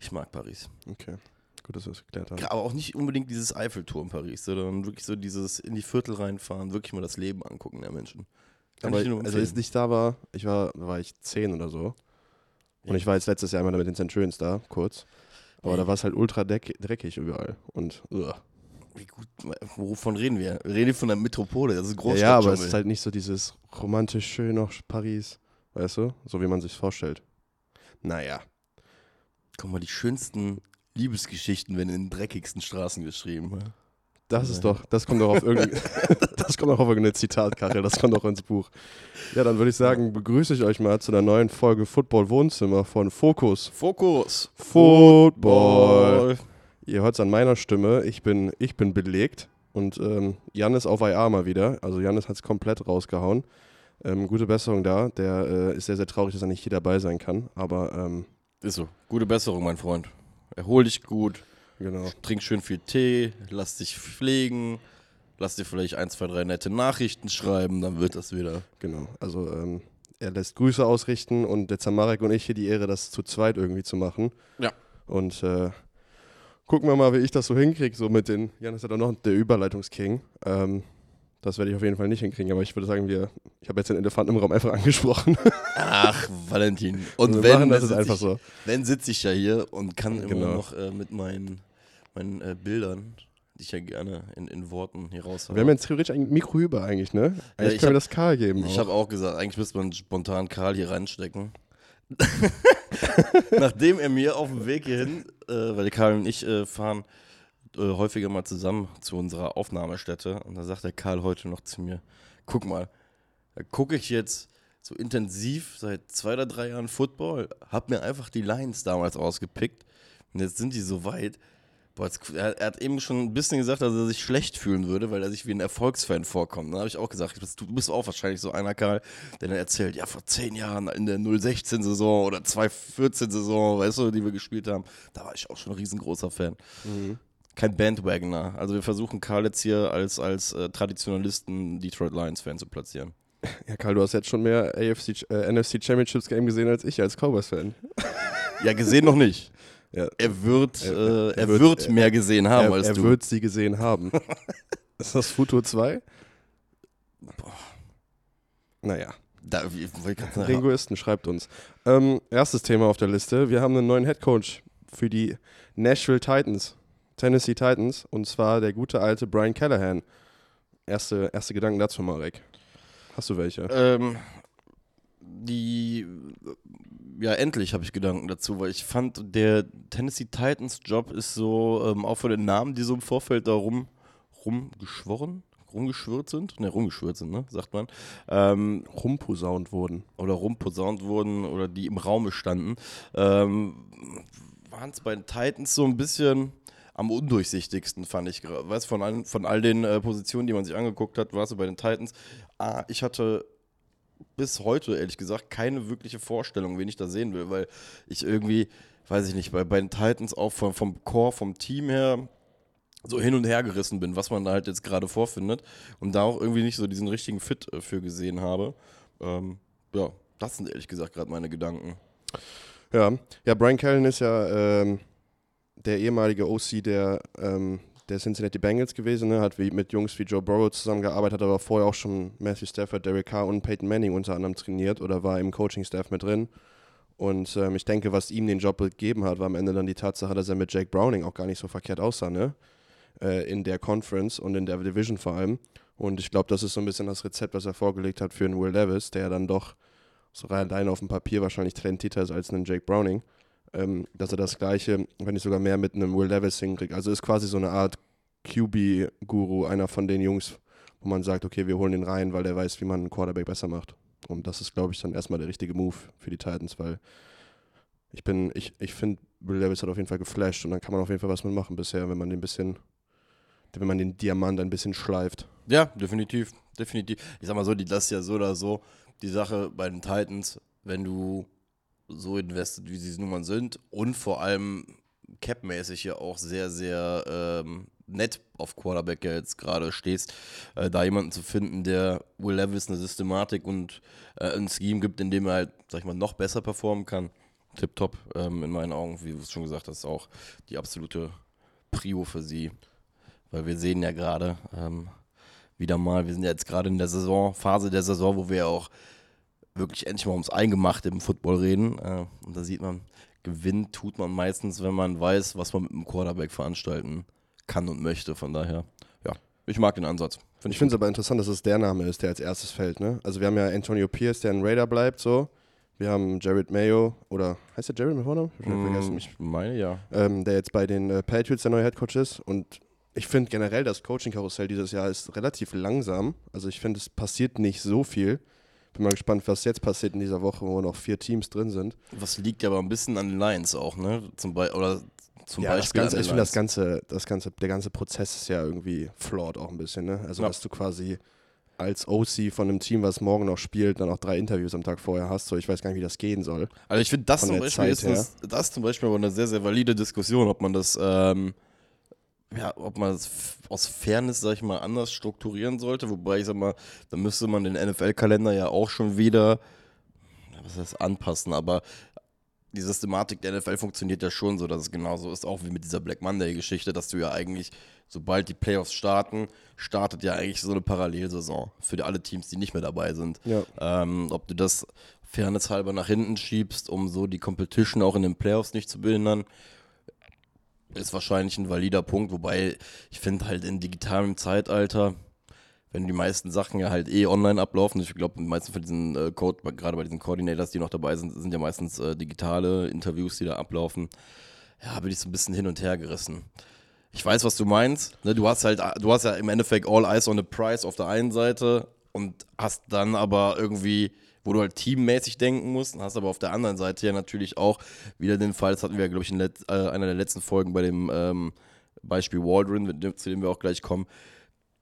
Ich mag Paris. Okay. Gut, dass wir es geklärt haben. Aber auch nicht unbedingt dieses Eiffelturm Paris, sondern wirklich so dieses in die Viertel reinfahren, wirklich mal das Leben angucken der Menschen. Kann Aber, ich nur also als ich da war, ich war, war ich zehn oder so. Ja. Und ich war jetzt letztes Jahr einmal mit den Centurions da, kurz. Aber Ja. da war es halt ultra dreckig überall. Und uah. Wie gut, wovon reden wir? Wir reden von der Metropole, das ist ja, Großstadt. ja, aber es ist halt nicht so dieses romantisch schön noch Paris, weißt du? So wie man sich vorstellt. Naja. Guck mal, die schönsten Liebesgeschichten werden in den dreckigsten Straßen geschrieben. ja. Das ist doch, das kommt doch auf irgendein, das kommt doch auf irgendeine Zitatkachel, das kommt doch ins Buch. Ja, dann würde ich sagen, begrüße ich euch mal zu einer neuen Folge Football Wohnzimmer von Fokus. Fokus. Football. Ihr hört es an meiner Stimme, ich bin, ich bin belegt und ähm, Jan ist auf IR mal wieder. Also Janis hat es komplett rausgehauen. Ähm, gute Besserung da. Der äh, ist sehr, sehr traurig, dass er nicht hier dabei sein kann. Aber ähm, Ist so. Gute Besserung, mein Freund. Erhol dich gut, genau. trink schön viel Tee, lass dich pflegen, lass dir vielleicht ein, zwei, drei nette Nachrichten schreiben, dann wird das wieder. Genau, also ähm, er lässt Grüße ausrichten und der Zamarek und ich hier die Ehre, das zu zweit irgendwie zu machen. Ja. Und äh, gucken wir mal, wie ich das so hinkriege, so mit den, Jan ist ja doch noch der Überleitungsking. Ähm, das werde ich auf jeden Fall nicht hinkriegen, aber ich würde sagen, wir, ich habe jetzt den Elefanten im Raum einfach angesprochen. Ach, Valentin. Und wir wenn, machen das ist einfach sitz so. ich, wenn sitze ich ja hier und kann immer Genau. noch äh, mit meinen, meinen äh, Bildern, die ich ja gerne in, in Worten hier raushaue. Wir haben jetzt theoretisch ein Mikro über eigentlich, ne? Eigentlich ich können wir das Karl geben. Ich habe auch gesagt, eigentlich müsste man spontan Karl hier reinstecken. Nachdem er mir auf dem Weg hierhin, äh, weil Karl und ich äh, fahren äh, häufiger mal zusammen zu unserer Aufnahmestätte und da sagt der Karl heute noch zu mir, guck mal, da gucke ich jetzt so intensiv seit zwei oder drei Jahren Football, hab mir einfach die Lions damals ausgepickt und jetzt sind die so weit. Boah, er, hat eben schon ein bisschen gesagt, dass er sich schlecht fühlen würde, weil er sich wie ein Erfolgsfan vorkommt. Da habe ich auch gesagt, du bist auch wahrscheinlich so einer, Karl, der dann erzählt, ja, vor zehn Jahren in der 016-Saison oder 214-Saison, weißt du, die wir gespielt haben, da war ich auch schon ein riesengroßer Fan. Mhm. Kein Bandwagoner. Also wir versuchen Karl jetzt hier als, als äh, Traditionalisten Detroit Lions-Fan zu platzieren. Ja, Karl, du hast jetzt schon mehr AFC, äh, NFC Championships Game gesehen als ich als Cowboys-Fan. Ja, gesehen noch nicht. Ja. Er wird, Er- äh, er er, wird- wird, er- mehr gesehen haben er als er du. wird sie gesehen haben. ist das Futur 2? Naja. da, wie, wie Linguisten, schreibt uns. Ähm, erstes Thema auf der Liste. Wir haben einen neuen Headcoach für die Nashville Titans, Tennessee Titans, und zwar der gute alte Brian Callahan. Erste, erste Gedanken dazu, Marek. Hast du welche? Ähm, die, ja, endlich habe ich Gedanken dazu, weil ich fand, der Tennessee Titans Job ist so, ähm, auch von den Namen, die so im Vorfeld da rum, rumgeschworen, rumgeschwirrt sind, ne, rumgeschwirrt sind, ne, sagt man, ähm, Rumposaunt wurden. oder rumposaunt wurden oder die im Raume standen, ähm, waren es bei den Titans so ein bisschen am undurchsichtigsten, fand ich. Weißt von, allen, von all den äh, Positionen, die man sich angeguckt hat, war es so bei den Titans. Ah, ich hatte bis heute, ehrlich gesagt, keine wirkliche Vorstellung, wen ich da sehen will, weil ich irgendwie, weiß ich nicht, bei, bei den Titans auch vom, vom Core, vom Team her so hin und her gerissen bin, was man da halt jetzt gerade vorfindet und da auch irgendwie nicht so diesen richtigen Fit äh, für gesehen habe. Ähm, ja, das sind ehrlich gesagt gerade meine Gedanken. Ja, ja Brian Callahan ist ja ähm, der ehemalige OC der, ähm, der Cincinnati Bengals gewesen, ne? hat wie, mit Jungs wie Joe Burrow zusammengearbeitet, hat aber vorher auch schon Matthew Stafford, Derek Carr und Peyton Manning unter anderem trainiert oder war im Coaching-Staff mit drin. Und ähm, ich denke, was ihm den Job gegeben hat, war am Ende dann die Tatsache, dass er mit Jake Browning auch gar nicht so verkehrt aussah, ne? Äh, in der Conference und in der Division vor allem. Und ich glaube, das ist so ein bisschen das Rezept, was er vorgelegt hat für einen Will Levis, der dann doch so rein allein auf dem Papier wahrscheinlich talentierter ist als einen Jake Browning. Ähm, dass er das gleiche, wenn nicht sogar mehr mit einem Will Levis hinkriegt. Also ist quasi so eine Art QB-Guru, einer von den Jungs, wo man sagt, okay, wir holen den rein, weil der weiß, wie man einen Quarterback besser macht. Und das ist, glaube ich, dann erstmal der richtige Move für die Titans, weil ich bin, ich, ich finde, Will Levis hat auf jeden Fall geflasht und dann kann man auf jeden Fall was mitmachen bisher, wenn man den bisschen, wenn man den Diamant ein bisschen schleift. Ja, definitiv, definitiv. Ich sag mal so, die, das ist ja so oder so die Sache bei den Titans, wenn du so investet, wie sie es nun mal sind und vor allem capmäßig ja auch sehr, sehr ähm, nett auf Quarterback ja jetzt gerade stehst, äh, da jemanden zu finden, der Will Levis eine Systematik und äh, ein Scheme gibt, in dem er halt, sag ich mal, noch besser performen kann. tipptopp ähm, in meinen Augen. Wie du es schon gesagt hast, auch die absolute Prio für sie. Weil wir sehen ja gerade ähm, wieder mal, wir sind ja jetzt gerade in der Saison, Phase der Saison, wo wir auch wirklich endlich mal ums Eingemachte im Football reden. Äh, und da sieht man, gewinnt tut man meistens, wenn man weiß, was man mit dem Quarterback veranstalten kann und möchte. Von daher, ja, ich mag den Ansatz. Find ich finde es aber interessant, dass es der Name ist, der als erstes fällt. Ne? Also wir haben ja Antonio Pierce, der ein Raider bleibt, so. Wir haben Jared Mayo, oder heißt der Jared mit Vornamen? Ich, mm, vergessen. ich meine ja. Ähm, der jetzt bei den äh, Patriots der neue Headcoach ist. Und ich finde generell, das Coaching-Karussell dieses Jahr ist relativ langsam. Also ich finde, es passiert nicht so viel. Bin mal gespannt, was jetzt passiert in dieser Woche, wo noch vier Teams drin sind. Was liegt ja aber ein bisschen an den Lions auch, ne? Zum Beispiel, oder zum ja, Beispiel. Das ganze, ich finde das ganze, das ganze, der ganze Prozess ist ja irgendwie flawed auch ein bisschen, ne? Also, ja. dass du quasi als OC von einem Team, was morgen noch spielt, dann auch drei Interviews am Tag vorher hast. So, ich weiß gar nicht, wie das gehen soll. Also ich finde das zum Beispiel ist das, das, zum Beispiel aber eine sehr, sehr valide Diskussion, ob man das, ähm, ja, ob man das aus Fairness, sag ich mal, anders strukturieren sollte. Wobei ich sag mal, da müsste man den NFL-Kalender ja auch schon wieder, was heißt anpassen, aber die Systematik der NFL funktioniert ja schon so, dass es genauso ist, auch wie mit dieser Black Monday-Geschichte, dass du ja eigentlich, sobald die Playoffs starten, startet ja eigentlich so eine Parallelsaison für alle Teams, die nicht mehr dabei sind. Ja. Ähm, ob du das fairnesshalber nach hinten schiebst, um so die Competition auch in den Playoffs nicht zu behindern, ist wahrscheinlich ein valider Punkt, wobei ich finde halt in digitalem Zeitalter, wenn die meisten Sachen ja halt eh online ablaufen. Ich glaube, die meisten von diesen äh, Code, gerade bei diesen Coordinators, die noch dabei sind, sind ja meistens äh, digitale Interviews, die da ablaufen. Ja, bin ich so ein bisschen hin und her gerissen. Ich weiß, was du meinst. Ne, du hast halt, du hast ja im Endeffekt all eyes on the price auf der einen Seite und hast dann aber irgendwie, wo du halt teammäßig denken musst, hast aber auf der anderen Seite ja natürlich auch wieder den Fall, das hatten wir ja, glaube ich, in äh, einer der letzten Folgen bei dem ähm, Beispiel Waldron, zu dem wir auch gleich kommen,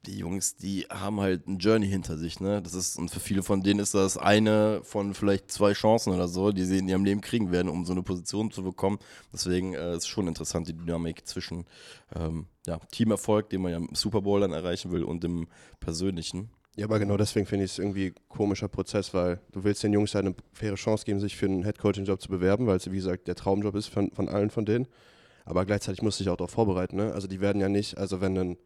die Jungs, die haben halt ein Journey hinter sich, ne? Das ist, und für viele von denen ist das eine von vielleicht zwei Chancen oder so, die sie in ihrem Leben kriegen werden, um so eine Position zu bekommen. Deswegen äh, ist schon interessant, die Dynamik zwischen ähm, ja, Teamerfolg, den man ja im Super Bowl dann erreichen will, und dem persönlichen. Ja, aber genau deswegen finde ich es irgendwie komischer Prozess, weil du willst den Jungs ja eine faire Chance geben, sich für einen Headcoaching-Job zu bewerben, weil es, wie gesagt, der Traumjob ist von, von allen von denen. Aber gleichzeitig musst du dich auch darauf vorbereiten, ne? Also die werden ja nicht, also wenn ein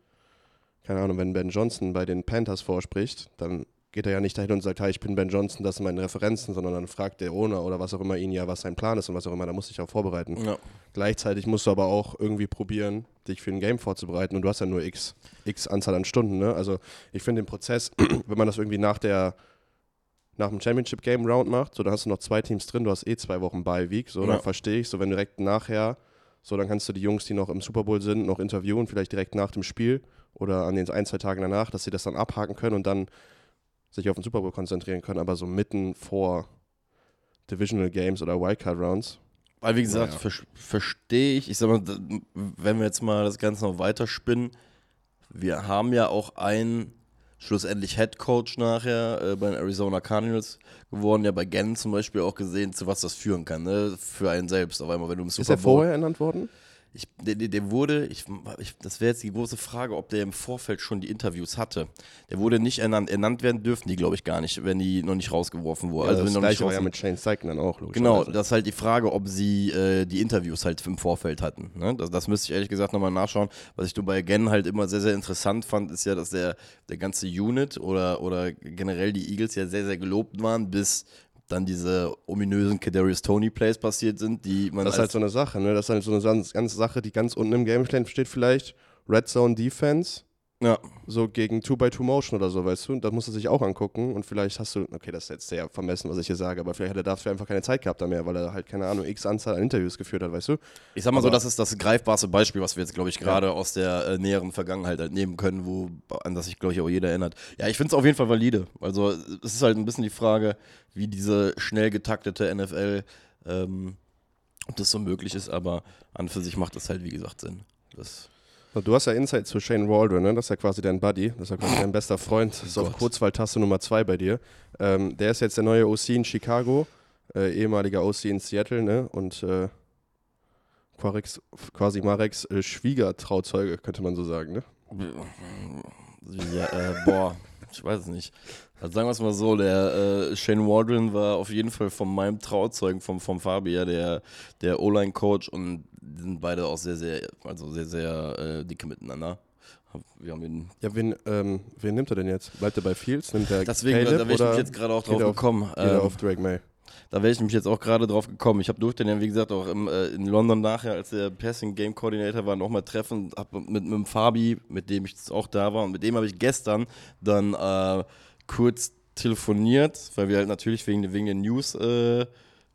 keine Ahnung, wenn Ben Johnson bei den Panthers vorspricht, dann geht er ja nicht dahin und sagt, hey, ich bin Ben Johnson, das sind meine Referenzen, sondern dann fragt der Owner oder was auch immer ihn ja, was sein Plan ist und was auch immer, da muss ich auch vorbereiten. Ja. Gleichzeitig musst du aber auch irgendwie probieren, dich für ein Game vorzubereiten und du hast ja nur x, x Anzahl an Stunden. Ne? Also ich finde den Prozess, wenn man das irgendwie nach der nach dem Championship Game Round macht, so dann hast du noch zwei Teams drin, du hast eh zwei Wochen bei Week, so ja. dann verstehe ich, so wenn direkt nachher, so dann kannst du die Jungs, die noch im Super Bowl sind, noch interviewen, vielleicht direkt nach dem Spiel oder an den ein, zwei Tagen danach, dass sie das dann abhaken können und dann sich auf den Super Bowl konzentrieren können, aber so mitten vor Divisional Games oder Wildcard Rounds. Weil, wie gesagt, naja. ver verstehe ich, ich sag mal, wenn wir jetzt mal das Ganze noch weiterspinnen, wir haben ja auch einen schlussendlich Head Coach nachher äh, bei den Arizona Cardinals geworden, ja bei Gannon zum Beispiel auch gesehen, zu was das führen kann, ne? für einen selbst. Auf einmal, wenn du im Super Ist er vorher ernannt worden? Ich, der, der wurde, ich, ich, das wäre jetzt die große Frage, ob der im Vorfeld schon die Interviews hatte. Der wurde nicht ernannt. Ernannt werden dürfen die, glaube ich, gar nicht, wenn die noch nicht rausgeworfen wurden. Ja, also das gleiche war ja mit Shane Steichen dann auch, logisch. Genau, das ist halt die Frage, ob sie äh, die Interviews halt im Vorfeld hatten. Ne? Das, das müsste ich ehrlich gesagt nochmal nachschauen. Was ich bei Gen halt immer sehr, sehr interessant fand, ist ja, dass der, der ganze Unit oder, oder generell die Eagles ja sehr, sehr gelobt waren, bis dann diese ominösen Kadarius Tony Plays passiert sind, die man. Das ist halt so eine Sache, ne? Das ist halt so eine ganze Sache, die ganz unten im Gameplan steht vielleicht. Red Zone Defense ja. So gegen 2x2 Motion oder so, weißt du? Und das musst du sich auch angucken. Und vielleicht hast du, okay, das ist jetzt sehr vermessen, was ich hier sage, aber vielleicht hat er dafür einfach keine Zeit gehabt da mehr, weil er halt, keine Ahnung, x Anzahl an Interviews geführt hat, weißt du? Ich sag mal aber so, das ist das greifbarste Beispiel, was wir jetzt, glaube ich, gerade ja. aus der äh, näheren Vergangenheit halt nehmen können, wo, an das sich, glaube ich, auch jeder erinnert. Ja, ich finde es auf jeden Fall valide. Also, es ist halt ein bisschen die Frage, wie diese schnell getaktete NFL, ähm, ob das so möglich ist, aber an für sich macht das halt, wie gesagt, Sinn. Das Du hast ja Insight zu Shane Waldron, ne? das ist ja quasi dein Buddy, das ist ja quasi dein bester Freund, das ist auch Kurzwahltaste Nummer zwei bei dir. Ähm, der ist jetzt der neue OC in Chicago, äh, ehemaliger OC in Seattle ne? und äh, quasi Mareks äh, Schwiegertrauzeuge, könnte man so sagen. Ne? Ja, äh, boah, ich weiß es nicht. Also sagen wir es mal so, der äh, Shane Waldron war auf jeden Fall von meinem Trauzeugen, vom, vom Fabian, der, der O-Line-Coach und sind beide auch sehr, sehr, also sehr, sehr äh, dicke miteinander. Wir haben ihn Ja, wen, ähm, wen nimmt er denn jetzt? Bleibt er bei Fields? Nimmt er Deswegen, Caleb da wäre ich oder mich jetzt gerade auch drauf auf- gekommen. er Ähm, auf Drake May? Da wäre ich nämlich jetzt auch gerade drauf gekommen. Ich habe durch den ja, wie gesagt, auch im, äh, in London nachher, als der Passing Game Coordinator war, nochmal treffen. Hab mit, mit dem Fabi, mit dem ich auch da war, und mit dem habe ich gestern dann äh, kurz telefoniert, weil wir halt natürlich wegen, wegen den News äh,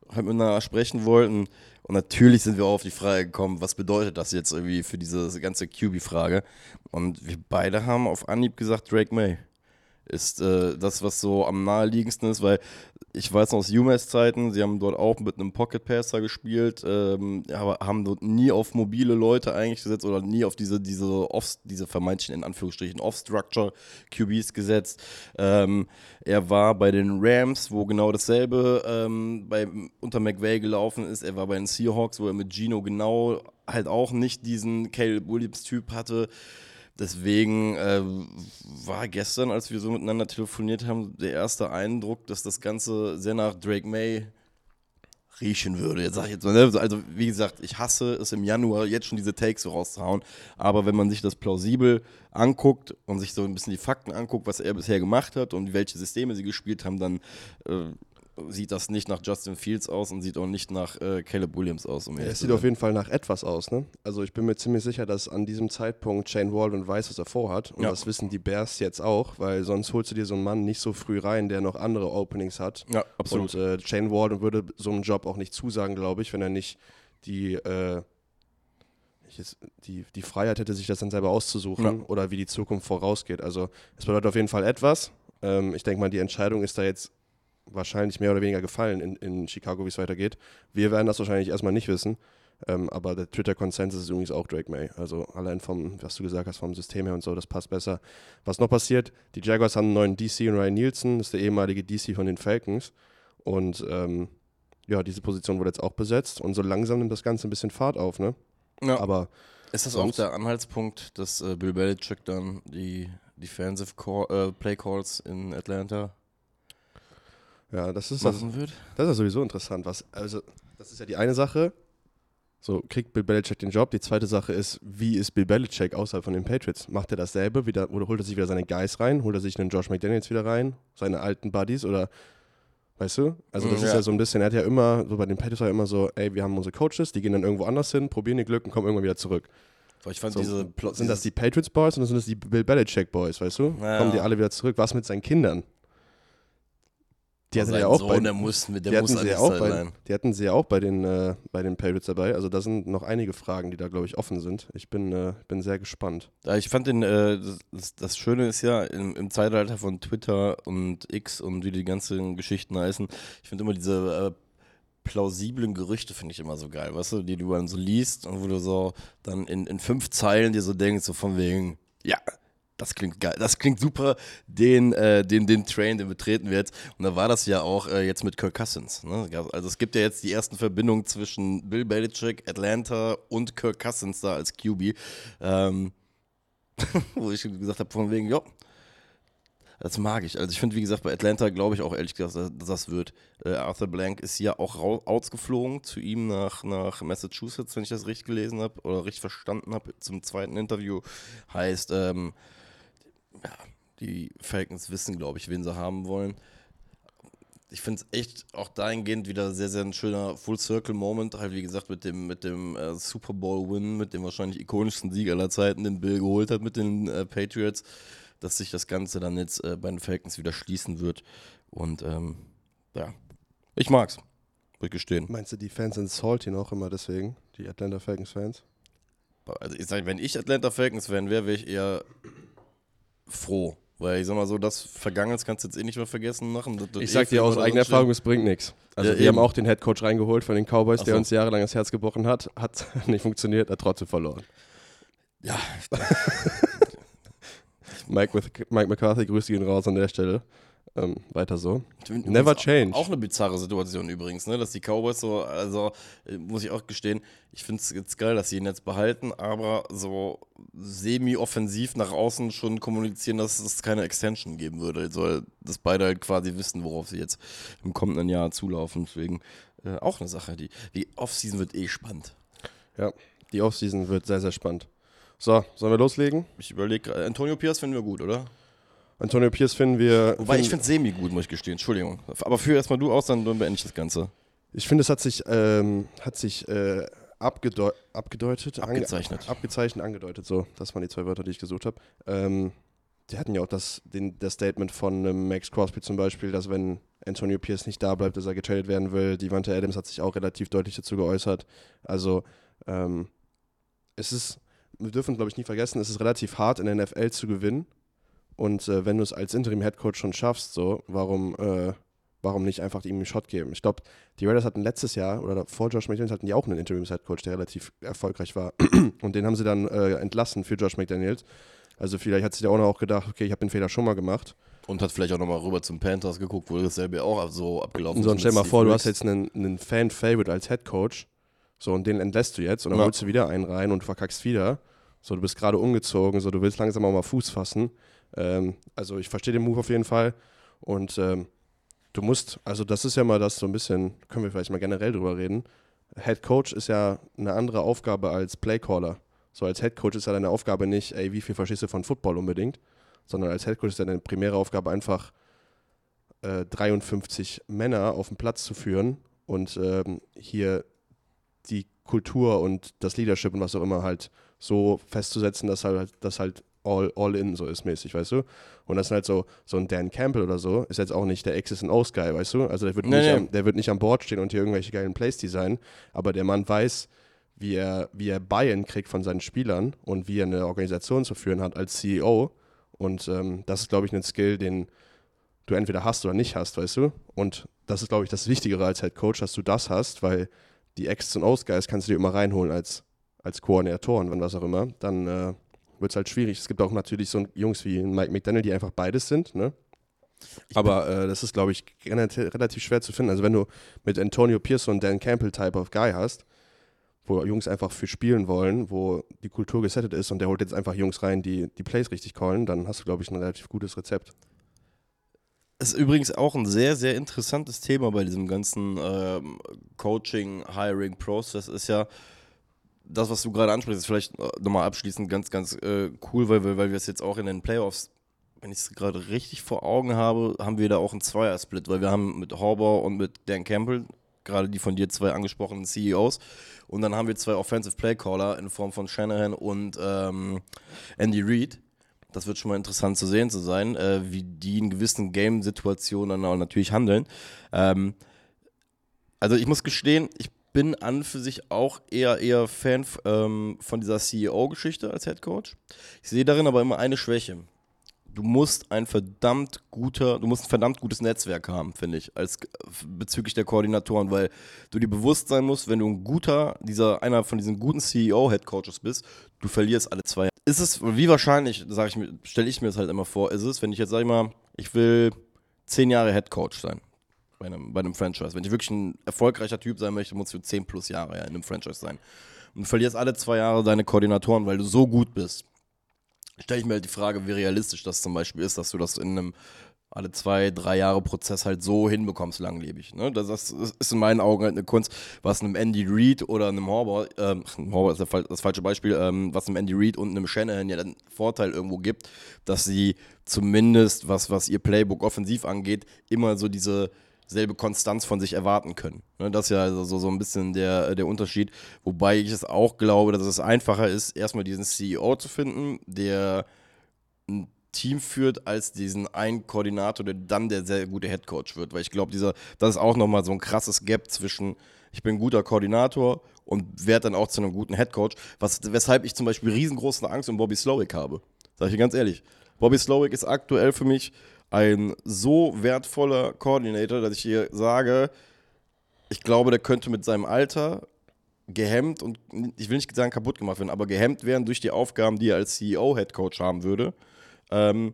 halt miteinander sprechen wollten. Und natürlich sind wir auch auf die Frage gekommen, was bedeutet das jetzt irgendwie für diese ganze QB-Frage. Und wir beide haben auf Anhieb gesagt, Drake May ist äh, das, was so am naheliegendsten ist, weil ich weiß noch aus UMass-Zeiten, sie haben dort auch mit einem Pocket Passer gespielt, ähm, aber haben dort nie auf mobile Leute eigentlich gesetzt oder nie auf diese, diese, off, diese vermeintlichen, in Anführungsstrichen, Off-Structure QBs gesetzt. Ähm, er war bei den Rams, wo genau dasselbe ähm, bei, unter McVay gelaufen ist. Er war bei den Seahawks, wo er mit Gino genau halt auch nicht diesen Caleb Williams-Typ hatte. Deswegen äh, war gestern, als wir so miteinander telefoniert haben, der erste Eindruck, dass das Ganze sehr nach Drake May riechen würde. Jetzt sag ich jetzt mal, ne? also wie gesagt, ich hasse es im Januar jetzt schon diese Takes so rauszuhauen, aber wenn man sich das plausibel anguckt und sich so ein bisschen die Fakten anguckt, was er bisher gemacht hat und welche Systeme sie gespielt haben, dann äh, sieht das nicht nach Justin Fields aus und sieht auch nicht nach äh, Caleb Williams aus. Um Ja, es sieht auf jeden Fall nach etwas aus, ne? Also ich bin mir ziemlich sicher, dass an diesem Zeitpunkt Shane Waldron weiß, was er vorhat. Und Ja. das wissen die Bears jetzt auch, weil sonst holst du dir so einen Mann nicht so früh rein, der noch andere Openings hat. ja, absolut. Und äh, Shane Waldron würde so einen Job auch nicht zusagen, glaube ich, wenn er nicht die, äh, die, die Freiheit hätte, sich das dann selber auszusuchen Ja. oder wie die Zukunft vorausgeht. Also es bedeutet auf jeden Fall etwas. Ähm, ich denke mal, die Entscheidung ist da jetzt wahrscheinlich mehr oder weniger gefallen in, in Chicago, wie es weitergeht. Wir werden das wahrscheinlich erstmal nicht wissen. Ähm, aber der Twitter-Konsensus ist übrigens auch Drake May. Also allein vom, was du gesagt hast, vom System her und so, das passt besser. Was noch passiert, die Jaguars haben einen neuen DC und Ryan Nielsen, das ist der ehemalige DC von den Falcons. Und ähm, ja, diese Position wurde jetzt auch besetzt und so langsam nimmt das Ganze ein bisschen Fahrt auf, ne? ja. Aber Ist das auch der Anhaltspunkt, dass äh, Bill Belichick dann die Defensive Call, äh, Play Calls in Atlanta ja, das ist das, machen wird? das ist ja sowieso interessant. Was, also, das ist ja die eine Sache. So, kriegt Bill Belichick den Job? Die zweite Sache ist, wie ist Bill Belichick außerhalb von den Patriots? Macht er dasselbe? Wieder, oder holt er sich wieder seine Guys rein? Holt er sich einen Josh McDaniels wieder rein? Seine alten Buddies? Oder, weißt du? Also, das Mm, ist ja. ja so ein bisschen, er hat ja immer, so bei den Patriots war er immer so, ey, wir haben unsere Coaches, die gehen dann irgendwo anders hin, probieren ihr Glück und kommen irgendwann wieder zurück. Ich fand So, diese sind das die Patriots Boys oder sind das die Bill Belichick Boys, weißt du? Ja. Kommen die alle wieder zurück? Was mit seinen Kindern? Die hatten ja auch Sohn, bei, der muss, der die hatten, sie ja auch bei, die hatten sie ja auch bei den, äh, bei den Patriots dabei. Also da sind noch einige Fragen, die da, glaube ich, offen sind. Ich bin, äh, bin sehr gespannt. Ja, Ich fand den, äh, das- das, das Schöne ist ja, im, im Zeitalter von Twitter und X und wie die ganzen Geschichten heißen, ich finde immer diese äh, plausiblen Gerüchte finde ich immer so geil, weißt du, die du dann so liest und wo du so dann in, in fünf Zeilen dir so denkst, so von wegen, ja, das klingt geil, das klingt super, den, äh, den, den Train, den betreten wir jetzt. Und da war das ja auch äh, jetzt mit Kirk Cousins. Ne? Also es gibt ja jetzt die ersten Verbindungen zwischen Bill Belichick, Atlanta und Kirk Cousins da als QB. Ähm, wo ich gesagt habe, von wegen, ja, das mag ich. Also ich finde, wie gesagt, bei Atlanta glaube ich auch ehrlich gesagt, dass das wird. Äh, Arthur Blank ist ja auch rau- ausgeflogen zu ihm nach, nach Massachusetts, wenn ich das richtig gelesen habe oder richtig verstanden habe, zum zweiten Interview. Heißt, ähm, ja, die Falcons wissen, glaube ich, wen sie haben wollen. Ich finde es echt auch dahingehend wieder sehr, sehr ein schöner Full-Circle-Moment. Halt, wie gesagt, mit dem, mit dem äh, Super Bowl-Win, mit dem wahrscheinlich ikonischsten Sieg aller Zeiten, den Bill geholt hat mit den äh, Patriots, dass sich das Ganze dann jetzt äh, bei den Falcons wieder schließen wird. Und ähm, ja, ich mag's. Muss ich gestehen. Meinst du, die Fans sind salty noch immer deswegen? Die Atlanta Falcons-Fans? Also ich sag, wenn ich Atlanta Falcons-Fan wäre, wäre ich eher froh. Weil ich sag mal so, das Vergangenes kannst du jetzt eh nicht mehr vergessen machen. Das- das Ich eh sag dir aus eigener Erfahrung, es bringt nichts. Also Ja, wir haben eben. auch den Headcoach reingeholt von den Cowboys, Ach der so. uns jahrelang das Herz gebrochen hat. Hat nicht funktioniert, hat trotzdem verloren. Ja, Mike, with, Mike McCarthy, grüße ihn raus an der Stelle. Ähm, weiter so. Never change. Auch eine bizarre Situation übrigens, ne? dass die Cowboys so, also äh, muss ich auch gestehen, ich finde es jetzt geil, dass sie ihn jetzt behalten, aber so semi-offensiv nach außen schon kommunizieren, dass es keine Extension geben würde. Soll, dass beide halt quasi wissen, worauf sie jetzt im kommenden Jahr zulaufen. Deswegen äh, auch eine Sache. Die, die Offseason wird eh spannend. Ja, die Offseason wird sehr, sehr spannend. So, sollen wir loslegen? Ich überlege, Antonio Pierce finden wir gut, oder? Antonio Pierce finden wir. Wobei finden, ich finde semi gut, muss ich gestehen. Entschuldigung. Aber führ erstmal du aus, dann beende ich das Ganze. Ich finde, es hat sich, ähm, hat sich äh, abgedeu abgedeutet, abgezeichnet. Ange abgezeichnet, angedeutet, so. Das waren die zwei Wörter, die ich gesucht habe. Ähm, die hatten ja auch das, den, das Statement von ähm, Max Crosby zum Beispiel, dass wenn Antonio Pierce nicht da bleibt, dass er getradet werden will. Die Wante Adams hat sich auch relativ deutlich dazu geäußert. Also, ähm, es ist, wir dürfen, glaube ich, nie vergessen, es ist relativ hart in der NFL zu gewinnen. Und äh, wenn du es als Interim-Headcoach schon schaffst, so, warum, äh, warum nicht einfach ihm einen Shot geben? Ich glaube, die Raiders hatten letztes Jahr oder vor Josh McDaniels hatten die auch einen Interims-Headcoach, der relativ erfolgreich war. Und den haben sie dann äh, entlassen für Josh McDaniels. Also vielleicht hat sich der Owner auch gedacht, okay, ich habe den Fehler schon mal gemacht. Und hat vielleicht auch nochmal rüber zum Panthers geguckt, wo dasselbe auch so abgelaufen ist. So, und stell mal vor, du hast jetzt einen, einen Fan-Favorite als Headcoach. So, und den entlässt du jetzt und dann ja. holst du wieder einen rein und verkackst wieder. So, du bist gerade umgezogen, so, du willst langsam auch mal Fuß fassen. Ähm, also ich verstehe den Move auf jeden Fall. Und ähm, du musst, also das ist ja mal das so ein bisschen, können wir vielleicht mal generell drüber reden. Head Coach ist ja eine andere Aufgabe als Playcaller. So als Head Coach ist ja deine Aufgabe nicht, ey, wie viel verstehst du von Football unbedingt, sondern als Head Coach ist deine primäre Aufgabe einfach äh, 53 Männer auf den Platz zu führen und ähm, hier die Kultur und das Leadership und was auch immer halt so festzusetzen, dass halt, dass halt all, all in so ist mäßig, weißt du? Und das ist halt so, so ein Dan Campbell oder so, ist jetzt auch nicht der X's and O's Guy, weißt du? Also der wird, nee, nicht nee. Am, der wird nicht am Board stehen und hier irgendwelche geilen Plays designen, aber der Mann weiß, wie er, wie er Buy-in kriegt von seinen Spielern und wie er eine Organisation zu führen hat als CEO. Und ähm, das ist, glaube ich, ein Skill, den du entweder hast oder nicht hast, weißt du? Und das ist, glaube ich, das Wichtigere als Head Coach, dass du das hast, weil die X's und O's Guys kannst du dir immer reinholen als, als Koordinatoren, wenn was auch immer. Dann äh, wird es halt schwierig. Es gibt auch natürlich so Jungs wie Mike McDaniel, die einfach beides sind, ne? Aber äh, das ist, glaube ich, relativ schwer zu finden. Also wenn du mit Antonio Pierce und Dan Campbell Type of Guy hast, wo Jungs einfach für spielen wollen, wo die Kultur gesettet ist und der holt jetzt einfach Jungs rein, die die Plays richtig callen, dann hast du, glaube ich, ein relativ gutes Rezept. Das ist übrigens auch ein sehr, sehr interessantes Thema bei diesem ganzen ähm, Coaching, Hiring Process ist ja, das, was du gerade ansprichst, ist vielleicht äh, nochmal abschließend ganz, ganz äh, cool, weil, weil wir es jetzt auch in den Playoffs, wenn ich es gerade richtig vor Augen habe, haben wir da auch einen Zweier-Split, weil wir haben mit Horber und mit Dan Campbell, gerade die von dir zwei angesprochenen CEOs, und dann haben wir zwei Offensive Playcaller in Form von Shanahan und ähm, Andy Reid. Das wird schon mal interessant zu sehen zu sein, äh, wie die in gewissen Game-Situationen dann auch natürlich handeln. Ähm, also ich muss gestehen, ich bin an für sich auch eher, eher Fan ähm, von dieser CEO-Geschichte als Head Coach. Ich sehe darin aber immer eine Schwäche. Du musst ein verdammt guter, du musst ein verdammt gutes Netzwerk haben, finde ich, als bezüglich der Koordinatoren, weil du dir bewusst sein musst, wenn du ein guter, dieser, einer von diesen guten CEO-Head Coaches bist, du verlierst alle zwei. Ist es, wie wahrscheinlich, sage ich mir, stelle ich mir das halt immer vor, ist es, wenn ich jetzt sage ich mal, ich will zehn Jahre Head Coach sein bei einem, bei einem Franchise. Wenn ich wirklich ein erfolgreicher Typ sein möchte, musst du 10 plus Jahre ja, in einem Franchise sein. Und du verlierst alle zwei Jahre deine Koordinatoren, weil du so gut bist. Stelle ich mir halt die Frage, wie realistisch das zum Beispiel ist, dass du das in einem alle zwei, drei Jahre Prozess halt so hinbekommst, langlebig. Ne? Das, das, ist in meinen Augen halt eine Kunst, was einem Andy Reid oder einem Horber, ähm, Horber ist das falsche Beispiel, ähm, was einem Andy Reid und einem Shanahan ja den Vorteil irgendwo gibt, dass sie zumindest, was, was ihr Playbook offensiv angeht, immer so diese selbe Konstanz von sich erwarten können. Ne, das ist ja also so, so ein bisschen der, der Unterschied. Wobei ich es auch glaube, dass es einfacher ist, erstmal diesen CEO zu finden, der ein Team führt, als diesen einen Koordinator, der dann der sehr gute Headcoach wird. Weil ich glaube, das ist auch nochmal so ein krasses Gap zwischen, ich bin ein guter Koordinator und werde dann auch zu einem guten Headcoach, was, weshalb ich zum Beispiel riesengroße Angst um Bobby Slowick habe. Sag ich dir ganz ehrlich. Bobby Slowick ist aktuell für mich ein so wertvoller Koordinator, dass ich hier sage, ich glaube, der könnte mit seinem Alter gehemmt und ich will nicht sagen kaputt gemacht werden, aber gehemmt werden durch die Aufgaben, die er als CEO-Head Coach haben würde. Ähm,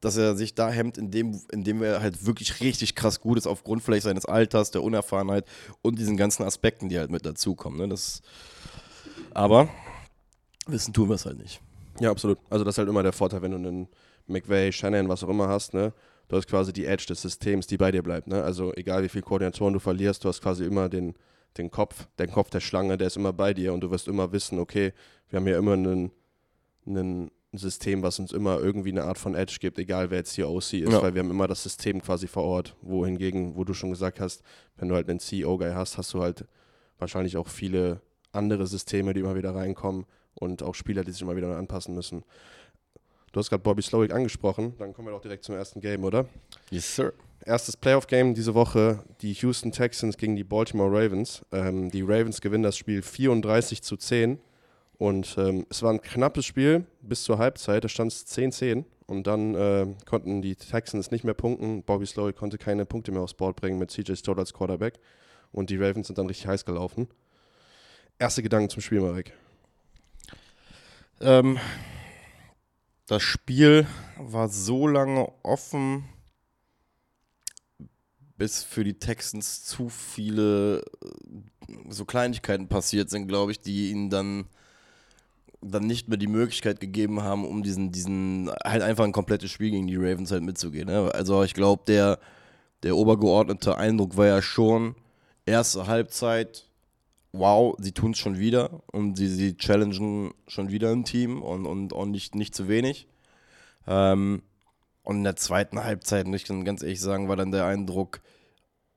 dass er sich da hemmt, indem, indem er halt wirklich richtig krass gut ist, aufgrund vielleicht seines Alters, der Unerfahrenheit und diesen ganzen Aspekten, die halt mit dazukommen. Ne? Das, aber wissen tun wir es halt nicht. Ja, absolut. Also das ist halt immer der Vorteil, wenn du einen McVay, Shannon, was auch immer hast, ne? Du hast quasi die Edge des Systems, die bei dir bleibt, ne? Also egal wie viele Koordinatoren du verlierst, du hast quasi immer den, den Kopf, den Kopf der Schlange, der ist immer bei dir und du wirst immer wissen, okay, wir haben hier immer einen, einen System, was uns immer irgendwie eine Art von Edge gibt, egal wer jetzt hier OC ist, ja. weil wir haben immer das System quasi vor Ort, wohingegen, wo du schon gesagt hast, wenn du halt einen CEO-Guy hast, hast du halt wahrscheinlich auch viele andere Systeme, die immer wieder reinkommen und auch Spieler, die sich immer wieder anpassen müssen. Du hast gerade Bobby Slowick angesprochen, dann kommen wir doch direkt zum ersten Game, oder? Yes, sir. Erstes Playoff-Game diese Woche, die Houston Texans gegen die Baltimore Ravens. Ähm, die Ravens gewinnen das Spiel 34 zu 10 und ähm, es war ein knappes Spiel bis zur Halbzeit, da stand es 10-10 und dann äh, konnten die Texans nicht mehr punkten. Bobby Slowick konnte keine Punkte mehr aufs Board bringen mit CJ Stroud als Quarterback und die Ravens sind dann richtig heiß gelaufen. Erste Gedanken zum Spiel, Marek. Ähm, das Spiel war so lange offen, bis für die Texans zu viele äh, so Kleinigkeiten passiert sind, glaube ich, die ihnen dann dann nicht mehr die Möglichkeit gegeben haben, um diesen, diesen, halt einfach ein komplettes Spiel gegen die Ravens halt mitzugehen. Ne? Also ich glaube, der, der obergeordnete Eindruck war ja schon, erste Halbzeit wow, sie tun es schon wieder und sie, sie challengen schon wieder ein Team und, und auch nicht, nicht zu wenig. Ähm, und in der zweiten Halbzeit, muss ich ganz ehrlich sagen, war dann der Eindruck,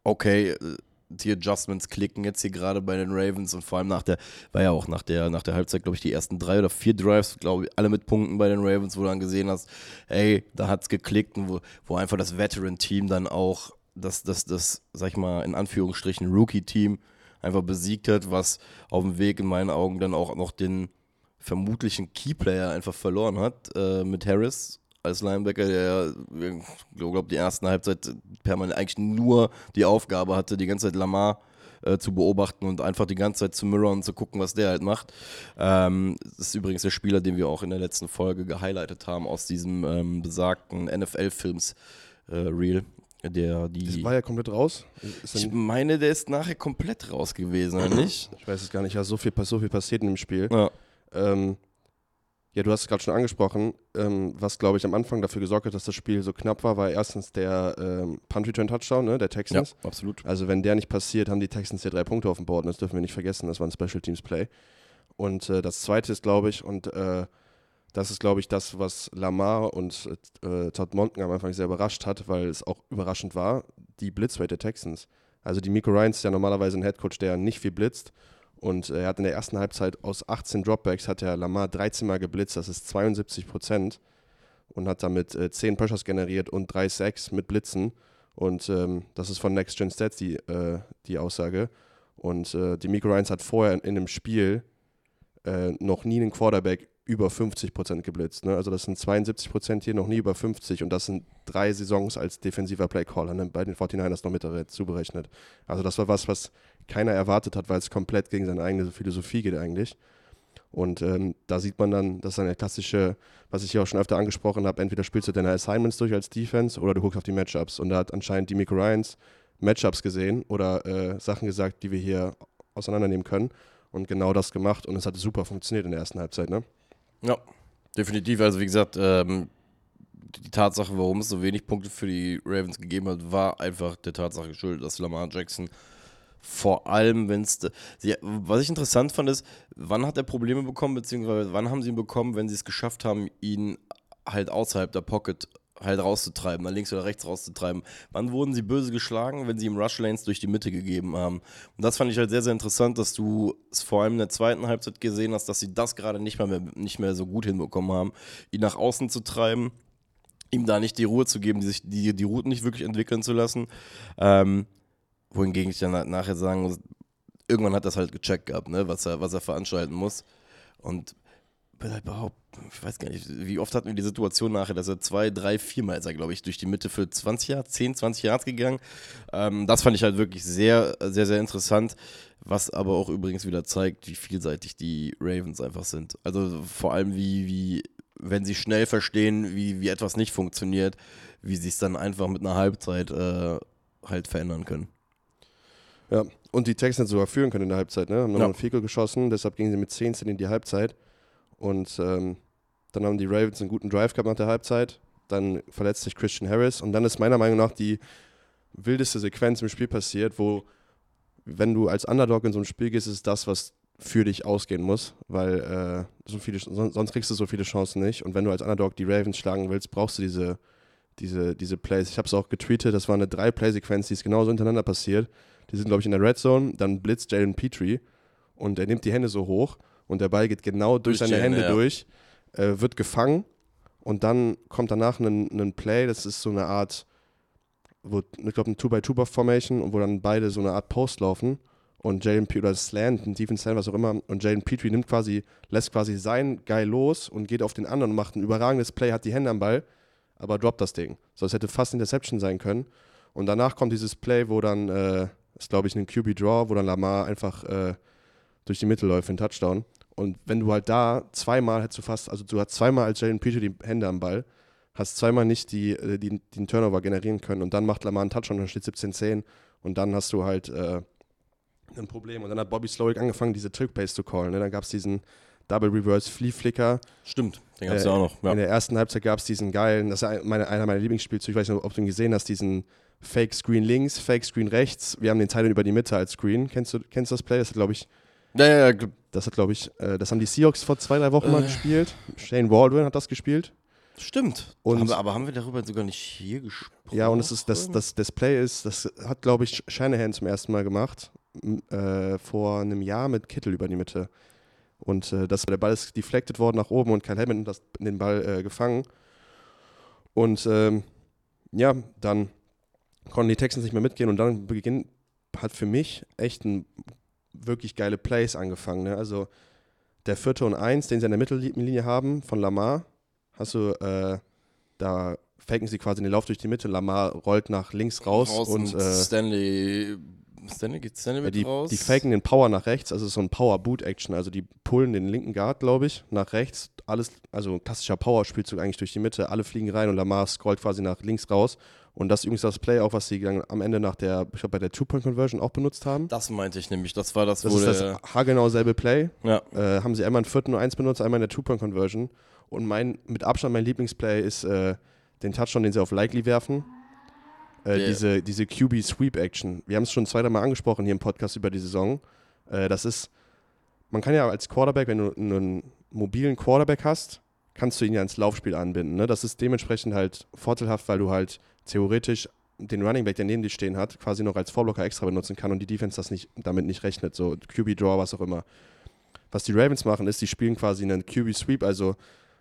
okay, äh, die Adjustments klicken jetzt hier gerade bei den Ravens und vor allem nach der, war ja auch nach der, nach der Halbzeit, glaube ich, die ersten drei oder vier Drives, glaube ich, alle mit Punkten bei den Ravens, wo du dann gesehen hast, ey, da hat es geklickt und wo, wo einfach das Veteran-Team dann auch das, das, das, sag ich mal, in Anführungsstrichen Rookie-Team einfach besiegt hat, was auf dem Weg in meinen Augen dann auch noch den vermutlichen Keyplayer einfach verloren hat äh, mit Harris als Linebacker, der, ich glaube, die ersten Halbzeit permanent eigentlich nur die Aufgabe hatte, die ganze Zeit Lamar äh, zu beobachten und einfach die ganze Zeit zu mirror und zu gucken, was der halt macht. Ähm, das ist übrigens der Spieler, den wir auch in der letzten Folge gehighlightet haben aus diesem ähm, besagten NFL-Films äh. Der, die das war ja komplett raus. ich meine, der ist nachher komplett raus gewesen, oder nicht? Ich weiß es gar nicht. Ja, so viel, so viel passiert in dem Spiel. Ja, ähm, ja du hast es gerade schon angesprochen. Ähm, was, glaube ich, am Anfang dafür gesorgt hat, dass das Spiel so knapp war, war erstens der ähm, Punt-Return-Touchdown ne, der Texans. Ja, absolut. Also, wenn der nicht passiert, haben die Texans ja drei Punkte auf dem Board. Und das dürfen wir nicht vergessen. Das war ein Special Teams Play. Und äh, das zweite ist, glaube ich, und äh, das ist, glaube ich, das, was Lamar und äh, Todd Monken am Anfang sehr überrascht hat, weil es auch überraschend war, die Blitzrate der Texans. Also die Miko Ryans ist ja normalerweise ein Headcoach, der nicht viel blitzt. Und äh, er hat in der ersten Halbzeit aus 18 Dropbacks hat er Lamar 13 Mal geblitzt, das ist 72 Prozent. Und hat damit äh, 10 Pressures generiert und 3 Sacks mit Blitzen. Und ähm, das ist von Next Gen Stats die, äh, die Aussage. Und äh, die Miko Ryans hat vorher in, in einem Spiel äh, noch nie einen Quarterback über 50 Prozent geblitzt. Ne? Also das sind 72 Prozent hier, noch nie über 50 und das sind drei Saisons als defensiver Playcaller ne? bei den 49ers noch mit dazu berechnet. Also das war was, was keiner erwartet hat, weil es komplett gegen seine eigene Philosophie geht eigentlich. Und ähm, da sieht man dann, das ist eine klassische, was ich hier auch schon öfter angesprochen habe, entweder spielst du deine Assignments durch als Defense oder du guckst auf die Matchups. Und da hat anscheinend die Miko Ryans Matchups gesehen oder äh, Sachen gesagt, die wir hier auseinandernehmen können und genau das gemacht und es hat super funktioniert in der ersten Halbzeit, ne? Ja, definitiv. Also wie gesagt, ähm, die Tatsache, warum es so wenig Punkte für die Ravens gegeben hat, war einfach der Tatsache geschuldet, dass Lamar Jackson vor allem, wenn es. Was ich interessant fand, ist, wann hat er Probleme bekommen, beziehungsweise wann haben sie ihn bekommen, wenn sie es geschafft haben, ihn halt außerhalb der Pocket halt rauszutreiben, nach links oder rechts rauszutreiben. Wann wurden sie böse geschlagen, wenn sie ihm Rush Lanes durch die Mitte gegeben haben? Und das fand ich halt sehr, sehr interessant, dass du es vor allem in der zweiten Halbzeit gesehen hast, dass sie das gerade nicht mehr, nicht mehr so gut hinbekommen haben, ihn nach außen zu treiben, ihm da nicht die Ruhe zu geben, die, sich, die, die Routen nicht wirklich entwickeln zu lassen. Ähm, wohingegen ich dann nachher sagen muss, irgendwann hat das halt gecheckt gehabt, ne, was er, was er veranstalten muss. Und würde halt ich weiß gar nicht, wie oft hatten wir die Situation nachher, dass er zwei, drei, viermal ist er, glaube ich, durch die Mitte für 20 Jahre, 10, 20 Yards gegangen. Ähm, das fand ich halt wirklich sehr, sehr, sehr interessant, was aber auch übrigens wieder zeigt, wie vielseitig die Ravens einfach sind. Also vor allem, wie, wie wenn sie schnell verstehen, wie, wie etwas nicht funktioniert, wie sie es dann einfach mit einer Halbzeit äh, halt verändern können. Ja, und die Texans sogar führen können in der Halbzeit, ne? Haben nochmal ja. einen Fico geschossen, deshalb gingen sie mit 10 in die Halbzeit. Und ähm, dann haben die Ravens einen guten Drive gehabt nach der Halbzeit. Dann verletzt sich Christian Harris. Und dann ist meiner Meinung nach die wildeste Sequenz im Spiel passiert, wo, wenn du als Underdog in so ein Spiel gehst, ist das, was für dich ausgehen muss, weil äh, so viele, sonst kriegst du so viele Chancen nicht. Und wenn du als Underdog die Ravens schlagen willst, brauchst du diese, diese, diese Plays. Ich habe es auch getweetet, das war eine Drei-Play-Sequenz, die ist genauso hintereinander passiert. Die sind, glaube ich, in der Red Zone, dann blitzt Jalen Petrie und er nimmt die Hände so hoch und der Ball geht genau durch, durch seine Hände ja. durch, äh, wird gefangen und dann kommt danach ein, ein Play, das ist so eine Art, wo, ich glaube, ein 2x2-Formation, wo dann beide so eine Art Post laufen und Jalen Petrie, oder Slant, ein Defense Slant, was auch immer, und Jalen Petrie nimmt quasi, lässt quasi sein Guy los und geht auf den anderen und macht ein überragendes Play, hat die Hände am Ball, aber droppt das Ding. So, es hätte fast Interception sein können. Und danach kommt dieses Play, wo dann, äh, ist glaube ich ein QB-Draw, wo dann Lamar einfach äh, durch die Mitte läuft, in Touchdown. Und wenn du halt da zweimal hättest du fast, also du hast zweimal als Jalen Petrie die Hände am Ball, hast zweimal nicht die, äh, die, den Turnover generieren können und dann macht Lamar einen Touchdown, dann steht 17-10 und dann hast du halt äh, ein Problem. Und dann hat Bobby Slowick angefangen, diese Trick-Pace zu callen. Ne? Dann gab es diesen Double Reverse Flea Flicker. Stimmt, den gab es äh, ja auch noch. Ja. In der ersten Halbzeit gab es diesen geilen, das ist meine, einer meiner Lieblingsspielzüge, ich weiß nicht, ob du ihn gesehen hast, diesen Fake Screen links, Fake Screen rechts. Wir haben den Teil über die Mitte als Screen. Kennst du, kennst du das Play? Das hat, glaube ich, ja, ja, ja. Das hat, glaube ich, äh, das haben die Seahawks vor zwei, drei Wochen äh. mal gespielt. Shane Waldron hat das gespielt. Stimmt. Und haben wir, aber haben wir darüber sogar nicht hier gesprochen? Ja, und es ist das, das, das Play ist, das hat, glaube ich, Shanahan zum ersten Mal gemacht. Äh, vor einem Jahr mit Kittel über die Mitte. Und äh, das, der Ball ist deflected worden nach oben und Kyle Hamilton hat den Ball äh, gefangen. Und ähm, ja, dann konnten die Texans nicht mehr mitgehen und dann beginnt, hat für mich echt ein wirklich geile Plays angefangen. Ne? Also der vierte und eins, den sie in der Mittellinie haben von Lamar, hast du, äh, da faken sie quasi den Lauf durch die Mitte. Lamar rollt nach links raus und, und äh, Stanley. Stanley geht Stanley mit die, raus? Die faken den Power nach rechts, also so ein Power-Boot-Action. Also die pullen den linken Guard, glaube ich, nach rechts. Alles, also klassischer Power-Spielzug eigentlich durch die Mitte. Alle fliegen rein und Lamar scrollt quasi nach links raus und das ist übrigens das Play auch, was sie dann am Ende nach der, ich glaube, bei der Two-Point-Conversion auch benutzt haben. Das meinte ich nämlich. Das war das, das wo ist das haargenau selbe Play. Ja. Äh, haben sie einmal in vierten und eins benutzt, einmal in der Two-Point-Conversion. Und mein, mit Abstand mein Lieblingsplay ist äh, den Touchdown, den sie auf Likely werfen. Äh, yeah. Diese, diese QB-Sweep-Action. Wir haben es schon zweimal angesprochen hier im Podcast über die Saison. Äh, das ist, man kann ja als Quarterback, wenn du einen mobilen Quarterback hast, kannst du ihn ja ins Laufspiel anbinden. Ne? Das ist dementsprechend halt vorteilhaft, weil du halt theoretisch den Running Back, der neben dir stehen hat, quasi noch als Vorblocker extra benutzen kann und die Defense das nicht, damit nicht rechnet, so QB Draw, was auch immer. Was die Ravens machen, ist, die spielen quasi einen QB Sweep, also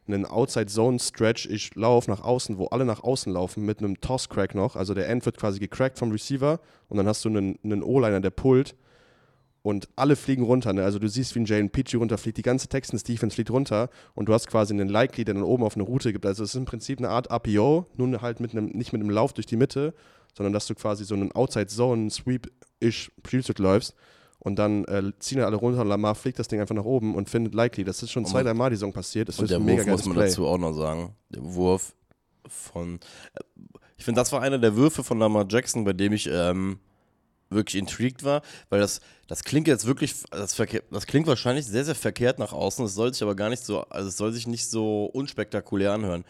einen Outside Zone Stretch, ich laufe nach außen, wo alle nach außen laufen, mit einem Toss Crack noch. Also der End wird quasi gecrackt vom Receiver und dann hast du einen, einen O-Liner, der pullt und alle fliegen runter. Ne? Also du siehst, wie ein Jalen Peachy runterfliegt, die ganze Texans Defense fliegt runter und du hast quasi einen Likely, der dann oben auf eine Route gibt. Also es ist im Prinzip eine Art RPO, nun halt mit einem, nicht mit einem Lauf durch die Mitte, sondern dass du quasi so einen Outside Zone Sweep-ish Spielzug läufst und dann äh, ziehen alle runter und Lamar fliegt das Ding einfach nach oben und findet Likely. Das ist schon zwei, drei Mal die Saison passiert. Das und der Wurf muss man Play. dazu auch noch sagen. Der Wurf von, äh, ich finde, das war einer der Würfe von Lamar Jackson, bei dem ich ähm, wirklich intrigued war, weil das, das klingt jetzt wirklich, das, das klingt wahrscheinlich sehr, sehr verkehrt nach außen, es soll sich aber gar nicht so, also es soll sich nicht so unspektakulär anhören.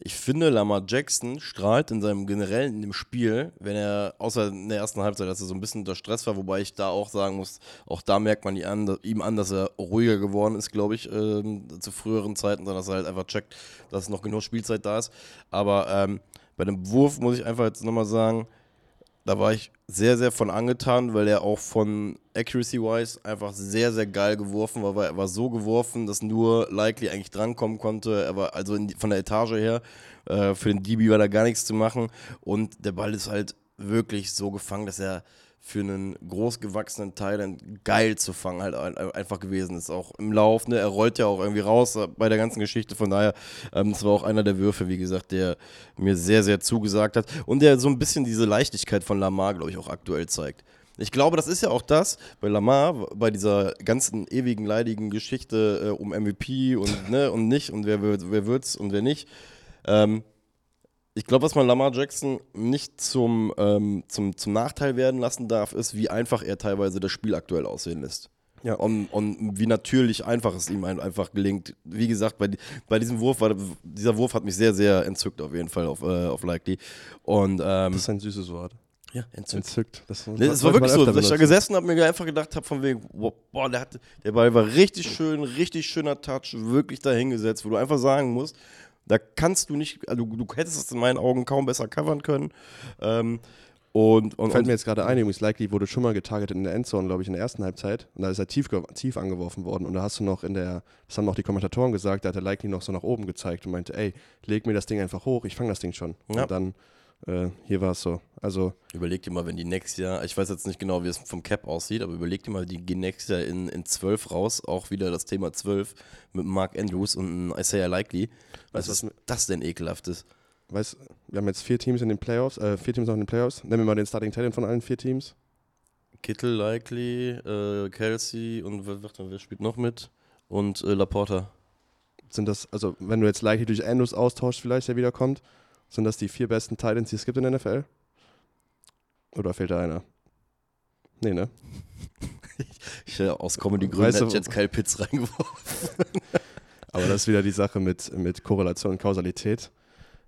Ich finde, Lamar Jackson strahlt in seinem generellen im Spiel, wenn er, außer in der ersten Halbzeit, dass er so ein bisschen unter Stress war, wobei ich da auch sagen muss, auch da merkt man an, ihm an, dass er ruhiger geworden ist, glaube ich, ähm, zu früheren Zeiten, sondern dass er halt einfach checkt, dass noch genug Spielzeit da ist. Aber ähm, bei dem Wurf muss ich einfach jetzt nochmal sagen, da war ich sehr, sehr von angetan, weil er auch von Accuracy-wise einfach sehr, sehr geil geworfen war, weil er war so geworfen, dass nur Likely eigentlich drankommen konnte. Er war also die, von der Etage her, äh, für den DB war da gar nichts zu machen und der Ball ist halt wirklich so gefangen, dass er für einen großgewachsenen Teil geil zu fangen halt einfach gewesen ist. Auch im Lauf, ne? er rollt ja auch irgendwie raus bei der ganzen Geschichte. Von daher, ähm, das war auch einer der Würfe, wie gesagt, der mir sehr, sehr zugesagt hat und der so ein bisschen diese Leichtigkeit von Lamar, glaube ich, auch aktuell zeigt. Ich glaube, das ist ja auch das bei Lamar, bei dieser ganzen ewigen, leidigen Geschichte äh, um MVP und, ne, und nicht und wer, wer wird's und wer nicht. Ähm, ich glaube, was man Lamar Jackson nicht zum, ähm, zum, zum Nachteil werden lassen darf, ist, wie einfach er teilweise das Spiel aktuell aussehen lässt. Ja. Und, und wie natürlich einfach es ihm einfach gelingt. Wie gesagt, bei, bei diesem Wurf, war, dieser Wurf hat mich sehr, sehr entzückt auf jeden Fall auf, äh, auf Likely. Und, ähm, das ist ein süßes Wort. Ja, entzückt. entzückt. Das, nee, das war wirklich so, dass ich da gesessen habe, mir einfach gedacht habe, von wegen, boah, der, hat, der Ball war richtig schön, richtig schöner Touch, wirklich dahingesetzt, wo du einfach sagen musst, da kannst du nicht, also du, hättest es in meinen Augen kaum besser covern können. Ähm, und, und, Fällt mir jetzt gerade ein, übrigens, Likely wurde schon mal getargetet in der Endzone, glaube ich, in der ersten Halbzeit. Und da ist er tief, tief angeworfen worden. Und da hast du noch in der, das haben auch die Kommentatoren gesagt, da hat der Likely noch so nach oben gezeigt und meinte, ey, leg mir das Ding einfach hoch, ich fange das Ding schon. Ja. Und dann äh, hier war es so. Also überleg dir mal, wenn die nächstes Jahr, ich weiß jetzt nicht genau, wie es vom Cap aussieht, aber überleg dir mal, die gehen nächstes Jahr in, in 12 raus, auch wieder das Thema 12 mit Mark Andrews und Isaiah Likely. Weißt du, was, was das denn ekelhaft ist? Weißt wir haben jetzt vier Teams in den Playoffs, äh, vier Teams noch in den Playoffs. Nennen wir mal den Starting Talent von allen vier Teams. Kittel, Likely, äh, Kelsey und warte, wer spielt noch mit? Und äh, Laporta. Sind das, also wenn du jetzt Likely durch Andrews austauschst, vielleicht der wiederkommt, sind das die vier besten Titans, die es gibt in der NFL? Oder fehlt da einer? Nee, ne? ich, ich aus Comedy-Gründen hätte jetzt Kyle Pitts reingeworfen. Aber das ist wieder die Sache mit, mit Korrelation und Kausalität.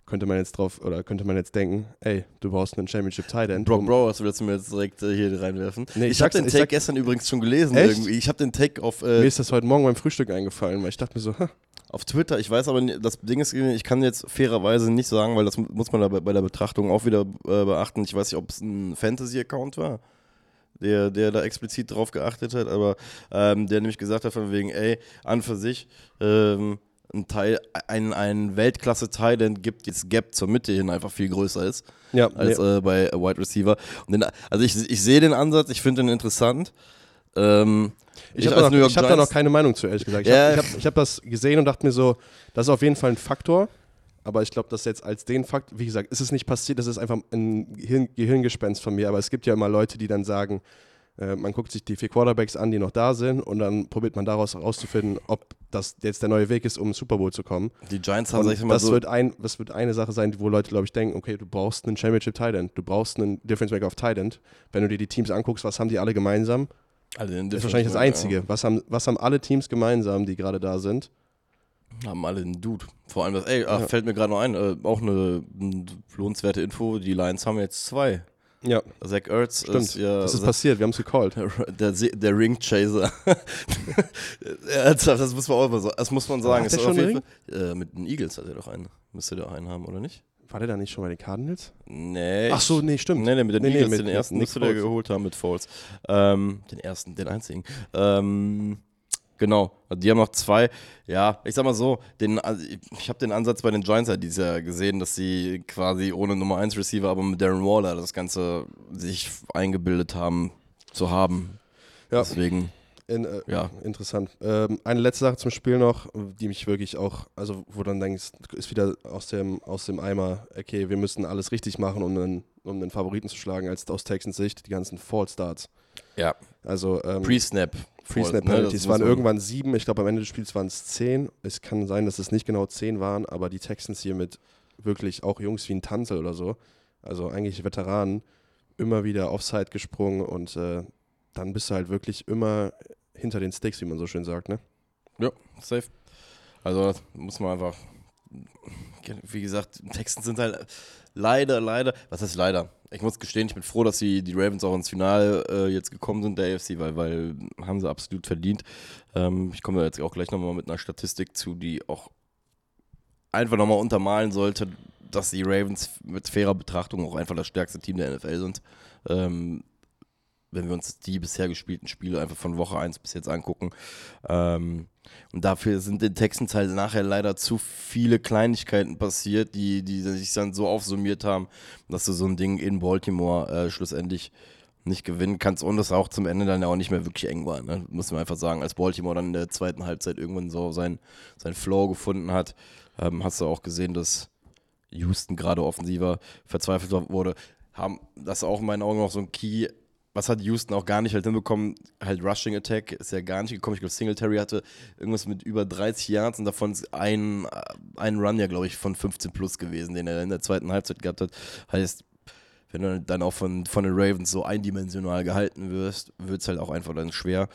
Könnte man jetzt drauf, oder könnte man jetzt denken, ey, du brauchst einen Championship Tight End. Brock Browers willst du mir jetzt direkt äh, hier reinwerfen? Nee, ich, ich habe den Take gestern übrigens schon gelesen echt? irgendwie. Ich habe den Take auf. Äh, mir ist das heute Morgen beim Frühstück eingefallen, weil ich dachte mir so, ha, auf Twitter. Ich weiß aber, das Ding ist, ich kann jetzt fairerweise nicht sagen, weil das muss man bei, bei der Betrachtung auch wieder äh, beachten. Ich weiß nicht, ob es ein Fantasy-Account war, der, der da explizit drauf geachtet hat, aber ähm, der nämlich gesagt hat, von wegen, ey, an für sich, ähm, ein Teil, ein, ein Weltklasse-Talent gibt, das Gap zur Mitte hin einfach viel größer ist ja, als ja. Äh, bei Wide Receiver. Den, also ich, ich sehe den Ansatz, ich finde den interessant. Ähm, ich, ich habe da, hab da, noch keine Meinung zu, ehrlich gesagt. Ich yeah. habe hab, hab das gesehen und dachte mir so, das ist auf jeden Fall ein Faktor. Aber ich glaube, dass jetzt als den Fakt, wie gesagt, ist es nicht passiert, das ist einfach ein Gehirn, Gehirngespenst von mir. Aber es gibt ja immer Leute, die dann sagen, äh, man guckt sich die vier Quarterbacks an, die noch da sind, und dann probiert man daraus herauszufinden, ob das jetzt der neue Weg ist, um Super Bowl zu kommen. Die Giants haben sich das so wird ein, Das wird eine Sache sein, wo Leute, glaube ich, denken, okay, du brauchst einen Championship Tight End, du brauchst einen Difference Maker auf Tight End. Wenn du dir die Teams anguckst, was haben die alle gemeinsam? Also das ist wahrscheinlich das Einzige. Ja. Was, haben, was haben alle Teams gemeinsam, die gerade da sind? Haben alle einen Dude. Vor allem, das, ey, ach, ja. fällt mir gerade noch ein, äh, auch eine, eine lohnenswerte Info, die Lions haben jetzt zwei. Ja. Zach Ertz Stimmt. ist ja. Das ist passiert, wir haben es gecallt. Der, der Ring Chaser. das muss man auch mal sagen. Das muss man sagen. Hat der schon einen Ring? Fall, äh, mit den Eagles hat er doch einen. Müsste der einen haben, oder nicht? War der da nicht schon bei den Cardinals? Nee. Ach so, nee, stimmt. Nee, nee, mit den nee, Eagles, nee, mit, den ersten müsste der geholt haben mit Falls. Ähm, den ersten, den einzigen. Ähm, genau, also die haben noch zwei. Ja, ich sag mal so, den, also ich habe den Ansatz bei den Giants halt dieses Jahr gesehen, dass sie quasi ohne Nummer 1 Receiver, aber mit Darren Waller das Ganze sich eingebildet haben zu haben. Ja. Deswegen. In, äh, ja. Interessant. Ähm, eine letzte Sache zum Spiel noch, die mich wirklich auch, also wo dann denkst, ist wieder aus dem, aus dem Eimer, okay, wir müssen alles richtig machen, um einen, um einen Favoriten zu schlagen, als aus Texans Sicht, die ganzen Fall Starts. Ja. Also ähm, Pre-Snap. Pre-Snap ne, Penalties ne, waren irgendwann sieben, ich glaube am Ende des Spiels waren es zehn. Es kann sein, dass es nicht genau zehn waren, aber die Texans hier mit wirklich auch Jungs wie ein Tanzel oder so, also eigentlich Veteranen, immer wieder Offside gesprungen und äh, dann bist du halt wirklich immer hinter den Sticks, wie man so schön sagt, ne? Ja, safe. Also muss man einfach, wie gesagt, Texten sind halt leider, leider, was heißt leider? Ich muss gestehen, ich bin froh, dass die, die Ravens auch ins Finale äh, jetzt gekommen sind, der AFC, weil, weil haben sie absolut verdient. Ähm, ich komme da jetzt auch gleich nochmal mit einer Statistik zu, die auch einfach nochmal untermalen sollte, dass die Ravens mit fairer Betrachtung auch einfach das stärkste Team der NFL sind. Ähm, wenn wir uns die bisher gespielten Spiele einfach von Woche 1 bis jetzt angucken. Ähm, und dafür sind den Texans halt nachher leider zu viele Kleinigkeiten passiert, die, die sich dann so aufsummiert haben, dass du so ein Ding in Baltimore äh, schlussendlich nicht gewinnen kannst und es auch zum Ende dann auch nicht mehr wirklich eng war. Ne? Muss man einfach sagen, als Baltimore dann in der zweiten Halbzeit irgendwann so sein, sein Flow gefunden hat, ähm, hast du auch gesehen, dass Houston gerade offensiver verzweifelt wurde. Haben das auch in meinen Augen noch so ein Key was hat Houston auch gar nicht halt hinbekommen? Halt Rushing Attack ist ja gar nicht gekommen. Ich glaube, Singletary hatte irgendwas mit über 30 Yards und davon ist ein, ein Run ja, glaube ich, von 15 plus gewesen, den er in der zweiten Halbzeit gehabt hat. Heißt, wenn du dann auch von, von den Ravens so eindimensional gehalten wirst, wird es halt auch einfach dann schwer.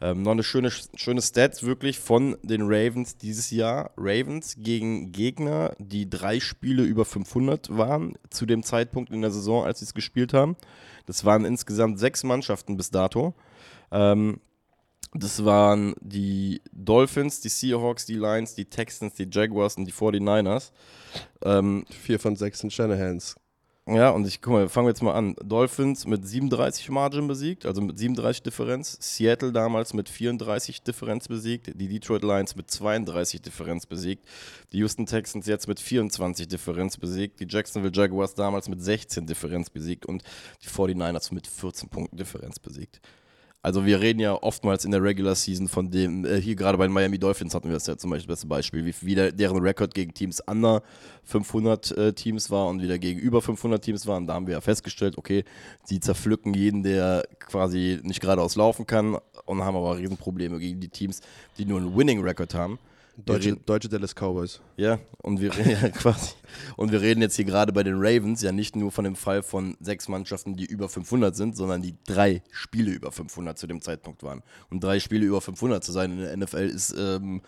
Ähm, noch eine schöne, schöne Stat wirklich von den Ravens dieses Jahr. Ravens gegen Gegner, die drei Spiele über 500 waren zu dem Zeitpunkt in der Saison, als sie es gespielt haben. Das waren insgesamt sechs Mannschaften bis dato. Ähm, das waren die Dolphins, die Seahawks, die Lions, die Texans, die Jaguars und die 49ers. Ähm, Vier von sechs sind Shanahans. Ja, und ich guck mal, fangen wir jetzt mal an. Dolphins mit 37 Margin besiegt, also mit 37 Differenz. Seattle damals mit 34 Differenz besiegt. Die Detroit Lions mit 32 Differenz besiegt. Die Houston Texans jetzt mit 24 Differenz besiegt. Die Jacksonville Jaguars damals mit 16 Differenz besiegt und die 49ers mit 14 Punkten Differenz besiegt. Also wir reden ja oftmals in der Regular Season von dem, äh, hier gerade bei den Miami Dolphins hatten wir das ja zum Beispiel das beste Beispiel, wie, wie der, deren Rekord gegen Teams under 500 äh, Teams war und wieder gegen über 500 Teams war. Und da haben wir ja festgestellt, okay, sie zerpflücken jeden, der quasi nicht geradeaus laufen kann und haben aber Riesenprobleme gegen die Teams, die nur einen Winning Record haben. Deutsche, deutsche Dallas Cowboys. Ja, und wir, ja, quasi. und wir reden jetzt hier gerade bei den Ravens ja nicht nur von dem Fall von sechs Mannschaften, die über 500 sind, sondern die drei Spiele über 500 zu dem Zeitpunkt waren. Und drei Spiele über 500 zu sein in der NFL ist. Ähm,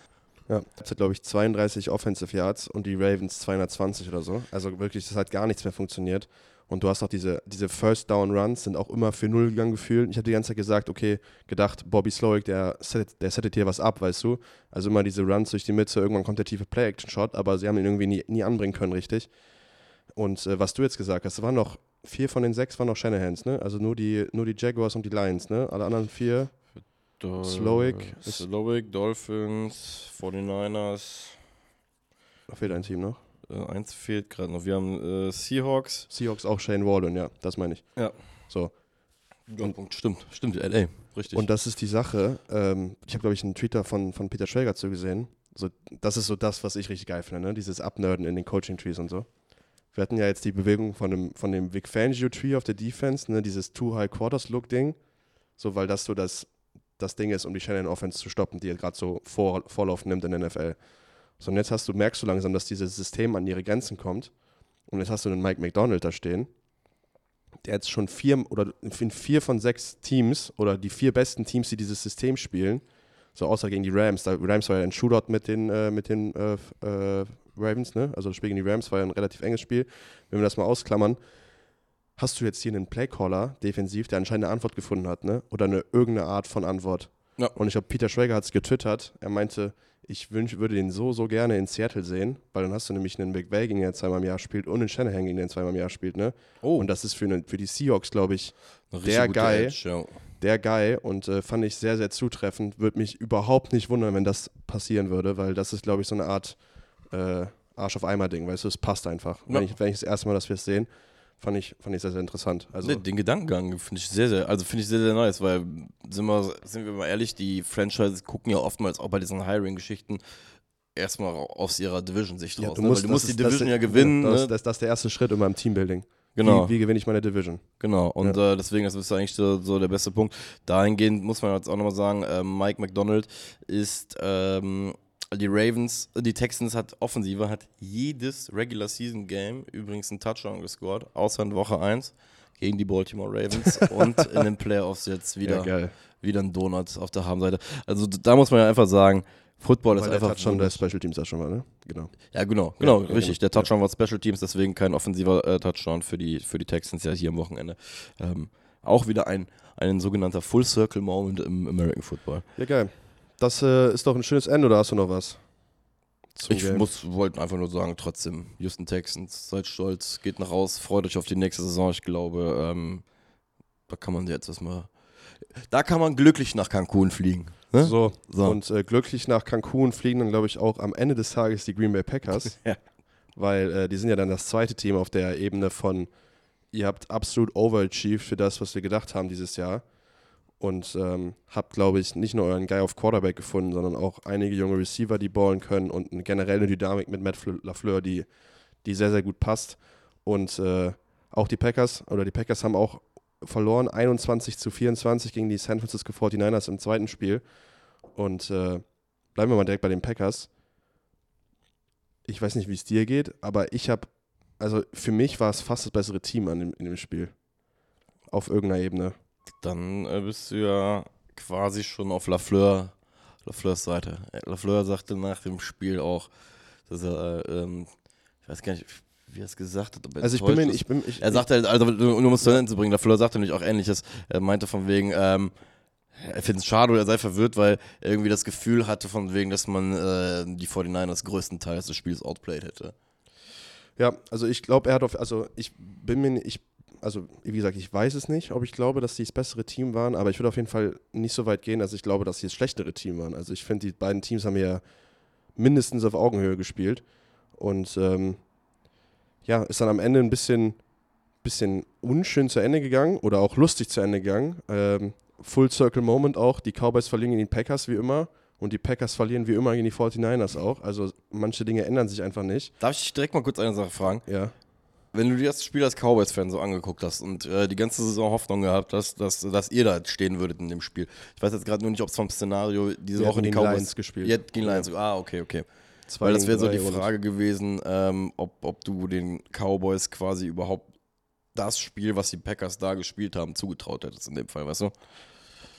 ja, das hat glaube ich 32 Offensive Yards und die Ravens 220 oder so. Also wirklich, das hat gar nichts mehr funktioniert. Und du hast auch diese, diese First Down Runs, sind auch immer für Null gegangen gefühlt. Ich habe die ganze Zeit gesagt, okay, gedacht, Bobby Slowick, der settet, der settet hier was ab, weißt du. Also immer diese Runs durch die Mitte, irgendwann kommt der tiefe Play-Action-Shot, aber sie haben ihn irgendwie nie, nie anbringen können, richtig. Und äh, was du jetzt gesagt hast, waren noch vier von den sechs waren noch Shanahans, ne? Also nur die, nur die Jaguars und die Lions, ne? Alle anderen vier. Do Slowick. Slowick, Dolphins, 49ers. Da fehlt ein Team noch. Äh, eins fehlt gerade noch. Wir haben äh, Seahawks. Seahawks auch Shane Walden, ja, das meine ich. Ja. So. Und, und, stimmt, stimmt, LA, richtig. Und das ist die Sache. Ähm, ich habe, glaube ich, einen Tweeter von, von Peter Schwelger zu gesehen. So, das ist so das, was ich richtig geil finde, ne? dieses Abnerden in den Coaching-Trees und so. Wir hatten ja jetzt die Bewegung von dem, von dem Vic Fangio-Tree auf der Defense, ne? dieses Two-High-Quarters-Look-Ding. So, weil das so das, das Ding ist, um die Shannon Offense zu stoppen, die gerade so Vor Vorlauf nimmt in der NFL. So, und jetzt hast du, merkst du langsam, dass dieses System an ihre Grenzen kommt. Und jetzt hast du einen Mike McDonald da stehen, der jetzt schon vier oder in vier von sechs Teams oder die vier besten Teams, die dieses System spielen, so außer gegen die Rams, da Rams war ja ein Shootout mit den, äh, mit den äh, äh, Ravens, ne? Also das Spiel gegen die Rams war ja ein relativ enges Spiel. Wenn wir das mal ausklammern, hast du jetzt hier einen Playcaller defensiv, der anscheinend eine Antwort gefunden hat, ne? Oder eine irgendeine Art von Antwort. Ja. Und ich glaube, Peter Schrager hat es getwittert. Er meinte, ich wünsch, würde den so, so gerne in Seattle sehen, weil dann hast du nämlich einen McVay, gegen den zweimal im Jahr spielt und einen Shanahan, gegen den zweimal im Jahr spielt, ne? Oh. Und das ist für, eine, für die Seahawks, glaube ich, der Guy. Edge, ja. Der Guy und äh, fand ich sehr, sehr zutreffend. Würde mich überhaupt nicht wundern, wenn das passieren würde, weil das ist, glaube ich, so eine Art äh, Arsch auf Eimer-Ding, weißt du, es passt einfach. Ja. Wenn, ich, wenn ich das erste Mal, dass wir es sehen, fand ich, fand ich sehr, sehr interessant. Also den Gedankengang finde ich sehr, sehr, also finde ich sehr, sehr nice, weil sind wir, sind wir mal ehrlich, die Franchises gucken ja oftmals auch bei diesen Hiring-Geschichten erstmal aus ihrer Division-Sicht ja, raus. Du musst, ne? du musst die Division ja gewinnen. Das, ne? das, das, ist der erste Schritt in meinem Teambuilding. Genau. Wie, wie, gewinne ich meine Division? Genau, und ja. äh, deswegen das ist eigentlich so, so, der beste Punkt. Dahingehend muss man jetzt auch nochmal sagen, äh, Mike McDonald ist ähm, die Ravens, die Texans hat Offensive, hat jedes Regular Season Game übrigens einen Touchdown gescored, außer in Woche 1 gegen die Baltimore Ravens und in den Playoffs jetzt wieder, ja, wieder ein Donut auf der Habenseite. Also da muss man ja einfach sagen, Football Weil ist einfach. Der Touchdown der Special Teams schon mal, ne? Genau. Ja, genau, genau, ja, richtig. Der Touchdown war Special Teams, deswegen kein offensiver äh, Touchdown für die, für die Texans ja hier am Wochenende. Ähm, auch wieder ein, ein sogenannter Full Circle Moment im American Football. Ja, geil. Das äh, ist doch ein schönes Ende, oder hast du noch was? Ich Game? muss, wollte einfach nur sagen, trotzdem, Houston Texans, seid stolz, geht nach raus, freut euch auf die nächste Saison. Ich glaube, ähm, da kann man jetzt erstmal, da kann man glücklich nach Cancun fliegen. Ne? So, so, und äh, glücklich nach Cancun fliegen dann, glaube ich, auch am Ende des Tages die Green Bay Packers. ja. Weil äh, die sind ja dann das zweite Team auf der Ebene von, ihr habt absolut overachieved für das, was wir gedacht haben dieses Jahr und ähm, habt, glaube ich, nicht nur euren Guy auf Quarterback gefunden, sondern auch einige junge Receiver, die ballen können und eine generelle Dynamik mit Matt LaFleur, die, die sehr, sehr gut passt. Und äh, auch die Packers, oder die Packers haben auch verloren 21 zu 24 gegen die San Francisco 49ers im zweiten Spiel. Und äh, bleiben wir mal direkt bei den Packers. Ich weiß nicht, wie es dir geht, aber ich habe, also für mich war es fast das bessere Team an dem, in dem Spiel. Auf irgendeiner Ebene. Dann äh, bist du ja quasi schon auf Lafleur, Lafleurs Seite. Äh, Lafleur sagte nach dem Spiel auch, dass er, äh, ähm, ich weiß gar nicht, wie er es gesagt hat. also ich bin mir, ich bin, ich, er sagte, halt, also um es zu Ende zu bringen, Lafleur sagte nämlich auch ähnliches. Er meinte von wegen, ähm, er findet es schade oder er sei verwirrt, weil er irgendwie das Gefühl hatte, von wegen, dass man äh, die 49ers größtenteils des Spiels outplayed hätte. Ja, also ich glaube, er hat auf, also ich bin mir, ich also wie gesagt, ich weiß es nicht, ob ich glaube, dass sie das bessere Team waren, aber ich würde auf jeden Fall nicht so weit gehen, dass ich glaube, dass sie das schlechtere Team waren. Also ich finde, die beiden Teams haben ja mindestens auf Augenhöhe gespielt. Und ähm, ja, ist dann am Ende ein bisschen, bisschen unschön zu Ende gegangen oder auch lustig zu Ende gegangen. Ähm, Full Circle Moment auch. Die Cowboys verlieren gegen die Packers wie immer. Und die Packers verlieren wie immer gegen die 49ers auch. Also manche Dinge ändern sich einfach nicht. Darf ich dich direkt mal kurz eine Sache fragen? Ja wenn du dir das Spiel als Cowboys-Fan so angeguckt hast und äh, die ganze Saison Hoffnung gehabt hast, dass, dass ihr da stehen würdet in dem Spiel. Ich weiß jetzt gerade nur nicht, ob es vom Szenario diese Woche die Cowboys Lions gespielt. Ihr gegen Lions. Ah, okay, okay. Zwei Weil das wäre so die Frage gewesen, ähm, ob, ob du den Cowboys quasi überhaupt das Spiel, was die Packers da gespielt haben, zugetraut hättest in dem Fall, weißt du?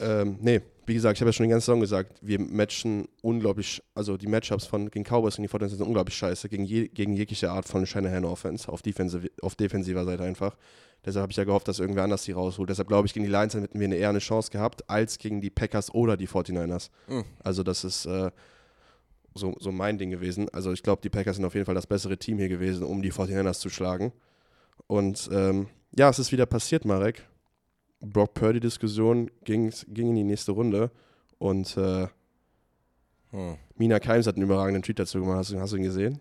Ähm, nee, wie gesagt, ich habe ja schon die ganze Saison gesagt, wir matchen unglaublich, also die Matchups von gegen Cowboys und die Fortnite sind unglaublich scheiße, gegen, je, gegen jegliche Art von Shanahan Offense, auf, Defensive, auf defensiver Seite einfach. Deshalb habe ich ja gehofft, dass irgendwer anders die rausholt. Deshalb glaube ich, gegen die Lions hätten wir eine, eher eine Chance gehabt, als gegen die Packers oder die 49ers. Mhm. Also das ist äh, so, so mein Ding gewesen. Also ich glaube, die Packers sind auf jeden Fall das bessere Team hier gewesen, um die 49ers zu schlagen. Und ähm, ja, es ist wieder passiert, Marek. Brock Purdy-Diskussion ging, ging in die nächste Runde und äh, hm. Mina Keims hat einen überragenden Tweet dazu gemacht. Hast du, hast du ihn gesehen?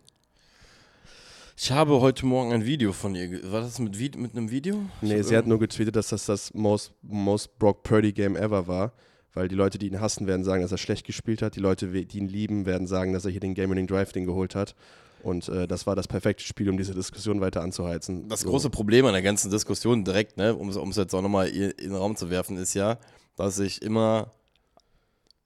Ich habe heute Morgen ein Video von ihr. War das mit, mit einem Video? Nee, sie hat nur getweetet, dass das das most, most Brock Purdy Game ever war. Weil die Leute, die ihn hassen, werden sagen, dass er schlecht gespielt hat. Die Leute, die ihn lieben, werden sagen, dass er hier den Game-Winning Drive-Ding geholt hat. Und äh, das war das perfekte Spiel, um diese Diskussion weiter anzuheizen. Das so. große Problem an der ganzen Diskussion direkt, ne, um es jetzt auch nochmal in den Raum zu werfen, ist ja, dass sich immer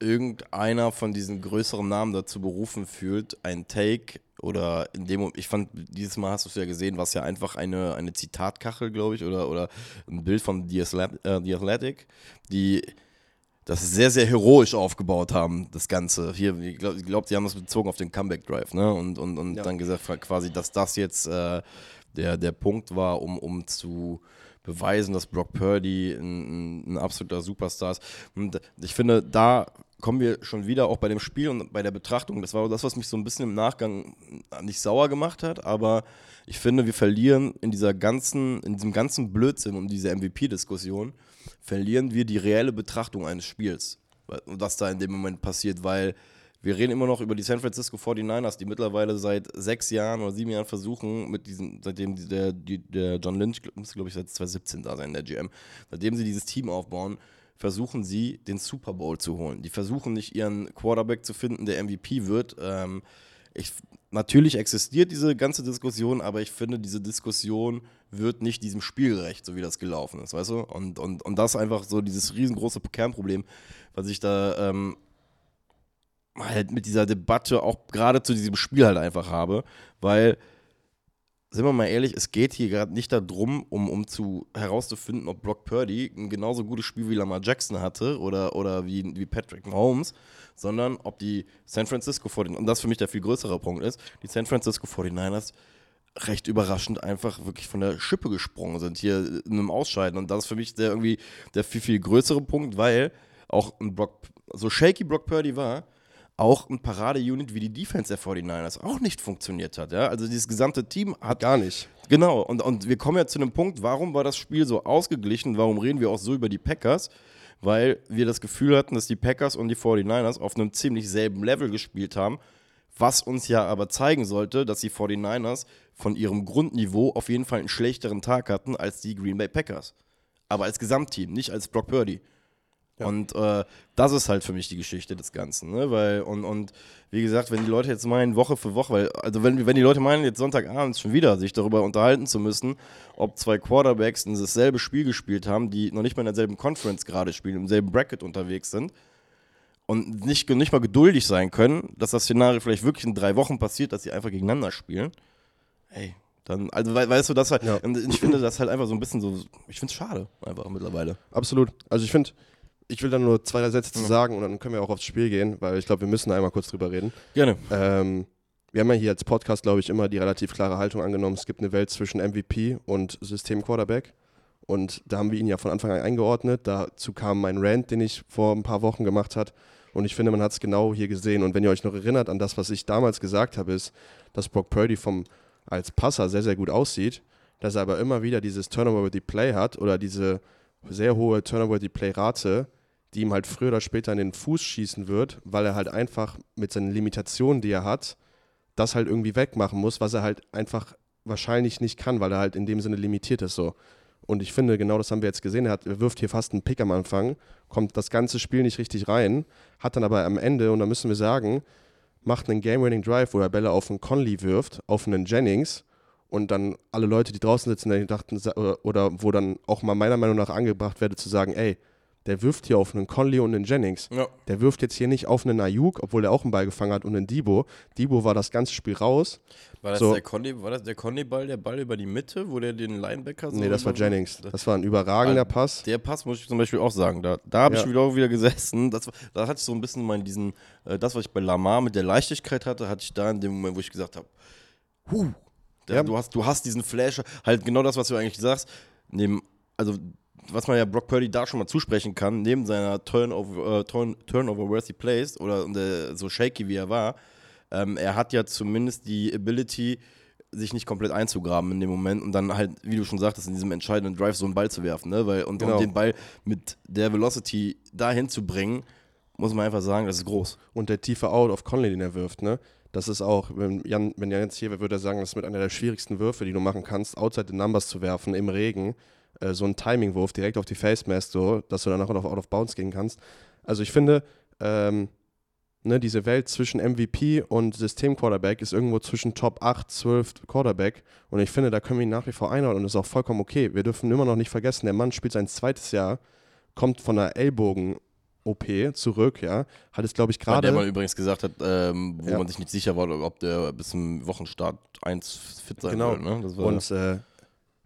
irgendeiner von diesen größeren Namen dazu berufen fühlt, ein Take oder in dem ich fand, dieses Mal hast du es ja gesehen, was ja einfach eine, eine Zitatkachel, glaube ich, oder, oder ein Bild von The äh, Athletic, die das sehr, sehr heroisch aufgebaut haben, das Ganze. Hier, ich glaube, glaub, die haben das bezogen auf den Comeback Drive, ne? Und, und, und ja. dann gesagt, quasi, dass das jetzt äh, der, der Punkt war, um, um zu beweisen, dass Brock Purdy ein, ein, absoluter Superstar ist. Und ich finde, da kommen wir schon wieder auch bei dem Spiel und bei der Betrachtung. Das war das, was mich so ein bisschen im Nachgang nicht sauer gemacht hat, aber ich finde, wir verlieren in dieser ganzen, in diesem ganzen Blödsinn und diese MVP-Diskussion verlieren wir die reelle Betrachtung eines Spiels. Was da in dem Moment passiert, weil wir reden immer noch über die San Francisco 49ers, die mittlerweile seit sechs Jahren oder sieben Jahren versuchen, mit diesem, seitdem der, der John Lynch, muss glaube ich seit 2017 da sein, der GM, seitdem sie dieses Team aufbauen, versuchen sie, den Super Bowl zu holen. Die versuchen nicht ihren Quarterback zu finden, der MVP wird. Ähm, ich, natürlich existiert diese ganze Diskussion, aber ich finde, diese Diskussion wird nicht diesem Spiel gerecht, so wie das gelaufen ist, weißt du? Und, und, und das einfach so dieses riesengroße Kernproblem, was ich da ähm, halt mit dieser Debatte auch gerade zu diesem Spiel halt einfach habe, weil sind wir mal ehrlich, es geht hier gerade nicht darum, um, um zu herauszufinden, ob Brock Purdy ein genauso gutes Spiel wie Lamar Jackson hatte oder, oder wie, wie Patrick Mahomes, sondern ob die San Francisco 49ers, und das für mich der viel größere Punkt ist, die San Francisco 49ers recht überraschend einfach wirklich von der Schippe gesprungen sind hier in einem Ausscheiden. Und das ist für mich der irgendwie der viel, viel größere Punkt, weil auch ein Brock, so shaky Brock Purdy war, auch ein Parade-Unit wie die Defense der 49ers auch nicht funktioniert hat. Ja? Also dieses gesamte Team hat. Gar nicht. Genau. Und, und wir kommen ja zu einem Punkt, warum war das Spiel so ausgeglichen? Warum reden wir auch so über die Packers? Weil wir das Gefühl hatten, dass die Packers und die 49ers auf einem ziemlich selben Level gespielt haben. Was uns ja aber zeigen sollte, dass die 49ers von ihrem Grundniveau auf jeden Fall einen schlechteren Tag hatten als die Green Bay Packers. Aber als Gesamtteam, nicht als Brock Purdy. Ja. Und äh, das ist halt für mich die Geschichte des Ganzen, ne? Weil, und, und wie gesagt, wenn die Leute jetzt meinen, Woche für Woche, weil, also wenn, wenn die Leute meinen, jetzt Sonntagabends schon wieder sich darüber unterhalten zu müssen, ob zwei Quarterbacks ein dasselbe Spiel gespielt haben, die noch nicht mal in derselben Conference gerade spielen, im selben Bracket unterwegs sind und nicht, nicht mal geduldig sein können, dass das Szenario vielleicht wirklich in drei Wochen passiert, dass sie einfach gegeneinander spielen. Ey, dann, also we weißt du, das halt, Ja. ich finde das halt einfach so ein bisschen so, ich finde es schade, einfach mittlerweile. Absolut. Also ich finde, ich will dann nur zwei, drei Sätze zu Ja. sagen und dann können wir auch aufs Spiel gehen, weil ich glaube, wir müssen einmal kurz drüber reden. Gerne. Ähm, wir haben ja hier als Podcast, glaube ich, immer die relativ klare Haltung angenommen. Es gibt eine Welt zwischen MVP und System-Quarterback. Und da haben wir ihn ja von Anfang an eingeordnet. Dazu kam mein Rant, den ich vor ein paar Wochen gemacht hat. Und ich finde, man hat es genau hier gesehen. Und wenn ihr euch noch erinnert an das, was ich damals gesagt habe, ist, dass Brock Purdy vom, als Passer sehr, sehr gut aussieht, dass er aber immer wieder dieses Turnover-Worthy Play hat oder diese sehr hohe Turnover-Worthy Play-Rate, die ihm halt früher oder später in den Fuß schießen wird, weil er halt einfach mit seinen Limitationen, die er hat, das halt irgendwie wegmachen muss, was er halt einfach wahrscheinlich nicht kann, weil er halt in dem Sinne limitiert ist so. Und ich finde, genau das haben wir jetzt gesehen. Er, hat, er wirft hier fast einen Pick am Anfang, kommt das ganze Spiel nicht richtig rein, hat dann aber am Ende, und da müssen wir sagen, macht einen Game-Winning Drive, wo er Bälle auf einen Conley wirft, auf einen Jennings und dann alle Leute, die draußen sitzen, die dachten, oder wo dann auch mal meiner Meinung nach angebracht werde, zu sagen, ey, der wirft hier auf einen Conley und einen Jennings. Ja. Der wirft jetzt hier nicht auf einen Ayuk, obwohl der auch einen Ball gefangen hat, und einen Debo. Debo war das ganze Spiel raus. War das, So. der Conny, war das der Conny-Ball, der Ball über die Mitte, wo der den Linebacker so. nee, das war Jennings. Das war ein überragender Ah, Pass. Der Pass muss ich zum Beispiel auch sagen. Da, da habe Ja. ich wieder auch wieder gesessen. Das, war- da hatte ich so ein bisschen meinen diesen, äh, das, was ich bei Lamar mit der Leichtigkeit hatte, hatte ich da in dem Moment, wo ich gesagt habe, huh, Ja. du, hast, du hast diesen Flash, halt genau das, was du eigentlich sagst. Neben, also was man ja Brock Purdy da schon mal zusprechen kann, neben seiner Turnover, äh, Turn, Turnover-worthy Plays oder äh, so shaky wie er war, ähm, er hat ja zumindest die Ability, sich nicht komplett einzugraben in dem Moment und dann halt, wie du schon sagtest, in diesem entscheidenden Drive so einen Ball zu werfen, ne? Weil, und, Genau. und den Ball mit der Velocity dahin zu bringen, muss man einfach sagen, das ist groß. Und der tiefe Out auf Conley, den er wirft, ne? Das ist auch, wenn Jan, wenn Jan jetzt hier wäre, würde er sagen, das ist mit einer der schwierigsten Würfe, die du machen kannst, outside the numbers zu werfen, im Regen. Äh, so ein Timing-Wurf direkt auf die Face Mask, so, dass du danach auf Out of Bounds gehen kannst. Also ich finde, ähm, ne, diese Welt zwischen MVP und System-Quarterback ist irgendwo zwischen Top 8, 12 Quarterback. Und ich finde, da können wir ihn nach wie vor einordnen und das ist auch vollkommen okay. Wir dürfen immer noch nicht vergessen, der Mann spielt sein zweites Jahr, kommt von einer Ellbogen-OP zurück, ja. Hat es, glaube ich, gerade. der man übrigens gesagt hat, ähm, wo Ja. man sich nicht sicher war, ob der bis zum Wochenstart 1 fit sein Genau. will. Ne? Und äh,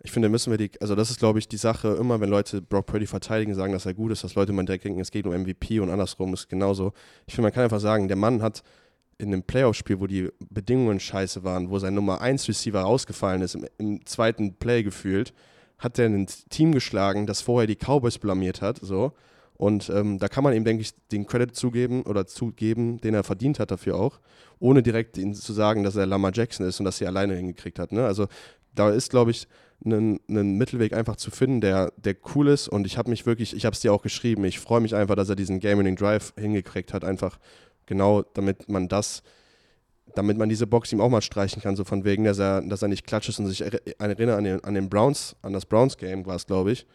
ich finde, müssen wir die, also das ist, glaube ich, die Sache, immer wenn Leute Brock Purdy verteidigen, sagen, dass er gut ist, dass Leute mal direkt denken, es geht um MVP und andersrum ist genauso. Ich finde, man kann einfach sagen, der Mann hat in einem Playoff-Spiel, wo die Bedingungen scheiße waren, wo sein Nummer 1 Receiver rausgefallen ist, im, im zweiten Play gefühlt, hat er ein Team geschlagen, das vorher die Cowboys blamiert hat, so. Und ähm, da kann man ihm, denke ich, den Credit zugeben oder zugeben, den er verdient hat dafür auch, ohne direkt ihn zu sagen, dass er Lamar Jackson ist und dass sie alleine hingekriegt hat. Ne? Also da ist, glaube ich, ein, ein Mittelweg einfach zu finden, der, der cool ist. Und ich habe mich wirklich, ich habe es dir auch geschrieben, ich freue mich einfach, dass er diesen Game-Winning Drive hingekriegt hat, einfach genau, damit man das, damit man diese Box ihm auch mal streichen kann, so von wegen, dass er, dass er nicht klatscht ist und sich erinnert an den, an den Browns, an das Browns-Game war es, glaube ich,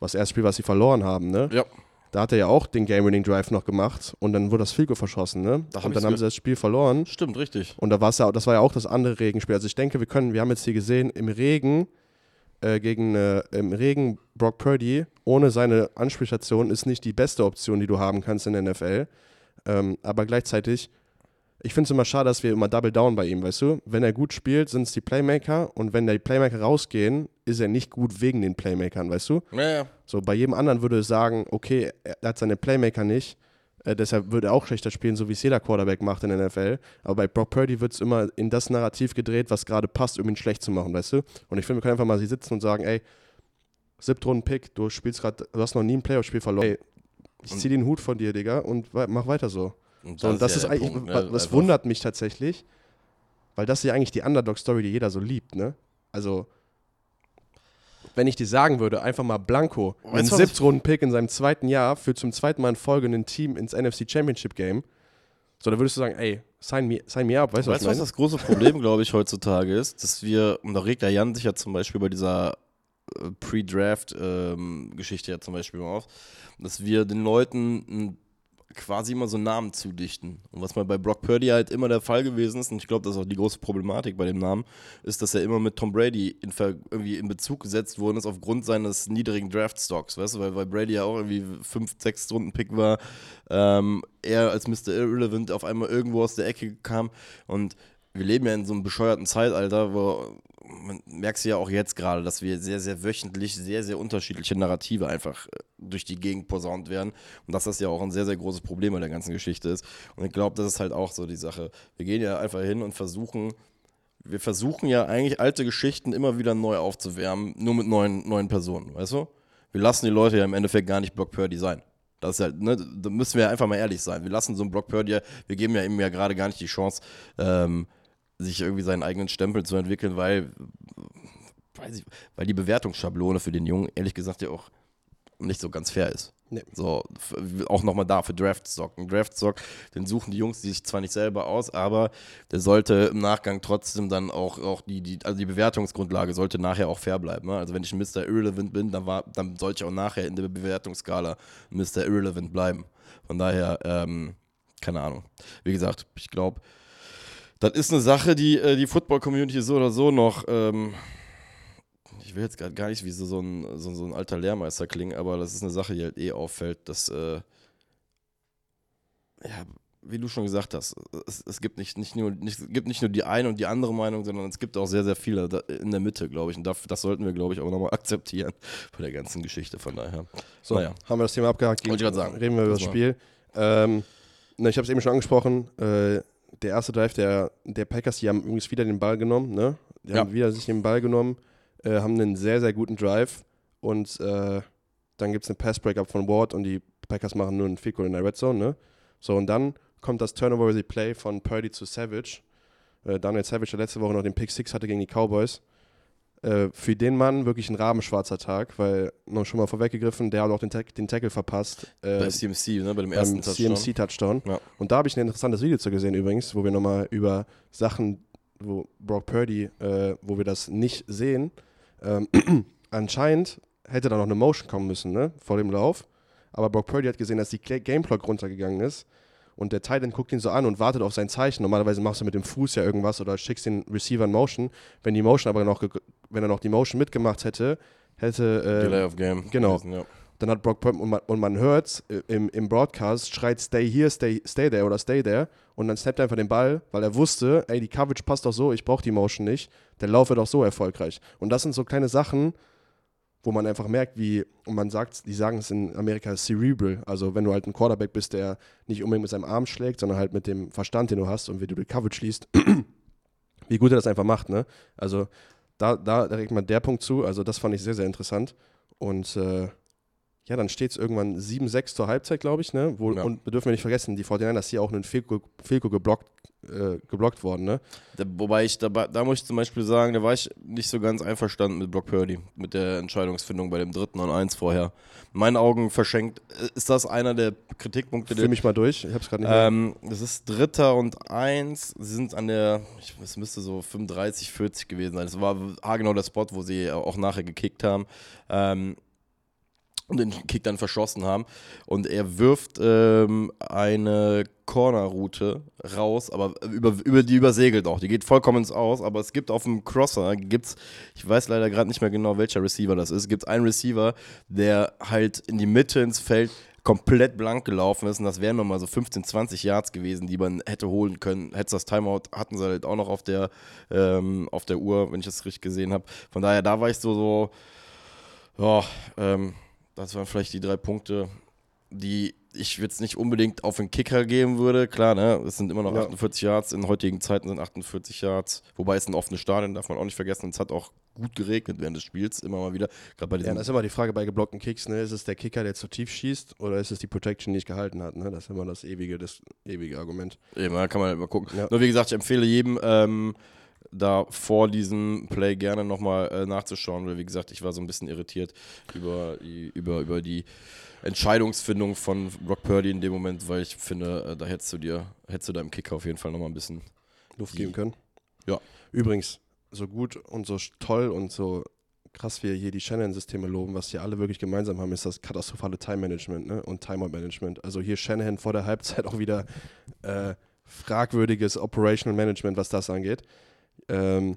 was erste Spiel, was sie verloren haben, ne? ja, Da hat er ja auch den Game-Winning Drive noch gemacht und dann wurde das Goal verschossen, ne? Da und dann haben sie das Spiel verloren. stimmt, richtig. Und da war's ja, das war ja auch das andere Regenspiel. Also ich denke, wir können, wir haben jetzt hier gesehen, im Regen, äh, gegen äh, im Regen Brock Purdy ohne seine Anspielstation ist nicht die beste Option, die du haben kannst in der NFL. Ähm, aber gleichzeitig, ich finde es immer schade, dass wir immer Double Down bei ihm, weißt du? Wenn er gut spielt, sind es die Playmaker und wenn die Playmaker rausgehen, ist er nicht gut wegen den Playmakern, weißt du? Ja, ja. So, bei jedem anderen würde es sagen, okay, er hat seine Playmaker nicht, äh, deshalb würde er auch schlechter spielen, so wie es jeder Quarterback macht in der NFL. Aber bei Brock Purdy wird es immer in das Narrativ gedreht, was gerade passt, um ihn schlecht zu machen, weißt du? Und ich finde, wir können einfach mal hier sitzen und sagen, ey, Siebtrunden-Pick, du spielst gerade, du hast noch nie ein Playoff-Spiel verloren. Ey, ich zieh den Hut von dir, Digga, und mach weiter so. So, und das ist, ja der eigentlich, Punkt, ne? das Einfach- wundert mich tatsächlich, weil das ist ja eigentlich die Underdog-Story, die jeder so liebt, ne? Also, wenn ich dir sagen würde, einfach mal Blanco, einen Siebtrunden-Pick in seinem zweiten Jahr für zum zweiten Mal in Folge ein Team ins NFC Championship Game, so, da würdest du sagen, ey, sign me, sign me up, weißt du, was Weißt du, was das große Problem, glaube ich, heutzutage ist? Dass wir, und da regt der Jan sich ja zum Beispiel bei dieser äh, Pre-Draft-Geschichte ja zum Beispiel mal auf, dass wir den Leuten ein quasi immer so Namen zudichten. Und was mal bei Brock Purdy halt immer der Fall gewesen ist, und ich glaube, das ist auch die große Problematik bei dem Namen, ist, dass er immer mit Tom Brady in, irgendwie in Bezug gesetzt worden ist aufgrund seines niedrigen Draft-Stocks, weißt du, weil, weil Brady ja auch irgendwie 5, 6 Runden-Pick war, ähm, er als Mr. Irrelevant auf einmal irgendwo aus der Ecke kam und wir leben ja in so einem bescheuerten Zeitalter, wo man merkt es ja auch jetzt gerade, dass wir sehr, sehr wöchentlich sehr, sehr unterschiedliche Narrative einfach äh, durch die Gegend posaunt werden. Und dass das ja auch ein sehr, sehr großes Problem bei der ganzen Geschichte ist. Und ich glaube, das ist halt auch so die Sache. Wir gehen ja einfach hin und versuchen, wir versuchen ja eigentlich alte Geschichten immer wieder neu aufzuwärmen, nur mit neuen, neuen Personen, weißt du? Wir lassen die Leute ja im Endeffekt gar nicht Block Purdy sein. Das ist halt, ne, da müssen wir einfach mal ehrlich sein. Wir lassen so einen Block Purdy, wir geben ja ihm ja gerade gar nicht die Chance, ähm, sich irgendwie seinen eigenen Stempel zu entwickeln, weil, ich, weil die Bewertungsschablone für den Jungen ehrlich gesagt ja auch nicht so ganz fair ist. Nee. So, auch nochmal da für Draftstock. Ein Draftstock, den suchen die Jungs die sich zwar nicht selber aus, aber der sollte im Nachgang trotzdem dann auch, auch die, die, also die Bewertungsgrundlage sollte nachher auch fair bleiben. Ne? Also wenn ich ein Mr. Irrelevant bin, dann, war, dann sollte ich auch nachher in der Bewertungsskala Mr. Irrelevant bleiben. Von daher, ähm, keine Ahnung. Wie gesagt, ich glaube, das ist eine Sache, die äh, die Football-Community so oder so noch. Ähm, ich will jetzt gar nicht wie so, so, ein, so, so, ein alter Lehrmeister klingen, aber das ist eine Sache, die halt eh auffällt, dass, äh, ja, wie du schon gesagt hast, es, es gibt, nicht, nicht nur, nicht, gibt nicht nur die eine und die andere Meinung, sondern es gibt auch sehr, sehr viele in der Mitte, glaube ich. Und das, das sollten wir, glaube ich, auch nochmal akzeptieren bei der ganzen Geschichte. Von daher. So, naja. haben wir das Thema abgehakt. Wollte ich gerade sagen. Reden wir über das Spiel. Ähm, na, ich habe es eben schon angesprochen. Äh, der erste Drive der, der Packers, die haben übrigens wieder den Ball genommen, ne? Die ja. haben wieder sich den Ball genommen, äh, haben einen sehr, sehr guten Drive und äh, dann gibt es einen Pass-Breakup von Ward und die Packers machen nur einen Goal in der Red Zone, ne? So, und dann kommt das Turnover-Play von Purdy zu Savage. Äh, Daniel Savage, der letzte Woche noch den Pick 6 hatte gegen die Cowboys. Äh, für den Mann wirklich ein rabenschwarzer Tag, weil noch schon mal vorweggegriffen, der hat auch den, den Tackle verpasst. Äh, bei CMC, ne? bei dem ersten Touchdown. CMC-Touchdown. Ja. Und da habe ich ein interessantes Video zu gesehen übrigens, wo wir nochmal über Sachen, wo Brock Purdy, äh, wo wir das nicht sehen, ähm, anscheinend hätte da noch eine Motion kommen müssen, ne, vor dem Lauf. Aber Brock Purdy hat gesehen, dass die Gameplock runtergegangen ist und der Titan guckt ihn so an und wartet auf sein Zeichen. Normalerweise machst du mit dem Fuß ja irgendwas oder schickst den Receiver in Motion. Wenn die Motion aber noch, wenn er noch die Motion mitgemacht hätte, hätte. Äh, Delay of Game. Genau. Gewesen, ja. Dann hat Brock und man, und man hört äh, im, im Broadcast, schreit Stay here, stay, stay there oder Stay there. Und dann snappt er einfach den Ball, weil er wusste, ey, die Coverage passt doch so, ich brauche die Motion nicht. Der Lauf wird auch so erfolgreich. Und das sind so kleine Sachen, wo man einfach merkt, wie, und man sagt, die sagen es in Amerika cerebral, also wenn du halt ein Quarterback bist, der nicht unbedingt mit seinem Arm schlägt, sondern halt mit dem Verstand, den du hast und wie du die Coverage liest, wie gut er das einfach macht, ne? Also da, da direkt mal der Punkt zu, also das fand ich sehr, sehr interessant. Und äh, ja, dann steht es irgendwann 7-6 zur Halbzeit, glaube ich, ne? Wo, ja. Und wir dürfen wir nicht vergessen, die 49ers hier auch einen Filko, Filko geblockt, äh, geblockt worden, ne? Da, wobei ich, da, da muss ich zum Beispiel sagen, da war ich nicht so ganz einverstanden mit Brock Purdy, mit der Entscheidungsfindung bei dem dritten und eins vorher. In meinen Augen verschenkt, ist das einer der Kritikpunkte. Fühl mich mal durch, ich hab's gerade nicht ähm, Das ist dritter und eins, sie sind an der, es müsste so 35, 40 gewesen sein. Das war genau der Spot, wo sie auch nachher gekickt haben. Ähm, und den Kick dann verschossen haben. Und er wirft ähm, eine Corner-Route raus, aber über, über die übersegelt auch. Die geht vollkommen ins Aus, aber es gibt auf dem Crosser, gibt's, ich weiß leider gerade nicht mehr genau, welcher Receiver das ist, gibt es einen Receiver, der halt in die Mitte ins Feld komplett blank gelaufen ist und das wären nochmal so 15, 20 Yards gewesen, die man hätte holen können. Hätte das Timeout, hatten sie halt auch noch auf der, ähm, auf der Uhr, wenn ich das richtig gesehen habe. Von daher, da war ich so, so, ja, ähm, das waren vielleicht die drei Punkte, die ich jetzt nicht unbedingt auf den Kicker geben würde. Klar, ne, es sind immer noch ja. 48 Yards, in heutigen Zeiten sind 48 Yards, wobei es ein offenes Stadion, darf man auch nicht vergessen. Es hat auch gut geregnet während des Spiels, immer mal wieder. Gerade bei ja, das ist immer die Frage bei geblockten Kicks, ne? ist es der Kicker, der zu tief schießt oder ist es die Protection, die nicht gehalten hat? Ne? Das ist immer das ewige, das ewige Argument. Eben, da kann man halt mal gucken. Ja. Nur wie gesagt, ich empfehle jedem, ähm, da vor diesem Play gerne nochmal äh, nachzuschauen, weil wie gesagt, ich war so ein bisschen irritiert über, über, über die Entscheidungsfindung von Brock Purdy in dem Moment, weil ich finde, äh, da hättest du dir, hättest du deinem Kicker auf jeden Fall nochmal ein bisschen Luft geben können. Ja. Übrigens, so gut und so toll und so krass wir hier die Shanahan-Systeme loben, was die alle wirklich gemeinsam haben, ist das katastrophale Time-Management ne? und Timeout-Management. Also hier Shanahan vor der Halbzeit auch wieder äh, fragwürdiges Operational Management, was das angeht. Ähm,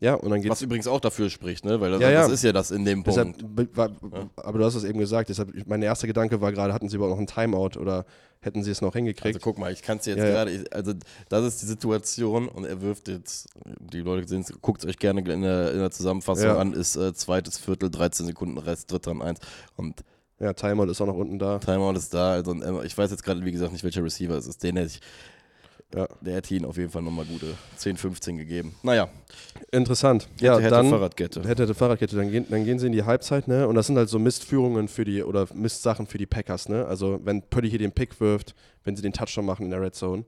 ja, und dann geht's. Was übrigens auch dafür spricht, ne? Weil das, Ja, ja. das ist ja das in dem Punkt. war, Ja. Aber du hast es eben gesagt, deshalb, mein erster Gedanke war gerade, hatten sie überhaupt noch einen Timeout oder hätten sie es noch hingekriegt? Also guck mal, ich kann es jetzt gerade, also das ist die Situation und er wirft jetzt, die Leute sehen es, guckt es euch gerne in der, in der Zusammenfassung an, ist äh, zweites Viertel, 13 Sekunden Rest, dritter und eins und ja, Timeout ist auch noch unten da. Timeout ist da, also und, äh, ich weiß jetzt gerade, wie gesagt, nicht, welcher Receiver es ist, den hätte ich, Ja. der hätte ihn auf jeden Fall nochmal gute 10, 15 gegeben. Naja, Interessant. hätte, ja, hätte dann Fahrradkette. hätte, hätte Fahrradkette, dann gehen, dann gehen sie in die Halbzeit, ne? Und das sind halt so Mistführungen für die oder Mistsachen für die Packers, ne? Also wenn Purdy hier den Pick wirft, wenn sie den Touchdown machen in der Red Zone,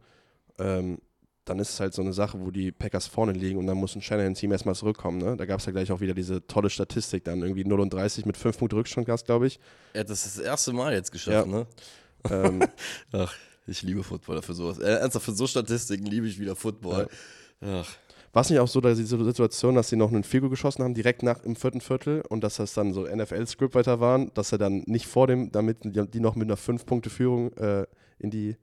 ähm, dann ist es halt so eine Sache, wo die Packers vorne liegen und dann muss ein Shanahan-Team erstmal zurückkommen, ne? Da gab es ja gleich auch wieder diese tolle Statistik, dann irgendwie 0 und 30 mit 5 Punkte Rückstand gab glaube ich. Er hat das das erste Mal jetzt geschafft, Ja. ne? ähm, Ach, ich liebe Footballer für sowas. Äh, ernsthaft, für so Statistiken liebe ich wieder Football. Ach, War es nicht auch so, dass diese Situation, dass sie noch einen Figo geschossen haben, direkt nach im vierten Viertel und dass das dann so NFL-Script weiter waren, dass er dann nicht vor dem, damit die die noch mit einer 5-Punkte-Führung äh, in die,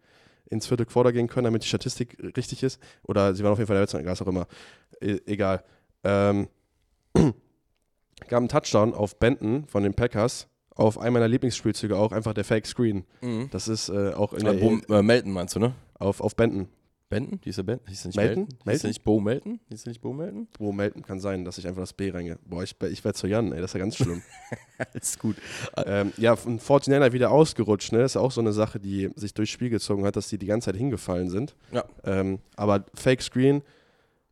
ins vierte Quarter gehen können, damit die Statistik richtig ist? Oder sie waren auf jeden Fall der letzte, was auch immer. E egal. Ähm, gab einen Touchdown auf Benton von den Packers. Auf einem meiner Lieblingsspielzüge auch einfach der Fake Screen. mhm. Das ist äh, auch in Äh, der Bo, äh, Melton meinst du, ne? auf, auf Benton. Benton? Hieß der Benton? Hieß der nicht Melton? Melton? Hieß Melton? der nicht Bo Melton? Hieß der nicht Bo Melton? Wo melden kann sein, dass ich einfach das B reinge. Boah, ich, ich werde zu Jan, ey, das ist ja ganz schlimm. Ist gut. ähm, ja, ein 49er wieder ausgerutscht, ne? Das ist auch so eine Sache, die sich durchs Spiel gezogen hat, dass die die ganze Zeit hingefallen sind. Ja. Ähm, aber Fake Screen,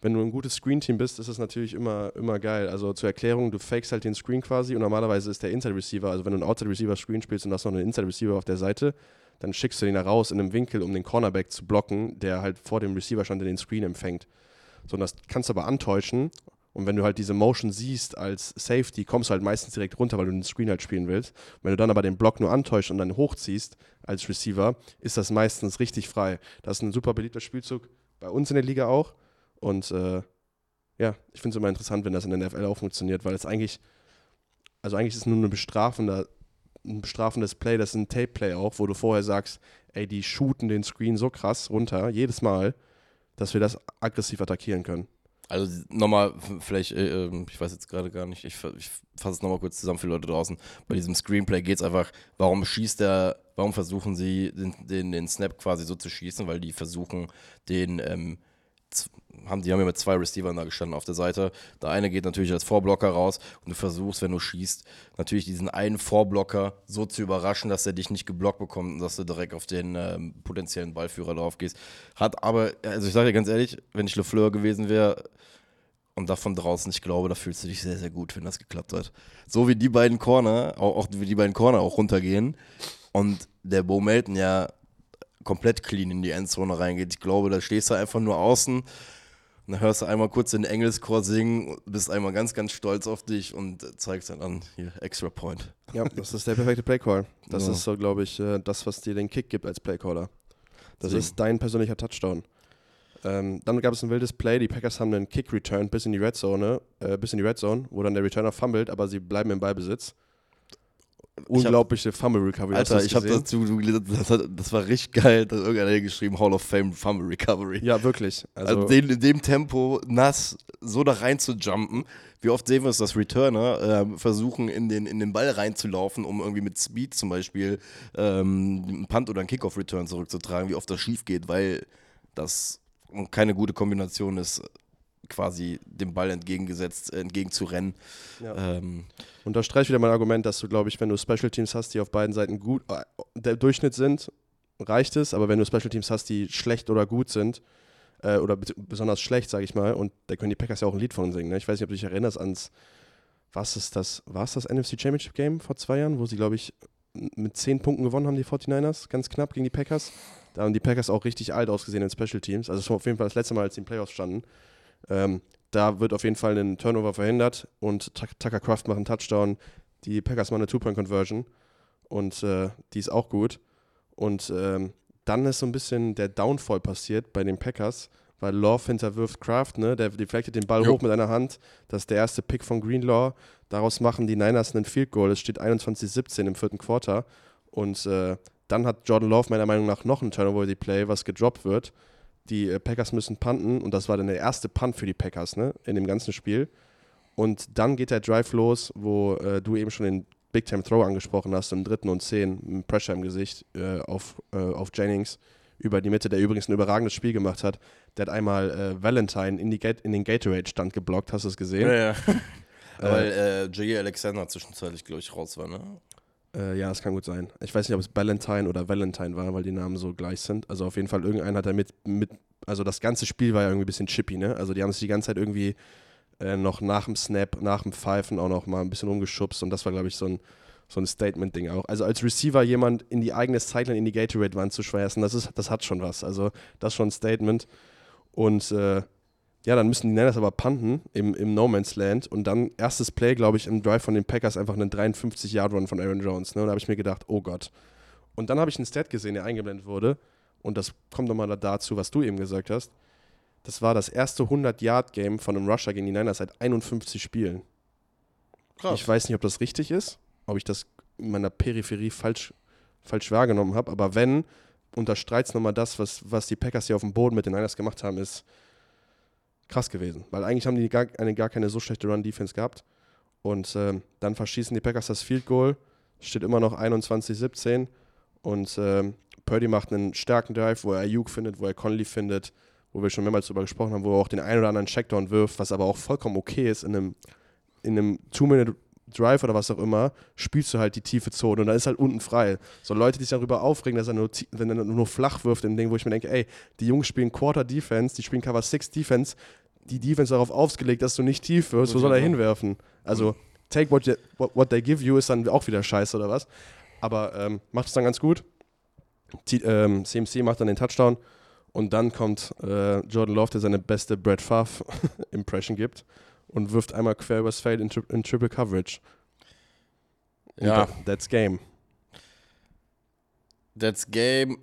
wenn du ein gutes Screen-Team bist, ist es natürlich immer, immer geil. Also zur Erklärung, du fakest halt den Screen quasi und normalerweise ist der Inside-Receiver, also wenn du einen Outside-Receiver-Screen spielst und hast noch einen Inside-Receiver auf der Seite, dann schickst du den da raus in einem Winkel, um den Cornerback zu blocken, der halt vor dem Receiver stand, der den Screen empfängt. So, und das kannst du aber antäuschen. Und wenn du halt diese Motion siehst als Safety, kommst du halt meistens direkt runter, weil du den Screen halt spielen willst. Wenn du dann aber den Block nur antäuschst und dann hochziehst als Receiver, ist das meistens richtig frei. Das ist ein super beliebter Spielzug bei uns in der Liga auch. Und äh, ja, ich finde es immer interessant, wenn das in der NFL auch funktioniert, weil es eigentlich, also eigentlich ist es nur eine bestrafende, ein bestrafendes Play, das ist ein Tape-Play auch, wo du vorher sagst, ey, die shooten den Screen so krass runter, jedes Mal, dass wir das aggressiv attackieren können. Also nochmal, vielleicht, äh, ähm, ich weiß jetzt gerade gar nicht, ich, ich fasse es nochmal kurz zusammen für Leute draußen. Bei diesem Screenplay geht es einfach, warum schießt der, warum versuchen sie den, den, den Snap quasi so zu schießen, weil die versuchen, den, ähm, haben, die haben ja mit zwei Receivern da gestanden auf der Seite. Der eine geht natürlich als Vorblocker raus und du versuchst, wenn du schießt, natürlich diesen einen Vorblocker so zu überraschen, dass er dich nicht geblockt bekommt und dass du direkt auf den ähm, potenziellen Ballführer drauf gehst. Hat aber, also ich sage dir ganz ehrlich, wenn ich LeFleur gewesen wäre, und davon draußen, ich glaube, da fühlst du dich sehr, sehr gut, wenn das geklappt hat. So wie die beiden Corner, auch, auch wie die beiden Corner auch runtergehen und der Bo Melton ja komplett clean in die Endzone reingeht. Ich glaube, da stehst du einfach nur außen und dann hörst du einmal kurz den Engelschor singen, bist einmal ganz, ganz stolz auf dich und zeigst dann an, hier, Extra Point. Ja, das ist der perfekte Playcall. Das Ja. ist so, glaube ich, äh, das, was dir den Kick gibt als Playcaller. Das Deswegen. ist dein persönlicher Touchdown. Ähm, dann gab es ein wildes Play. Die Packers haben einen Kick returned bis in die Red Zone, äh, bis in die Red Zone, wo dann der Returner fummelt, aber sie bleiben im Ballbesitz. Unglaubliche Fumble Recovery. Alter, ich habe dazu, gelesen, das, hat, das war richtig geil, da hat irgendeiner hier geschrieben, Hall of Fame Fumble Recovery. Ja, wirklich. Also, Also, den, in dem Tempo nass so da rein zu jumpen. Wie oft sehen wir es, dass Returner ähm, versuchen, in den, in den Ball reinzulaufen, um irgendwie mit Speed zum Beispiel ähm, einen Punt oder einen Kickoff-Return zurückzutragen, wie oft das schief geht, weil das keine gute Kombination ist, quasi dem Ball entgegengesetzt, äh, entgegenzurennen. ja. Ähm, unterstreicht wieder mein Argument, dass du, glaube ich, wenn du Special Teams hast, die auf beiden Seiten gut, äh, der Durchschnitt sind, reicht es. Aber wenn du Special Teams hast, die schlecht oder gut sind, äh, oder be- besonders schlecht, sage ich mal, und da können die Packers ja auch ein Lied von singen. Ne? Ich weiß nicht, ob du dich erinnerst ans, was ist das, war es das NFC Championship Game vor zwei Jahren, wo sie, glaube ich, mit zehn Punkten gewonnen haben, die 49ers, ganz knapp gegen die Packers. Da haben die Packers auch richtig alt ausgesehen in Special Teams. Also es war auf jeden Fall das letzte Mal, als die in Playoffs standen. Ähm, da wird auf jeden Fall ein Turnover verhindert und Tuck- Tucker Craft macht einen Touchdown. Die Packers machen eine Two-Point-Conversion und äh, die ist auch gut. Und ähm, dann ist so ein bisschen der Downfall passiert bei den Packers, weil Love hinterwirft Kraft, ne? Der deflectet den Ball Jo. hoch mit einer Hand. Das ist der erste Pick von Greenlaw. Daraus machen die Niners einen Field Goal. Es steht 21-17 im vierten Quarter. Und äh, dann hat Jordan Love meiner Meinung nach noch ein Turnover Play, was gedroppt wird. Die äh, Packers müssen punten und das war dann der erste Punt für die Packers, ne? In dem ganzen Spiel. Und dann geht der Drive los, wo äh, du eben schon den Big Time Throw angesprochen hast, im dritten und zehn, mit Pressure im Gesicht äh, auf, äh, auf Jennings über die Mitte, der übrigens ein überragendes Spiel gemacht hat. Der hat einmal äh, Valentine in, die Gate, in den Gatorade-Stand geblockt, hast du es gesehen? Ja, ja. Weil äh, J.E. Alexander zwischenzeitlich, glaube ich, raus war, ne? Äh, ja, das kann gut sein. Ich weiß nicht, ob es Valentine oder Valentine war, weil die Namen so gleich sind. Also auf jeden Fall, irgendeiner hat da mit, mit also das ganze Spiel war ja irgendwie ein bisschen chippy, ne? Also die haben sich die ganze Zeit irgendwie äh, noch nach dem Snap, nach dem Pfeifen auch noch mal ein bisschen rumgeschubst und das war, glaube ich, so ein, so ein Statement-Ding auch. Also als Receiver jemand in die eigene Sideline, in die Gatorade-Wand zu schmeißen, das, ist, das hat schon was. Also das ist schon ein Statement. Und äh, ja, dann müssen die Niners aber punten im, im No Man's Land und dann erstes Play, glaube ich, im Drive von den Packers einfach einen 53-Yard-Run von Aaron Jones. Ne? Und da habe ich mir gedacht, oh Gott. Und dann habe ich einen Stat gesehen, der eingeblendet wurde und das kommt nochmal dazu, was du eben gesagt hast. Das war das erste 100-Yard-Game von einem Rusher gegen die Niners seit 51 Spielen. Krass. Ich weiß nicht, ob das richtig ist, ob ich das in meiner Peripherie falsch, falsch wahrgenommen habe, aber wenn, unterstreicht es nochmal das, was, was die Packers hier auf dem Boden mit den Niners gemacht haben, ist krass gewesen. Weil eigentlich haben die gar, eine, gar keine so schlechte Run-Defense gehabt. Und ähm, dann verschießen die Packers das Field Goal, steht immer noch 21-17 und ähm, Purdy macht einen starken Drive, wo er Ayuk findet, wo er Conley findet, wo wir schon mehrmals darüber gesprochen haben, wo er auch den einen oder anderen Checkdown wirft, was aber auch vollkommen okay ist in einem, in einem Two-Minute-Drive oder was auch immer, spielst du halt die tiefe Zone und dann ist halt unten frei. So Leute, die sich darüber aufregen, dass er nur, wenn er nur flach wirft, in Ding, wo ich mir denke, ey, die Jungs spielen Quarter-Defense, die spielen Cover-6-Defense, die Defense darauf ausgelegt, dass du nicht tief wirst, wo soll er hinwerfen? Also, take what, you, what, they give you ist dann auch wieder scheiße oder was. Aber ähm, macht es dann ganz gut. T ähm, CMC macht dann den Touchdown und dann kommt äh, Jordan Love, der seine beste Brad Favre Impression gibt und wirft einmal quer übers Feld in, tri in Triple Coverage. Und Ja. that- That's game. That's game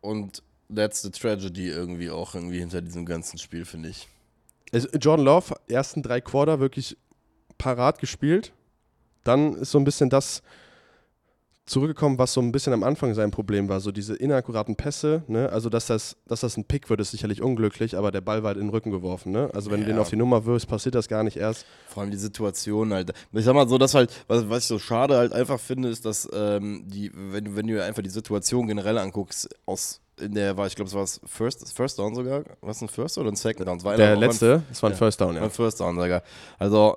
und that's the tragedy irgendwie auch irgendwie hinter diesem ganzen Spiel, finde ich. Also Jordan Love, ersten drei Quarter wirklich parat gespielt. Dann ist so ein bisschen das zurückgekommen, was so ein bisschen am Anfang sein Problem war. So diese inakkuraten Pässe. Ne? Also, dass das, dass das ein Pick wird, ist sicherlich unglücklich, aber der Ball war halt in den Rücken geworfen. Ne? Also, wenn du Ja. den auf die Nummer wirfst, passiert das gar nicht erst. Vor allem die Situation halt. Ich sag mal so, dass halt, was, was ich so schade halt einfach finde, ist, dass ähm, die, wenn, du- wenn du einfach die Situation generell anguckst, aus in der war, ich glaube, es war das First, First Down sogar. Was ein First oder ein Second Down? Es Der letzte, das war ein ja. First Down, ja. Ein First Down sogar. Also,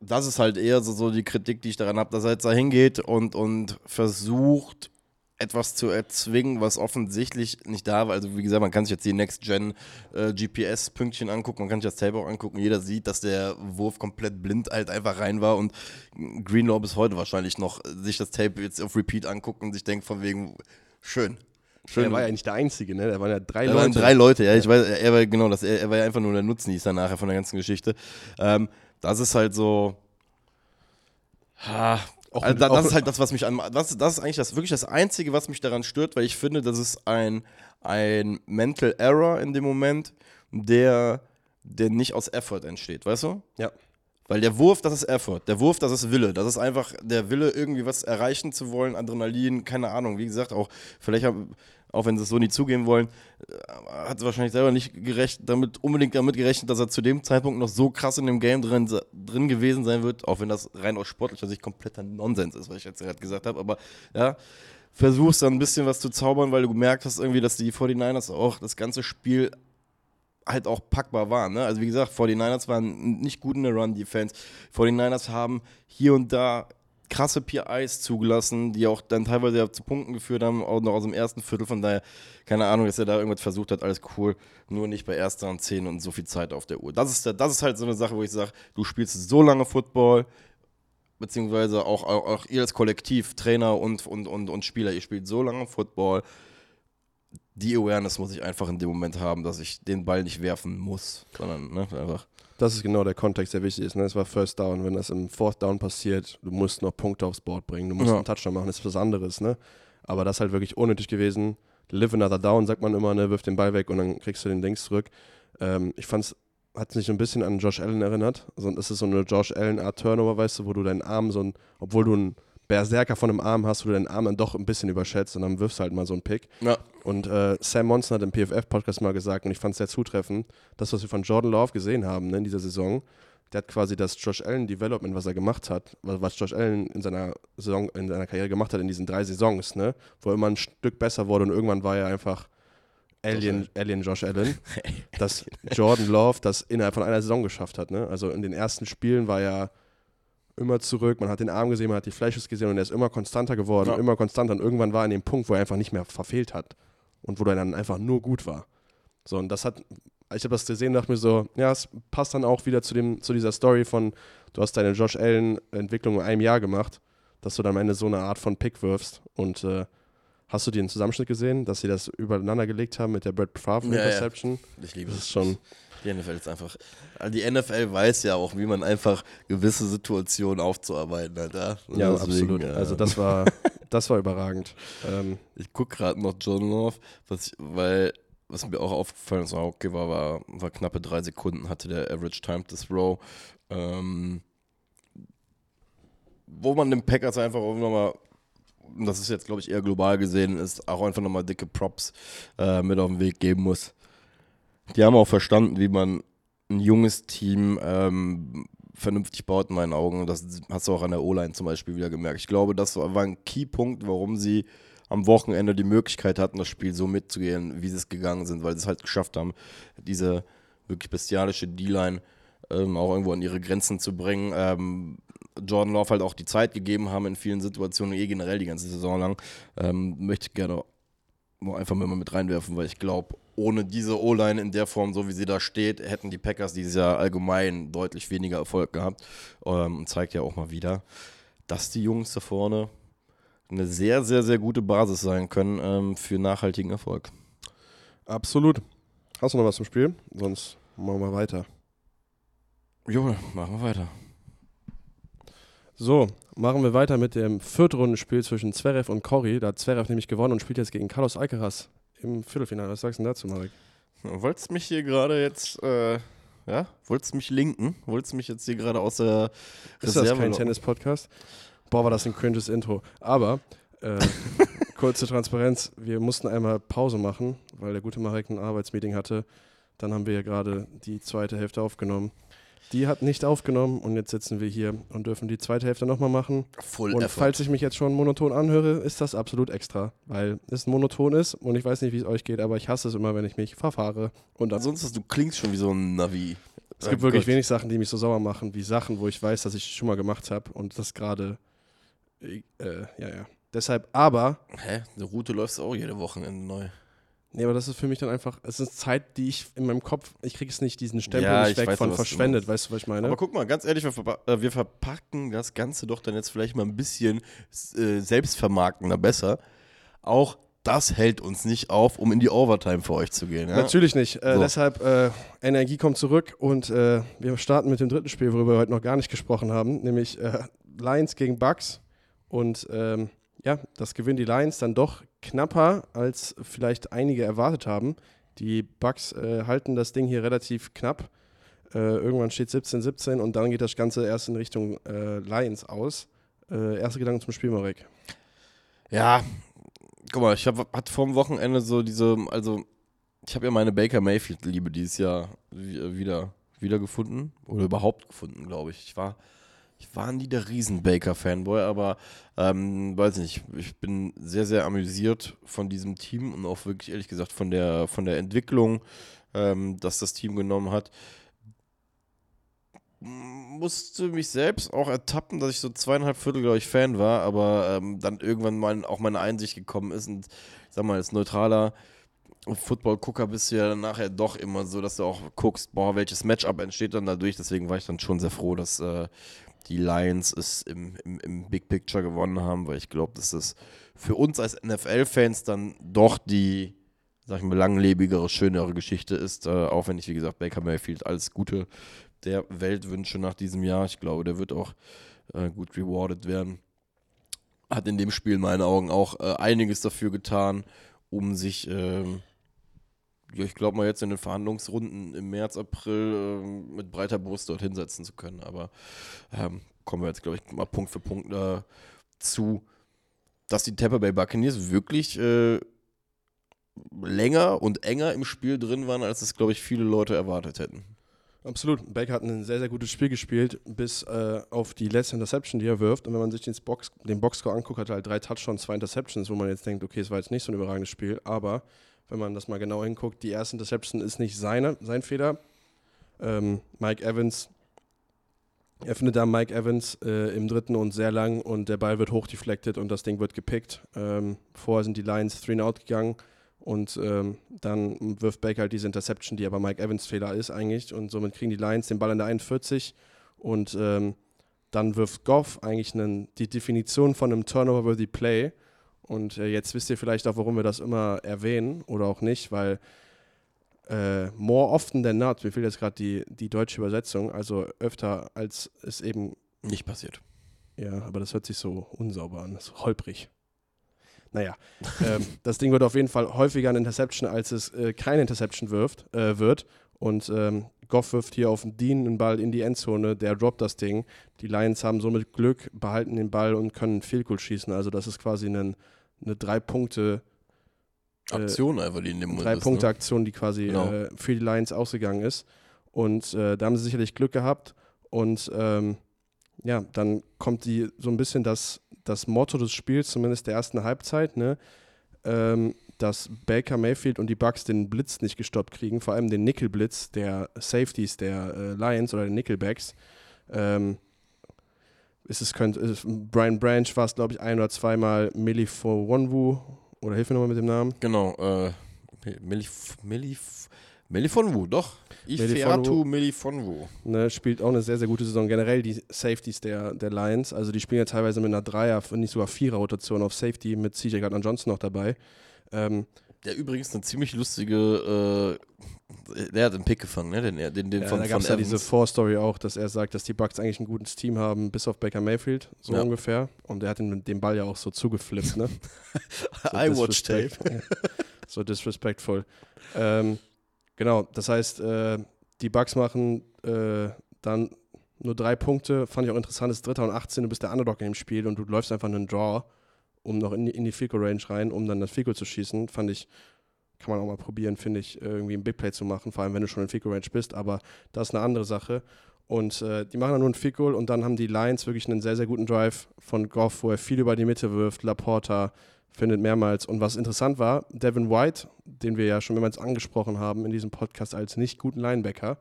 das ist halt eher so, so die Kritik, die ich daran habe, dass er jetzt da hingeht und, und versucht, etwas zu erzwingen, was offensichtlich nicht da war. Also wie gesagt, man kann sich jetzt die Next-Gen äh, angucken, man kann sich das Tape auch angucken. Jeder sieht, dass der Wurf komplett blind halt einfach rein war und Greenlaw bis heute wahrscheinlich noch sich das Tape jetzt auf Repeat anguckt und sich denkt von wegen, schön. Schön. Er war ja nicht der Einzige, ne? Da waren ja drei Da Leute. waren drei Leute, ja. Ich weiß, er war genau, das, er, er war ja einfach nur der Nutznießer nachher von der ganzen Geschichte. Ähm, das ist halt so. Ha, Auch also das ist halt das, was mich an. Das, das ist eigentlich das, wirklich das Einzige, was mich daran stört, weil ich finde, das ist ein, ein Mental Error in dem Moment, der, der nicht aus Effort entsteht, weißt du? Ja. Weil der Wurf, das ist Effort. Der Wurf, das ist Wille. Das ist einfach der Wille, irgendwie was erreichen zu wollen, Adrenalin, keine Ahnung. Wie gesagt, auch vielleicht, haben, auch wenn sie es so nie zugeben wollen, äh, hat sie wahrscheinlich selber nicht gerecht, damit, unbedingt damit gerechnet, dass er zu dem Zeitpunkt noch so krass in dem Game drin, drin gewesen sein wird, auch wenn das rein aus sportlicher Sicht kompletter Nonsens ist, was ich jetzt gerade gesagt habe. Aber ja, versuchst dann ein bisschen was zu zaubern, weil du gemerkt hast irgendwie, dass die 49ers auch das ganze Spiel halt auch packbar waren. Ne? Also wie gesagt, 49ers waren nicht gut in der Run-Defense. 49ers haben hier und da krasse PIs zugelassen, die auch dann teilweise ja zu Punkten geführt haben, auch noch aus dem ersten Viertel. Von daher, keine Ahnung, dass er da irgendwas versucht hat, alles cool. Nur nicht bei erster und zehn und so viel Zeit auf der Uhr. Das ist, das ist halt so eine Sache, wo ich sage, du spielst so lange Football, beziehungsweise auch, auch, auch ihr als Kollektiv, Trainer und, und, und, und Spieler, ihr spielt so lange Football, die Awareness muss ich einfach in dem Moment haben, dass ich den Ball nicht werfen muss, sondern ne, einfach. Das ist genau der Kontext, der wichtig ist. Ne? Es war First Down. Wenn das im Fourth Down passiert, du musst noch Punkte aufs Board bringen, du musst Ja. einen Touchdown machen, das ist was anderes. Ne? Aber das ist halt wirklich unnötig gewesen. live another down, sagt man immer, ne, wirf den Ball weg und dann kriegst du den links zurück. Ähm, ich fand's, hat sich ein bisschen an Josh Allen erinnert. Also, es ist so eine Josh Allen-Art Turnover, weißt du, wo du deinen Arm so ein, obwohl du einen Berserker von einem Arm hast, wo du deinen Arm dann doch ein bisschen überschätzt und dann wirfst du halt mal so einen Pick. Ja. Und äh, Sam Monson hat im PFF-Podcast mal gesagt, und ich fand es sehr zutreffend, das, was wir von Jordan Love gesehen haben ne, in dieser Saison, der hat quasi das Josh Allen Development, was er gemacht hat, was Josh Allen in seiner Saison, in seiner Karriere gemacht hat in diesen drei Saisons, ne, wo er immer ein Stück besser wurde und irgendwann war er einfach Alien, Josh Alien Josh Allen, dass Jordan Love das innerhalb von einer Saison geschafft hat. Ne? Also in den ersten Spielen war er immer zurück, man hat den Arm gesehen, man hat die Flashes gesehen und er ist immer konstanter geworden, ja. immer konstanter und irgendwann war er an dem Punkt, wo er einfach nicht mehr verfehlt hat und wo er dann einfach nur gut war. So, und das hat, ich habe das gesehen und dachte mir so, ja, es passt dann auch wieder zu, dem, zu dieser Story von, du hast deine Josh Allen-Entwicklung in einem Jahr gemacht, dass du dann am Ende so eine Art von Pick wirfst und äh, Hast du den Zusammenschnitt gesehen, dass sie das übereinander gelegt haben mit der Brad Favre ja, Interception? Ja. Ich liebe das. Ist schon die NFL ist einfach. Die NFL weiß ja auch, wie man einfach gewisse Situationen aufzuarbeiten hat. Ja, ja deswegen, absolut. Ja. Also das war, das war überragend. Ähm, ich gucke gerade noch John Love, was ich, weil was mir auch aufgefallen ist, okay, war, war, war knappe drei Sekunden hatte der Average Time to Throw. Ähm, wo man den Packers einfach auch nochmal das ist jetzt, glaube ich, eher global gesehen, ist auch einfach nochmal dicke Props äh, mit auf den Weg geben muss. Die haben auch verstanden, wie man ein junges Team ähm, vernünftig baut, in meinen Augen. Das hast du auch an der O-Line zum Beispiel wieder gemerkt. Ich glaube, das war ein Keypunkt, warum sie am Wochenende die Möglichkeit hatten, das Spiel so mitzugehen, wie sie es gegangen sind, weil sie es halt geschafft haben, diese wirklich bestialische D-Line ähm, auch irgendwo an ihre Grenzen zu bringen. Ähm, Jordan Love halt auch die Zeit gegeben haben in vielen Situationen, eh generell die ganze Saison lang. Ähm, möchte ich gerne einfach mal mit reinwerfen, weil ich glaube, ohne diese O-Line in der Form, so wie sie da steht, hätten die Packers dieses Jahr allgemein deutlich weniger Erfolg gehabt. Ähm, und zeigt ja auch mal wieder, dass die Jungs da vorne eine sehr, sehr, sehr gute Basis sein können ähm, für nachhaltigen Erfolg. Absolut. Hast du noch was zum Spiel? Sonst machen wir weiter. Jo, machen wir weiter. So, machen wir weiter mit dem Viertrundenspiel zwischen Zverev und Cory. Da hat Zverev nämlich gewonnen und spielt jetzt gegen Carlos Alcaraz im Viertelfinale. Was sagst du dazu, Marek? Wolltest mich hier gerade jetzt, äh, ja, wolltest mich linken? Wolltest mich jetzt hier gerade aus der Ist Reserve das kein Tennis-Podcast? Boah, war das ein cringes Intro. Aber, äh, kurze Transparenz, wir mussten einmal Pause machen, weil der gute Marek ein Arbeitsmeeting hatte. Dann haben wir ja gerade die zweite Hälfte aufgenommen. Die hat nicht aufgenommen und jetzt sitzen wir hier und dürfen die zweite Hälfte nochmal machen. Full und effort. falls ich mich jetzt schon monoton anhöre, ist das absolut extra, weil es monoton ist und ich weiß nicht, wie es euch geht, aber ich hasse es immer, wenn ich mich verfahre. Und ansonsten, du klingst schon wie so ein Navi. Es gibt oh wirklich Gott. wenig Sachen, die mich so sauer machen, wie Sachen, wo ich weiß, dass ich schon mal gemacht habe und das gerade, äh, ja, ja. Deshalb, aber. Hä? Eine Route läufst auch jede Wochenende neu. Nee, aber das ist für mich dann einfach, es ist Zeit, die ich in meinem Kopf, ich kriege es nicht, diesen Stempel ja, nicht weg weiß, von verschwendet, weißt du, was ich meine? Aber guck mal, ganz ehrlich, wir, verpa äh, wir, verpacken das Ganze doch dann jetzt vielleicht mal ein bisschen äh, selbstvermarktender besser. Auch das hält uns nicht auf, um in die Overtime für euch zu gehen. Ja? Natürlich nicht. Äh, so. Deshalb, äh, Energie kommt zurück und äh, wir starten mit dem dritten Spiel, worüber wir heute noch gar nicht gesprochen haben, nämlich äh, Lions gegen Bucks. Und ähm, ja, das gewinnen die Lions dann doch knapper, als vielleicht einige erwartet haben. Die Bucks äh, halten das Ding hier relativ knapp. Äh, irgendwann steht 17-17 und dann geht das Ganze erst in Richtung äh, Lions aus. Äh, erste Gedanken zum Spiel, Marek. Ja, guck mal, ich habe hatte vor dem Wochenende so diese, also ich habe ja meine Baker Mayfield-Liebe dieses Jahr wieder, wieder gefunden oder überhaupt gefunden, glaube ich. Ich war ich war nie der Riesen-Baker-Fanboy, aber ähm, weiß nicht, ich bin sehr, sehr amüsiert von diesem Team und auch wirklich ehrlich gesagt von der, von der Entwicklung, ähm, dass das Team genommen hat. Musste mich selbst auch ertappen, dass ich so zweieinhalb Viertel, glaube ich, Fan war, aber ähm, dann irgendwann mal auch meine Einsicht gekommen ist und ich sag mal, als neutraler Football-Gucker bist du ja nachher doch immer so, dass du auch guckst, boah, welches Matchup entsteht dann dadurch. Deswegen war ich dann schon sehr froh, dass, äh, die Lions es im, im, im Big Picture gewonnen haben, weil ich glaube, dass das für uns als NFL-Fans dann doch die, sag ich mal, langlebigere, schönere Geschichte ist. Äh, auch wenn ich, wie gesagt, Baker Mayfield alles Gute der Welt wünsche nach diesem Jahr. Ich glaube, der wird auch äh, gut rewarded werden. Hat in dem Spiel in meinen Augen auch äh, einiges dafür getan, um sich, ähm, ja, ich glaube mal jetzt in den Verhandlungsrunden im März, April ähm, mit breiter Brust dort hinsetzen zu können. Aber ähm, kommen wir jetzt, glaube ich, mal Punkt für Punkt dazu, dass die Tampa Bay Buccaneers wirklich äh, länger und enger im Spiel drin waren, als es, glaube ich, viele Leute erwartet hätten. Absolut. Baker hat ein sehr, sehr gutes Spiel gespielt, bis äh, auf die letzte Interception, die er wirft. Und wenn man sich den, Box, den Boxscore anguckt, hat er halt drei Touchdowns, zwei Interceptions, wo man jetzt denkt, okay, es war jetzt nicht so ein überragendes Spiel. Aber wenn man das mal genau hinguckt, die erste Interception ist nicht seine, sein Fehler. Ähm, Mike Evans, er findet da Mike Evans äh, im dritten und sehr lang und der Ball wird hochdeflected und das Ding wird gepickt. Ähm, vorher sind die Lions 3 out gegangen und ähm, dann wirft Baker halt diese Interception, die aber Mike Evans Fehler ist eigentlich. Und somit kriegen die Lions den Ball in der 41. Und ähm, dann wirft Goff eigentlich einen, die Definition von einem Turnover-worthy Play. Und äh, jetzt wisst ihr vielleicht auch, warum wir das immer erwähnen oder auch nicht, weil äh, more often than not, mir fehlt jetzt gerade die, die deutsche Übersetzung, also öfter als es eben nicht passiert. Ja, aber das hört sich so unsauber an, so holprig. Naja, ähm, das Ding wird auf jeden Fall häufiger eine Interception, als es äh, keine Interception wirft, äh, wird. Und ähm, Goff wirft hier auf den Dean einen Ball in die Endzone, der droppt das Ding. Die Lions haben somit Glück, behalten den Ball und können Field Goal schießen. Also das ist quasi ein, eine drei Punkte äh, Aktion einfach, die in dem Drei Punkte ne? Aktion, die quasi genau. äh, für die Lions ausgegangen ist. Und äh, da haben sie sicherlich Glück gehabt. Und ähm, ja, dann kommt die so ein bisschen das das Motto des Spiels, zumindest der ersten Halbzeit, ne? Ähm, dass Baker Mayfield und die Bucks den Blitz nicht gestoppt kriegen, vor allem den Nickel-Blitz der Safeties der äh, Lions oder den Nickelbacks. Ähm, ist es könnte, ist, Brian Branch war es, glaube ich, ein oder zweimal Millie for Wonwu, oder hilf mir nochmal mit dem Namen. Genau, äh, Millie, Millie, Melifonwu, doch. Ifeatu Melifonwu. Ne, spielt auch eine sehr, sehr gute Saison. Generell die Safeties der, der Lions. Also die spielen ja teilweise mit einer Dreier, wenn nicht sogar Vierer-Rotation auf Safety mit CJ Gardner Johnson noch dabei. Ähm, der übrigens eine ziemlich lustige, äh, der hat den Pick gefangen, ne? Den, den, den ja, von, da gab es ja diese Vorstory auch, dass er sagt, dass die Bucks eigentlich ein gutes Team haben, bis auf Baker Mayfield, so ja. ungefähr. Und er hat den, den Ball ja auch so zugeflippt, ne? so I watch tape. so disrespectful. Ähm, Genau, das heißt, äh, die Bugs machen äh, dann nur drei Punkte. Fand ich auch interessant, ist Dritter und 18, du bist der Underdog in dem Spiel und du läufst einfach einen Draw, um noch in die, in die Fico Range rein, um dann das Fico zu schießen. Fand ich, kann man auch mal probieren, finde ich, irgendwie ein Big Play zu machen, vor allem wenn du schon in Fico Range bist, aber das ist eine andere Sache. Und äh, die machen dann nur ein Field und dann haben die Lions wirklich einen sehr, sehr guten Drive von Goff, wo er viel über die Mitte wirft, Laporta, findet mehrmals. Und was interessant war, Devin White, den wir ja schon mehrmals angesprochen haben in diesem Podcast als nicht guten Linebacker,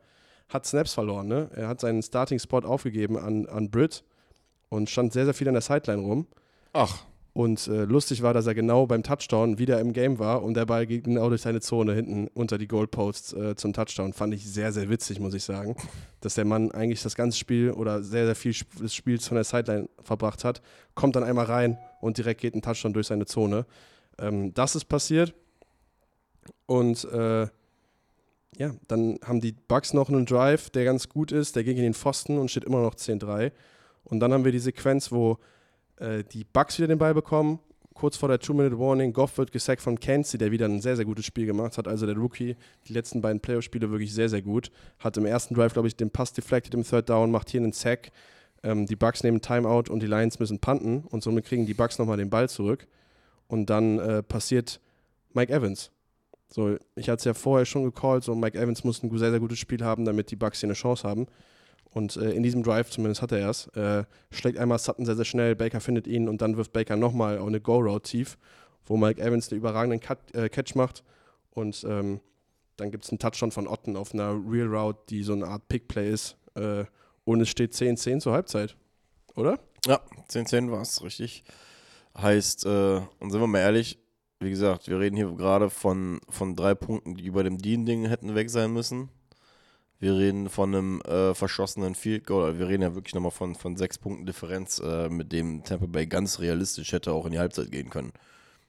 hat Snaps verloren. Ne? Er hat seinen Starting-Spot aufgegeben an, an Britt und stand sehr, sehr viel an der Sideline rum. Ach. Und äh, lustig war, dass er genau beim Touchdown wieder im Game war und der Ball ging genau durch seine Zone hinten unter die Goalposts äh, zum Touchdown. Fand ich sehr, sehr witzig, muss ich sagen. Dass der Mann eigentlich das ganze Spiel oder sehr, sehr viel des Spiels von der Sideline verbracht hat, kommt dann einmal rein und direkt geht ein Touchdown durch seine Zone. Ähm, das ist passiert. Und äh, ja, dann haben die Bucks noch einen Drive, der ganz gut ist. Der ging in den Pfosten und steht immer noch 10-3. Und dann haben wir die Sequenz, wo äh, die Bucks wieder den Ball bekommen. Kurz vor der Two-Minute-Warning, Goff wird gesackt von Kenzie, der wieder ein sehr, sehr gutes Spiel gemacht hat. Also der Rookie, die letzten beiden Playoff-Spiele wirklich sehr, sehr gut. Hat im ersten Drive, glaube ich, den Pass deflected im Third Down, macht hier einen Sack. Ähm, die Bucks nehmen Timeout und die Lions müssen punten und somit kriegen die Bucks nochmal den Ball zurück. Und dann äh, passiert Mike Evans. So, ich hatte es ja vorher schon gecallt, so Mike Evans muss ein sehr, sehr gutes Spiel haben, damit die Bucks hier eine Chance haben. Und äh, in diesem Drive, zumindest hat er es, äh, schlägt einmal Sutton sehr, sehr schnell, Baker findet ihn und dann wirft Baker nochmal auf eine Go-Road tief, wo Mike Evans einen überragenden Cut, äh, Catch macht. Und ähm, dann gibt es einen Touchdown von Otten auf einer Real Route, die so eine Art Pick-Play ist. Äh, und es steht 10-10 zur Halbzeit, oder? Ja, 10-10 war es, richtig. Heißt, äh, und sind wir mal ehrlich, wie gesagt, wir reden hier gerade von, von drei Punkten, die bei dem Dean-Ding hätten weg sein müssen. Wir reden von einem äh, verschossenen Field Goal. Wir reden ja wirklich nochmal von, von sechs Punkten Differenz, äh, mit dem Tampa Bay ganz realistisch hätte auch in die Halbzeit gehen können.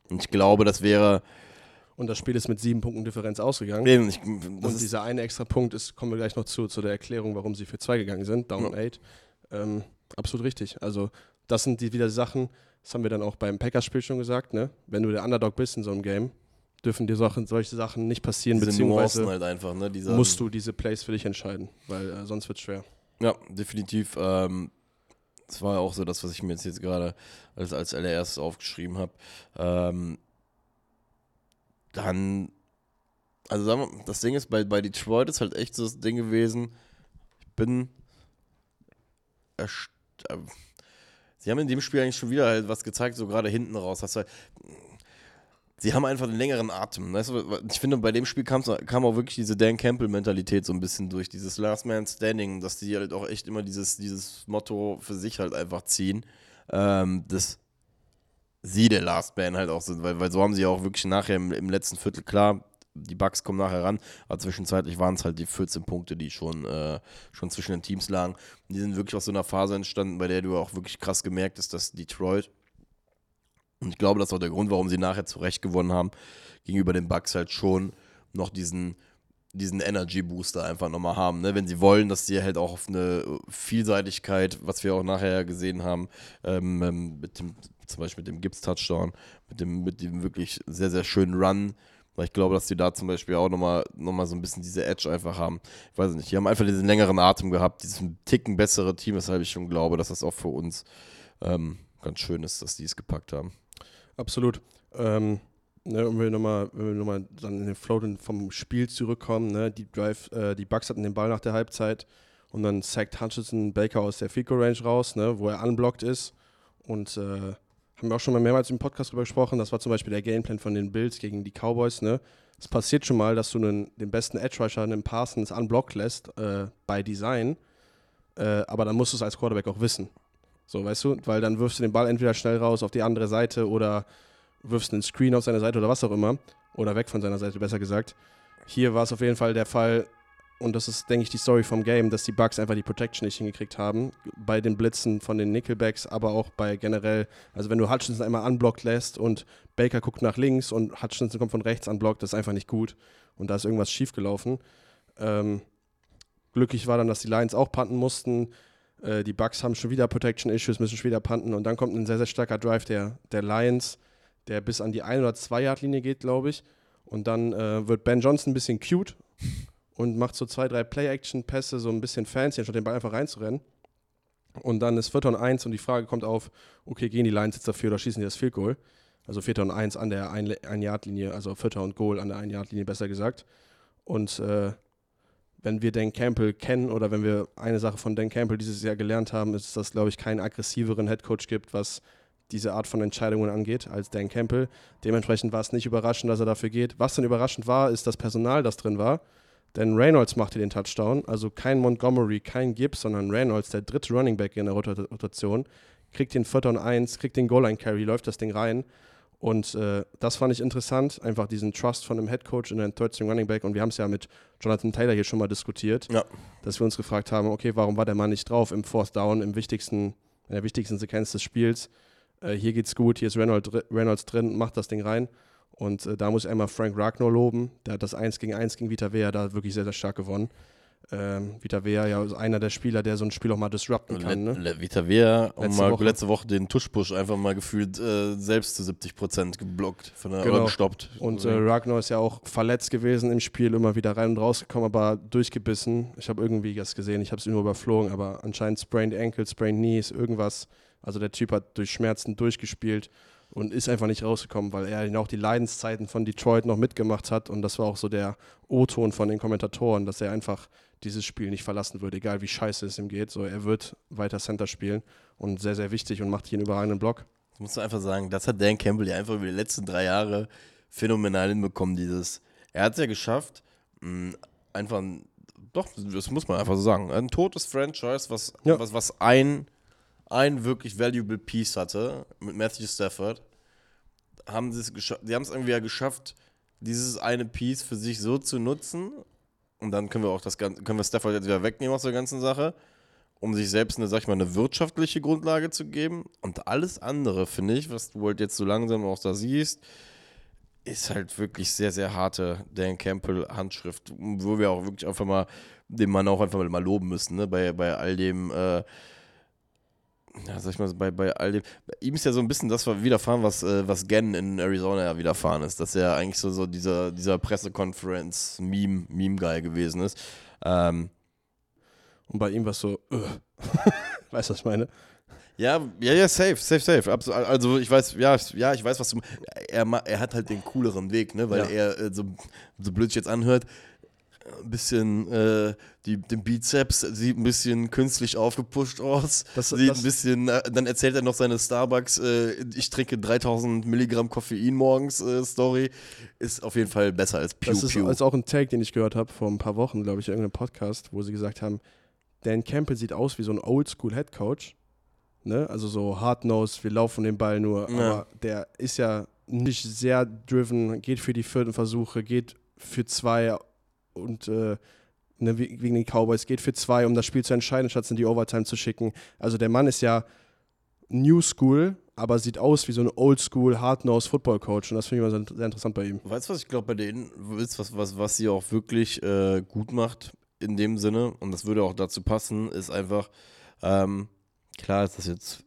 Und ich glaube, das wäre. Und das Spiel ist mit sieben Punkten Differenz ausgegangen. Eben, ich, und dieser eine extra Punkt ist, kommen wir gleich noch zu, zu der Erklärung, warum sie für zwei gegangen sind, down ja. eight. Ähm, absolut richtig. Also, das sind die wieder Sachen, das haben wir dann auch beim Packers-Spiel schon gesagt, ne? Wenn du der Underdog bist in so einem Game, dürfen dir Sachen, solche Sachen nicht passieren, Diese beziehungsweise halt einfach, ne? Dieser, musst du diese Plays für dich entscheiden, weil äh, sonst wird es schwer. Ja, definitiv. Ähm, das war auch so das, was ich mir jetzt, jetzt gerade als, als allererstes aufgeschrieben habe. Ähm, dann, also sagen wir, das Ding ist, bei, bei Detroit ist halt echt so das Ding gewesen, ich bin erst, äh, sie haben in dem Spiel eigentlich schon wieder halt was gezeigt, so gerade hinten raus. Hast du halt, sie haben einfach einen längeren Atem. Weißt du, ich finde, bei dem Spiel kam, kam auch wirklich diese Dan Campbell-Mentalität so ein bisschen durch, dieses Last Man Standing, dass die halt auch echt immer dieses, dieses Motto für sich halt einfach ziehen, ähm, dass sie der Last Man halt auch sind, weil, weil so haben sie auch wirklich nachher im, im letzten Viertel, klar, die Bugs kommen nachher ran, aber zwischenzeitlich waren es halt die 14 Punkte, die schon, äh, schon zwischen den Teams lagen. Die sind wirklich aus so einer Phase entstanden, bei der du auch wirklich krass gemerkt hast, dass Detroit und ich glaube, das ist auch der Grund, warum sie nachher zurecht gewonnen haben, gegenüber den Bucks halt schon noch diesen, diesen Energy Booster einfach nochmal haben. Ne? Wenn sie wollen, dass sie halt auch auf eine Vielseitigkeit, was wir auch nachher gesehen haben, ähm, ähm mit dem, zum Beispiel mit dem Gibbs-Touchdown, mit dem, mit dem wirklich sehr, sehr schönen Run, weil ich glaube, dass die da zum Beispiel auch nochmal noch mal so ein bisschen diese Edge einfach haben. Ich weiß nicht, die haben einfach diesen längeren Atem gehabt, dieses Ticken bessere Team, weshalb ich schon glaube, dass das auch für uns ähm, ganz schön ist, dass die es gepackt haben. Absolut. Ähm, ne, wenn wir nochmal noch dann in den Flow vom Spiel zurückkommen, ne, die Drive, äh, die Bucks hatten den Ball nach der Halbzeit und dann sackt Hutchinson Baker aus der Fico Range raus, ne, wo er unblockt ist und äh, haben wir auch schon mal mehrmals im Podcast drüber gesprochen. Das war zum Beispiel der Gameplan von den Bills gegen die Cowboys. Ne? Es passiert schon mal, dass du einen, den besten Edge Rusher, einen Parsons, unblockt lässt äh, bei Design. Äh, aber dann musst du es als Quarterback auch wissen. So, weißt du? Weil dann wirfst du den Ball entweder schnell raus auf die andere Seite oder wirfst einen Screen auf seine Seite oder was auch immer. Oder weg von seiner Seite, besser gesagt. Hier war es auf jeden Fall der Fall, und das ist, denke ich, die Story vom Game, dass die Bugs einfach die Protection nicht hingekriegt haben. Bei den Blitzen von den Nickelbacks, aber auch bei generell, also wenn du Hutchinson einmal unblockt lässt und Baker guckt nach links und Hutchinson kommt von rechts unblockt, das ist einfach nicht gut. Und da ist irgendwas schiefgelaufen. Ähm, glücklich war dann, dass die Lions auch panten mussten. Äh, die Bucks haben schon wieder Protection Issues, müssen schon wieder panten und dann kommt ein sehr, sehr starker Drive der, der Lions, der bis an die 1 oder 2 Yard Linie geht, glaube ich. Und dann äh, wird Ben Johnson ein bisschen cute und macht so zwei, drei Play-Action-Pässe, so ein bisschen fancy, anstatt den Ball einfach reinzurennen. Und dann ist Vierter und 1 und die Frage kommt auf, okay, gehen die Lions jetzt dafür oder schießen die das Field Goal? Also Vierter und 1 an der 1-Yard-Linie, also Vierter und Goal an der 1-Yard-Linie, besser gesagt. Und äh, wenn wir Dan Campbell kennen oder wenn wir eine Sache von Dan Campbell dieses Jahr gelernt haben, ist, dass es, glaube ich, keinen aggressiveren Headcoach gibt, was diese Art von Entscheidungen angeht, als Dan Campbell. Dementsprechend war es nicht überraschend, dass er dafür geht. Was dann überraschend war, ist das Personal, das drin war. Denn Reynolds machte den Touchdown, also kein Montgomery, kein Gibbs, sondern Reynolds, der dritte Running Back in der Rotation, kriegt den Vierter und Eins, kriegt den Goal-Line-Carry, läuft das Ding rein und äh, das fand ich interessant, einfach diesen Trust von einem Head Coach in einen Third String Running Back. Und wir haben es ja mit Jonathan Taylor hier schon mal diskutiert, ja. dass wir uns gefragt haben, okay, warum war der Mann nicht drauf im Fourth Down, im wichtigsten, in der wichtigsten Sequenz des Spiels? Äh, hier geht's gut, hier ist Reynolds, Reynolds drin, macht das Ding rein. Und äh, da muss ich einmal Frank Ragnar loben. Der hat das 1 gegen 1 gegen Vita Vea da wirklich sehr, sehr stark gewonnen. Ähm, Vita Vea ja ist einer der Spieler, der so ein Spiel auch mal disrupten kann. Ne? Le Vita Vea letzte mal Woche. letzte Woche den Tuschpush einfach mal gefühlt äh, selbst zu 70 Prozent geblockt, von der genau. gestoppt. Und äh, Ragnar ist ja auch verletzt gewesen im Spiel, immer wieder rein und rausgekommen, aber durchgebissen. Ich habe irgendwie das gesehen, ich habe es nur überflogen, aber anscheinend sprained Ankle, sprained Knees, irgendwas. Also der Typ hat durch Schmerzen durchgespielt und ist einfach nicht rausgekommen, weil er auch die Leidenszeiten von Detroit noch mitgemacht hat und das war auch so der O-Ton von den Kommentatoren, dass er einfach dieses Spiel nicht verlassen wird, egal wie scheiße es ihm geht. So, er wird weiter Center spielen und sehr, sehr wichtig und macht hier einen überragenden Block. Musst du einfach sagen, das hat Dan Campbell ja einfach über die letzten drei Jahre phänomenal hinbekommen. Dieses, er hat es ja geschafft, mh, einfach, doch, das muss man einfach so sagen, ein totes Franchise, was, ja. was, was ein, ein wirklich valuable Piece hatte mit Matthew Stafford, haben sie es geschafft, die haben es irgendwie ja geschafft, dieses eine Piece für sich so zu nutzen und dann können wir auch das Ganze, können wir Stafford jetzt wieder wegnehmen aus der ganzen Sache, um sich selbst eine, sag ich mal, eine wirtschaftliche Grundlage zu geben. Und alles andere, finde ich, was du halt jetzt so langsam auch da siehst, ist halt wirklich sehr, sehr harte Dan Campbell Handschrift, wo wir auch wirklich einfach mal den Mann auch einfach mal loben müssen, ne? bei, bei all dem, äh, ja, sag ich mal, bei, bei all dem, bei ihm ist ja so ein bisschen das widerfahren, was, äh, was Gann in Arizona ja widerfahren ist, dass er eigentlich so, so dieser, dieser Pressekonferenz-Meme, Meme-Guy gewesen ist. Ähm, Und bei ihm war es so, äh. weißt du, was ich meine? Ja, ja, ja, safe, safe, safe. Abs- Also ich weiß, ja, ja, ich weiß, was du. Er, er hat halt den cooleren Weg, ne? Weil Ja. er äh, so, so blöd sich jetzt anhört, ein bisschen äh, die, den Bizeps sieht ein bisschen künstlich aufgepusht aus. Das- sieht das- ein bisschen, äh, dann erzählt er noch seine Starbucks, äh, ich trinke 3000 Milligramm Koffein morgens äh, Story. Ist auf jeden Fall besser als Pew Das ist, Pew. ist auch ein Take, den ich gehört habe vor ein paar Wochen, glaube ich, in irgendeinem Podcast, wo sie gesagt haben, Dan Campbell sieht aus wie so ein Oldschool-Head Coach. Ne? Also so hard-nosed, wir laufen den Ball nur. Ja. Aber der ist ja nicht sehr driven, geht für die vierten Versuche, geht für zwei und äh, ne, wegen den Cowboys, geht für zwei, um das Spiel zu entscheiden, statt es in die Overtime zu schicken. Also der Mann ist ja New School, aber sieht aus wie so ein Oldschool, hard-nosed Football-Coach. Und das finde ich immer sehr, interessant bei ihm. Weißt du, was ich glaube bei denen ist, was, was, was sie auch wirklich äh, gut macht in dem Sinne, und das würde auch dazu passen, ist einfach, ähm, klar ist das jetzt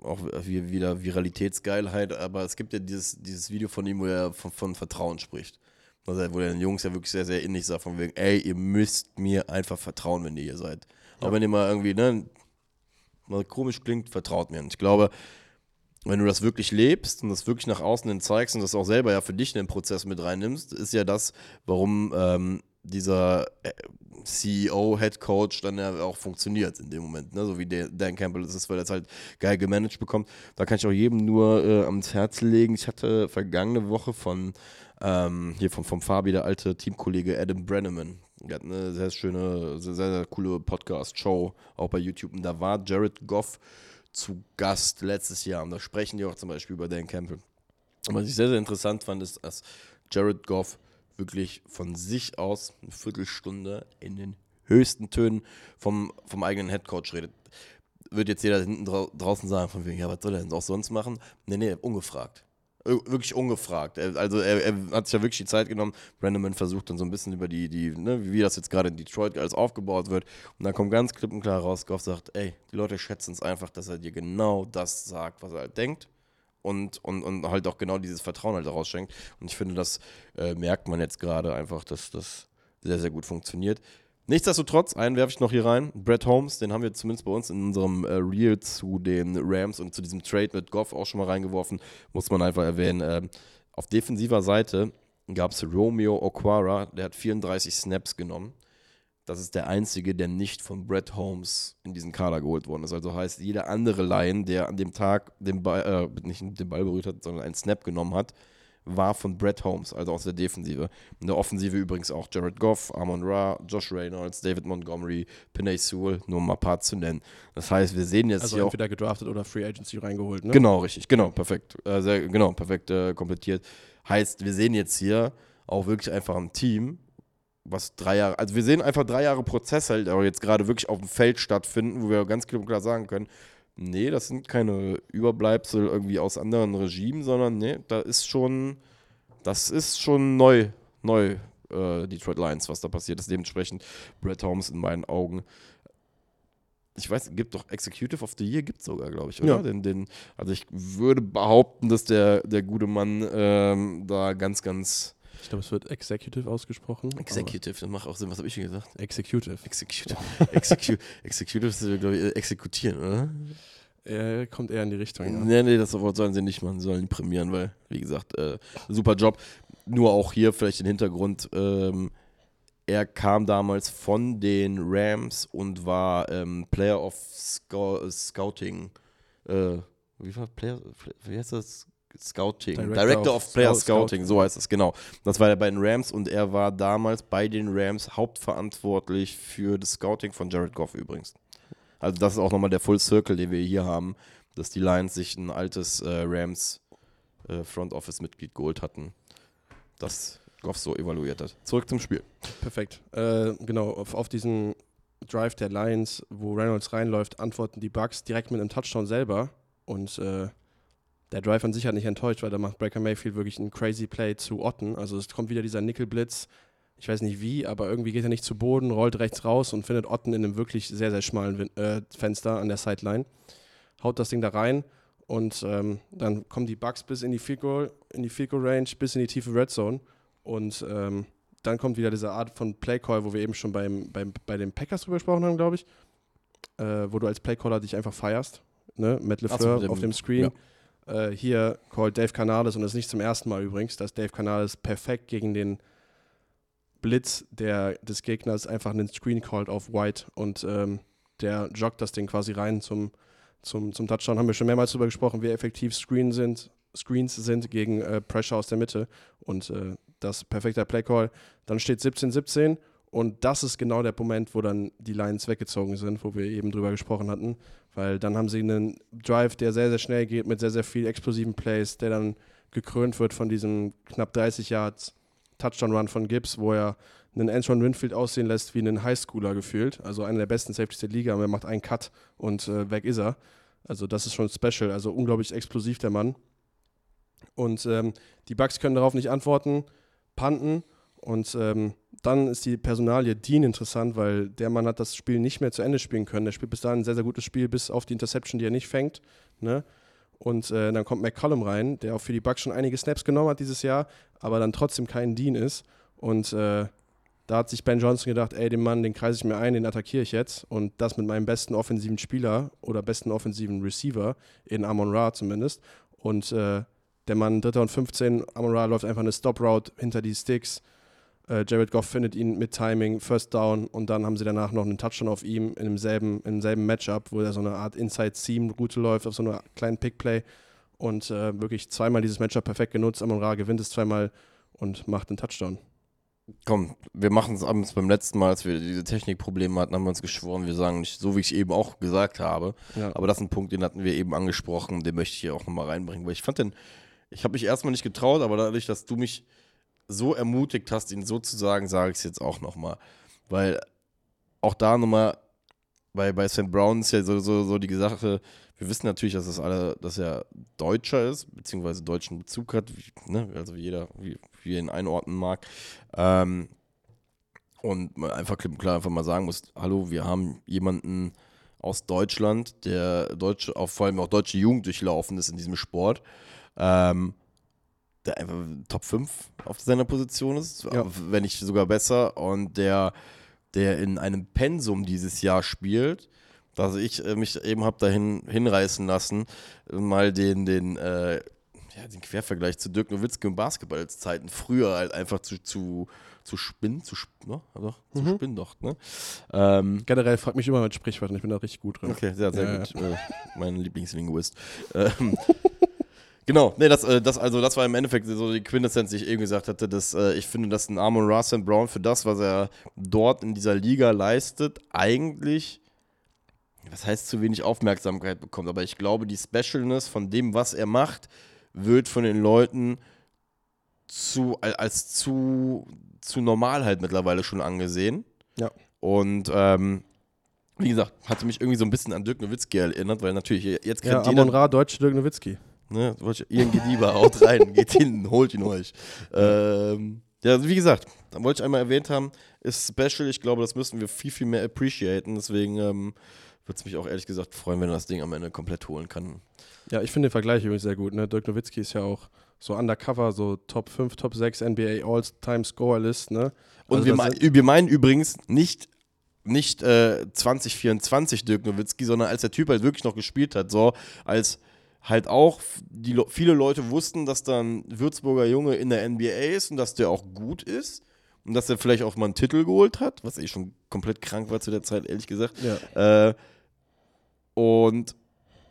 auch wie- wieder Viralitätsgeilheit, aber es gibt ja dieses, dieses Video von ihm, wo er von, von Vertrauen spricht. Also, wo den Jungs ja wirklich sehr, sehr innig sagt, von wegen, ey, ihr müsst mir einfach vertrauen, wenn ihr hier seid. Auch Ja. wenn ihr mal irgendwie, ne, mal komisch klingt, vertraut mir. Und ich glaube, wenn du das wirklich lebst und das wirklich nach außen hin zeigst und das auch selber ja für dich in den Prozess mit reinnimmst, ist ja das, warum ähm, dieser äh, CEO, Head Coach dann ja auch funktioniert in dem Moment, ne? so wie der Dan Campbell ist, weil er es halt geil gemanagt bekommt. Da kann ich auch jedem nur äh, ans Herz legen. Ich hatte vergangene Woche von ähm, hier vom, vom Fabi, der alte Teamkollege Adam Brenneman. Der hat eine sehr schöne, sehr, sehr, sehr coole Podcast-Show, auch bei YouTube. Und da war Jared Goff zu Gast letztes Jahr. Und da sprechen die auch zum Beispiel über Dan Campbell. Und was ich sehr, sehr interessant fand, ist, dass Jared Goff wirklich von sich aus eine Viertelstunde in den höchsten Tönen vom, vom eigenen Headcoach redet. Wird jetzt jeder hinten drau draußen sagen, von wegen, ja, was soll er denn auch sonst machen? Nee, nee, ungefragt. Ir- Wirklich ungefragt. Also er, er hat sich ja wirklich die Zeit genommen. Brandon versucht dann so ein bisschen über die, die ne, wie das jetzt gerade in Detroit alles aufgebaut wird. Und dann kommt ganz klipp und klar raus, Goff sagt, ey, die Leute schätzen es einfach, dass er dir genau das sagt, was er halt denkt und, und, und halt auch genau dieses Vertrauen halt daraus schenkt. Und ich finde, das äh, merkt man jetzt gerade einfach, dass das sehr, sehr gut funktioniert. Nichtsdestotrotz, einen werfe ich noch hier rein. Brett Holmes, den haben wir zumindest bei uns in unserem äh, Reel zu den Rams und zu diesem Trade mit Goff auch schon mal reingeworfen. Muss man einfach erwähnen. Ähm, auf defensiver Seite gab es Romeo Okwara, der hat 34 Snaps genommen. Das ist der einzige, der nicht von Brett Holmes in diesen Kader geholt worden ist. Also heißt, jeder andere Lion, der an dem Tag den Ball, äh, nicht den Ball berührt hat, sondern einen Snap genommen hat, war von Brett Holmes, also aus der Defensive. In der Offensive übrigens auch Jared Goff, Amon Ra, Josh Reynolds, David Montgomery, Pinay Sewell, nur um mal ein paar zu nennen. Das heißt, wir sehen jetzt Also hier auch entweder gedraftet oder Free Agency reingeholt, ne? Genau, richtig, genau, perfekt. Äh, sehr, genau, perfekt äh, komplettiert. Heißt, wir sehen jetzt hier auch wirklich einfach ein Team, was drei Jahre, also wir sehen einfach drei Jahre Prozess halt auch jetzt gerade wirklich auf dem Feld stattfinden, wo wir ganz klipp und klar sagen können, nee, das sind keine Überbleibsel irgendwie aus anderen Regimen, sondern nee, da ist schon, das ist schon neu, neu, äh, Detroit Lions, was da passiert ist. Dementsprechend Brett Holmes in meinen Augen ich weiß, gibt doch Executive of the Year, gibt es sogar, glaube ich, oder? Ja. Den, den, also ich würde behaupten, dass der, der gute Mann ähm, da ganz, ganz Ich glaube, es wird Executive ausgesprochen. Executive, das macht auch Sinn, was habe ich denn gesagt? Executive. Executive. Execu Executive ist, glaube ich, äh, exekutieren, oder? Er kommt eher in die Richtung. Ja. Nee, nee, das Wort sollen sie nicht machen, sie sollen ihn prämieren, weil, wie gesagt, äh, super Job. Nur auch hier vielleicht den Hintergrund, ähm, er kam damals von den Rams und war ähm, Player of Scou Scouting, äh, wie war Player, wie heißt das? Scouting. Director Director, of of, Player Scout- Scouting, so heißt es, genau. Das war er bei den Rams und er war damals bei den Rams hauptverantwortlich für das Scouting von Jared Goff übrigens. Also das ist auch nochmal der Full Circle, den wir hier haben, dass die Lions sich ein altes äh, Rams äh, Front Office Mitglied geholt hatten, das Goff so evaluiert hat. Zurück zum Spiel. Perfekt. Äh, genau, auf, auf diesen Drive der Lions, wo Reynolds reinläuft, antworten die Bucks direkt mit einem Touchdown selber. Und äh, der Drive an sich hat nicht enttäuscht, weil da macht Breaker Mayfield wirklich einen crazy Play zu Otten. Also es kommt wieder dieser Nickelblitz. Ich weiß nicht wie, aber irgendwie geht er nicht zu Boden, rollt rechts raus und findet Otten in einem wirklich sehr, sehr schmalen äh, Fenster an der Sideline. haut das Ding da rein und ähm, dann kommen die Bugs bis in die Field Goal, in die Field Goal Range, bis in die tiefe Red Zone und ähm, dann kommt wieder diese Art von Play Call, wo wir eben schon beim, beim, bei den Packers drüber gesprochen haben, glaube ich, äh, wo du als Play Caller dich einfach feierst, ne? Matt LeFleur so, auf dem Screen. Ja. Äh, hier callt Dave Canales und das ist nicht zum ersten Mal übrigens, dass Dave Canales perfekt gegen den Blitz der, des Gegners einfach einen Screen callt auf White und ähm, der joggt das Ding quasi rein zum, zum, zum Touchdown. Haben wir schon mehrmals darüber gesprochen, wie effektiv Screen sind, Screens sind gegen äh, Pressure aus der Mitte und äh, das perfekte Playcall. Dann steht 17-17 und das ist genau der Moment, wo dann die Lines weggezogen sind, wo wir eben drüber gesprochen hatten, weil dann haben sie einen Drive, der sehr, sehr schnell geht mit sehr, sehr viel explosiven Plays, der dann gekrönt wird von diesem knapp 30 Yards Touchdown-Run von Gibbs, wo er einen Antoine Winfield aussehen lässt wie einen Highschooler gefühlt. Also einer der besten Safeties der Liga, aber er macht einen Cut und äh, weg ist er. Also das ist schon special. Also unglaublich explosiv der Mann. Und ähm, die Bucks können darauf nicht antworten, panten. Und ähm, dann ist die Personalie Dean interessant, weil der Mann hat das Spiel nicht mehr zu Ende spielen können. Der spielt bis dahin ein sehr, sehr gutes Spiel, bis auf die Interception, die er nicht fängt. Ne? Und äh, dann kommt McCollum rein, der auch für die Bucks schon einige Snaps genommen hat dieses Jahr, aber dann trotzdem kein Dean ist. Und äh, da hat sich Ben Johnson gedacht, ey, den Mann, den kreise ich mir ein, den attackiere ich jetzt. Und das mit meinem besten offensiven Spieler oder besten offensiven Receiver, in Amon Ra zumindest. Und äh, der Mann, Dritter und 15, Amon Ra läuft einfach eine Stop-Route hinter die Sticks. Äh, Jared Goff findet ihn mit Timing, First Down und dann haben sie danach noch einen Touchdown auf ihm in demselben, in demselben Matchup, wo er so eine Art Inside-Seam-Route läuft, auf so einer kleinen Pick-Play und äh, wirklich zweimal dieses Matchup perfekt genutzt. Amon Ra gewinnt es zweimal und macht einen Touchdown. Komm, wir machen es abends beim letzten Mal, als wir diese Technikprobleme hatten, haben wir uns geschworen, wir sagen nicht so, wie ich eben auch gesagt habe. Ja. Aber das ist ein Punkt, den hatten wir eben angesprochen, den möchte ich hier auch nochmal reinbringen, weil ich fand den, ich habe mich erstmal nicht getraut, aber dadurch, dass du mich so ermutigt hast, ihn so zu sagen, sage ich es jetzt auch nochmal. Weil auch da nochmal, bei, bei St. Brown ist ja so, so, so die Sache, wir wissen natürlich, dass das alle, dass er Deutscher ist, beziehungsweise deutschen Bezug hat, wie, ne, also wie jeder, wie, wie er ihn einordnen mag. Ähm, und einfach klar einfach mal sagen muss, hallo, wir haben jemanden aus Deutschland, der deutsche, auch vor allem auch deutsche Jugend durchlaufen ist in diesem Sport. Ähm, der einfach Top 5 auf seiner Position ist, ja. wenn nicht sogar besser. Und der, der in einem Pensum dieses Jahr spielt, dass ich äh, mich eben habe dahin hinreißen lassen, mal den, den, äh, ja, den Quervergleich zu Dirk Nowitzki und Basketballzeiten früher halt einfach zu, zu, zu spinnen, zu, ne? also, zu mhm. spinnen doch. Ne? Ähm, Generell fragt mich immer mit Sprichwörtern, ich bin da richtig gut drin. Okay, sehr, sehr ja, gut. Ja. Äh, mein Lieblingslinguist. ähm, Genau, nee, das, äh, das, also das war im Endeffekt so die Quintessenz, die ich eben gesagt hatte, dass äh, ich finde, dass ein Armon Russell Brown für das, was er dort in dieser Liga leistet, eigentlich, was heißt zu wenig Aufmerksamkeit bekommt. Aber ich glaube, die Specialness von dem, was er macht, wird von den Leuten zu, als zu, zu normal halt mittlerweile schon angesehen. Ja. Und ähm, wie gesagt, hatte mich irgendwie so ein bisschen an Dirk Nowitzki erinnert, weil natürlich jetzt kennt ja, jeder... Amon Ra, deutsche Dirk Nowitzki. Ne, irgendwie lieber, haut rein, geht hin, holt ihn euch. Ähm, ja, wie gesagt, da wollte ich einmal erwähnt haben, ist special. Ich glaube, das müssen wir viel, viel mehr appreciaten. Deswegen ähm, würde es mich auch ehrlich gesagt freuen, wenn er das Ding am Ende komplett holen kann. Ja, ich finde den Vergleich übrigens sehr gut. Ne? Dirk Nowitzki ist ja auch so undercover, so Top 5, Top 6 NBA All-Time-Score-List. Ne? Und also wir, mein, wir meinen übrigens nicht nicht äh, 2024 Dirk Nowitzki, sondern als der Typ halt wirklich noch gespielt hat, so als halt auch die, viele Leute wussten, dass dann Würzburger Junge in der NBA ist und dass der auch gut ist und dass er vielleicht auch mal einen Titel geholt hat, was eh schon komplett krank war zu der Zeit, ehrlich gesagt. Ja. Äh, und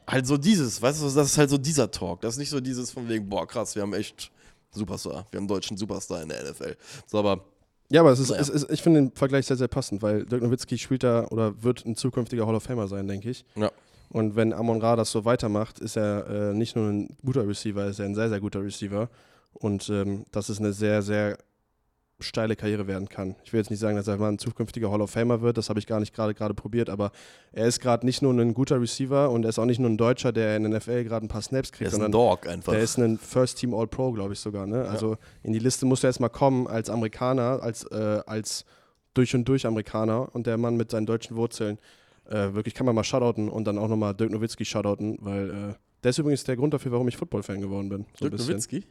halt so dieses, weißt du, das ist halt so dieser Talk. Das ist nicht so dieses von wegen, boah, krass, wir haben echt Superstar, wir haben einen deutschen Superstar in der NFL. So, aber ja, aber es ist, ja. es ist ich finde den Vergleich sehr, sehr passend, weil Dirk Nowitzki spielt da oder wird ein zukünftiger Hall of Famer sein, denke ich. Ja. Und wenn Amon Ra das so weitermacht, ist er äh, nicht nur ein guter Receiver, ist er ein sehr, sehr guter Receiver. Und ähm, dass es eine sehr, sehr steile Karriere werden kann. Ich will jetzt nicht sagen, dass er mal ein zukünftiger Hall of Famer wird, das habe ich gar nicht gerade gerade probiert, aber er ist gerade nicht nur ein guter Receiver und er ist auch nicht nur ein Deutscher, der in der NFL gerade ein paar Snaps kriegt, sondern ein Dog einfach. der ist ein First Team All Pro, glaube ich sogar. Ne? Also ja. in die Liste muss er erstmal kommen als Amerikaner, als, äh, als durch und durch Amerikaner und der Mann mit seinen deutschen Wurzeln Äh, wirklich kann man mal shoutouten und dann auch nochmal Dirk Nowitzki shoutouten, weil äh, der ist übrigens der Grund dafür, warum ich Football-Fan geworden bin. So Dirk. Nowitzki?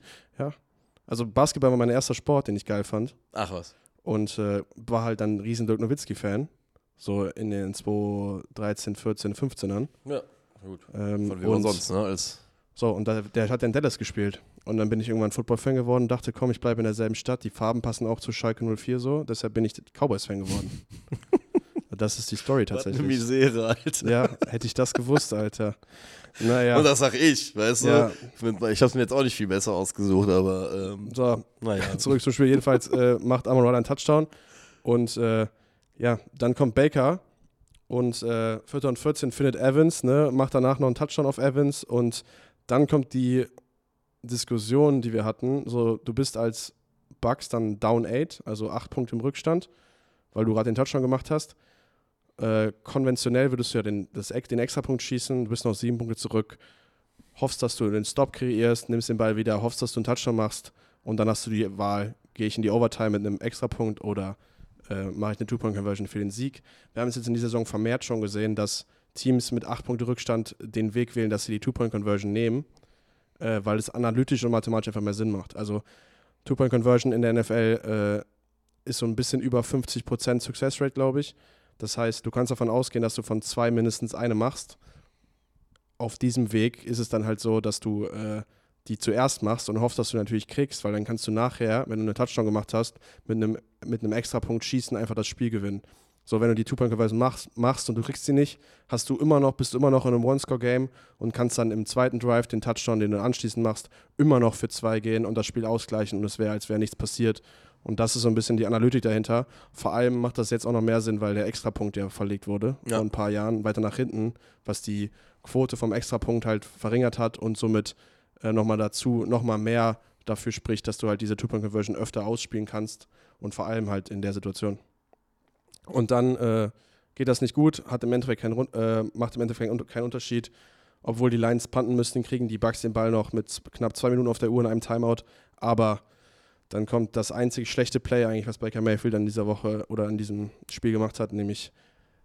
Also Basketball war mein erster Sport, den ich geil fand. Ach was. Und äh, war halt dann ein riesen Dirk Nowitzki-Fan. So in den 2013, 14, 15ern. Ja, gut. Ähm, Von wem sonst, ne? Als So, und da, der hat ja in Dallas gespielt. Und dann bin ich irgendwann Football-Fan geworden, dachte, komm, ich bleibe in derselben Stadt. Die Farben passen auch zu Schalke 04 so. Deshalb bin ich Cowboys-Fan geworden. das ist die Story Was eine tatsächlich. Misere, Alter. Ja, hätte ich das gewusst, Alter. Naja. Und das sag ich, weißt Ja. du? Ich hab's mir jetzt auch nicht viel besser ausgesucht, aber ähm, So, naja. zurück zum Spiel. Jedenfalls äh, macht Amon Ra einen Touchdown. Und äh, ja, dann kommt Baker und äh, Vierter und 14 findet Evans, ne, macht danach noch einen Touchdown auf Evans und dann kommt die Diskussion, die wir hatten. So, du bist als Bucks dann down 8, also 8 Punkte im Rückstand, weil du gerade den Touchdown gemacht hast. Äh, konventionell würdest du ja den, das, den Extrapunkt schießen, du bist noch 7 Punkte zurück, hoffst, dass du den Stop kreierst, nimmst den Ball wieder, hoffst, dass du einen Touchdown machst und dann hast du die Wahl, gehe ich in die Overtime mit einem Extrapunkt oder äh, mache ich eine Two-Point-Conversion für den Sieg. Wir haben es jetzt in dieser Saison vermehrt schon gesehen, dass Teams mit 8 Punkte Rückstand den Weg wählen, dass sie die Two-Point-Conversion nehmen, äh, weil es analytisch und mathematisch einfach mehr Sinn macht. Also Two-Point-Conversion in der NFL äh, ist so ein bisschen über 50% Success Rate, glaube ich. Das heißt, du kannst davon ausgehen, dass du von zwei mindestens eine machst. Auf diesem Weg ist es dann halt so, dass du äh, die zuerst machst und hoffst, dass du natürlich kriegst, weil dann kannst du nachher, wenn du eine Touchdown gemacht hast, mit einem, mit einem Extrapunkt schießen, einfach das Spiel gewinnen. So, wenn du die Two-Point-Conversion machst, machst und du kriegst sie nicht, hast du immer noch, bist du immer noch in einem One-Score-Game und kannst dann im zweiten Drive den Touchdown, den du anschließend machst, immer noch für zwei gehen und das Spiel ausgleichen und es wäre, als wäre nichts passiert. Und das ist so ein bisschen die Analytik dahinter. Vor allem macht das jetzt auch noch mehr Sinn, weil der Extrapunkt ja verlegt wurde Ja. vor ein paar Jahren weiter nach hinten, was die Quote vom Extrapunkt halt verringert hat und somit äh, nochmal dazu, nochmal mehr dafür spricht, dass du halt diese Two-Point-Conversion öfter ausspielen kannst und vor allem halt in der Situation. Und dann äh, geht das nicht gut, hat im Endeffekt Run- äh, macht im Endeffekt keinen Unterschied. Obwohl die Lions punten müssten, kriegen die Bucks den Ball noch mit knapp zwei Minuten auf der Uhr in einem Timeout. Aber dann kommt das einzig schlechte Play eigentlich, was Baker Mayfield in dieser Woche oder in diesem Spiel gemacht hat, nämlich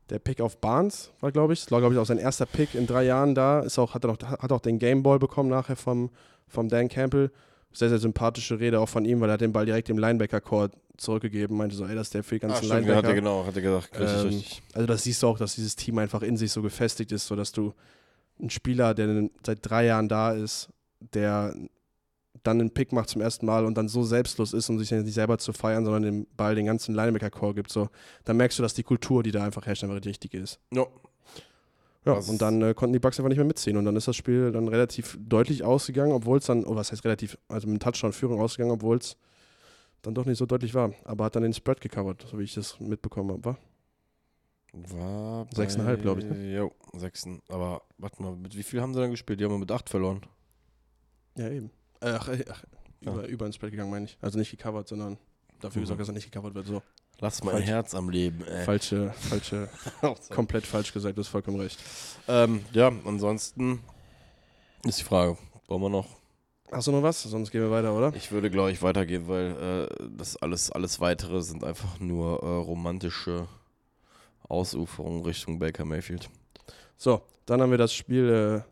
der Pick auf Barnes war, glaube ich. Das war, glaube ich, auch sein erster Pick in drei Jahren da. Ist auch, hat, er noch, hat auch den Game Ball bekommen nachher vom, vom Dan Campbell. Sehr, sehr sympathische Rede auch von ihm, weil er hat den Ball direkt dem Linebacker-Core zurückgegeben. Meinte so, ey, das ist der für die Ach, ganzen stimmt, Linebacker. hat er genau, hat er gesagt. Richtig, Ähm. Also das siehst du auch, dass dieses Team einfach in sich so gefestigt ist, sodass du einen Spieler, der seit drei Jahren da ist, der dann einen Pick macht zum ersten Mal und dann so selbstlos ist, um sich nicht selber zu feiern, sondern dem Ball den ganzen Linebacker-Core gibt, so, dann merkst du, dass die Kultur, die da einfach herrscht, einfach die richtige ist. Ja. Ja, Das- und dann äh, konnten die Bucks einfach nicht mehr mitziehen und dann ist das Spiel dann relativ deutlich ausgegangen, obwohl es dann, oh, was heißt relativ, also mit Touchdown-Führung ausgegangen, obwohl es dann doch nicht so deutlich war. Aber hat dann den Spread gecovert, so wie ich das mitbekommen habe, war? War Sechseinhalb, glaub ich, ne? Jo, sechsten. Aber warte mal, mit wie viel haben sie dann gespielt? Die haben wir mit acht verloren. Ja, eben. Äh, Ach, äh, ach Ja. über, über ins Spread gegangen, meine ich. Also nicht gecovert, sondern dafür Mhm. gesorgt, dass er nicht gecovert wird. So. Lass mein Falsch. Herz am Leben, ey. Falsche, falsche, komplett falsch gesagt, du hast vollkommen recht. ähm, ja, ansonsten ist die Frage, wollen wir noch? Hast du noch was? Sonst gehen wir weiter, oder? Ich würde, glaube ich, weitergehen, weil äh, das alles, alles weitere sind einfach nur äh, romantische Ausuferungen Richtung Baker Mayfield. So, dann haben wir das Spiel, äh,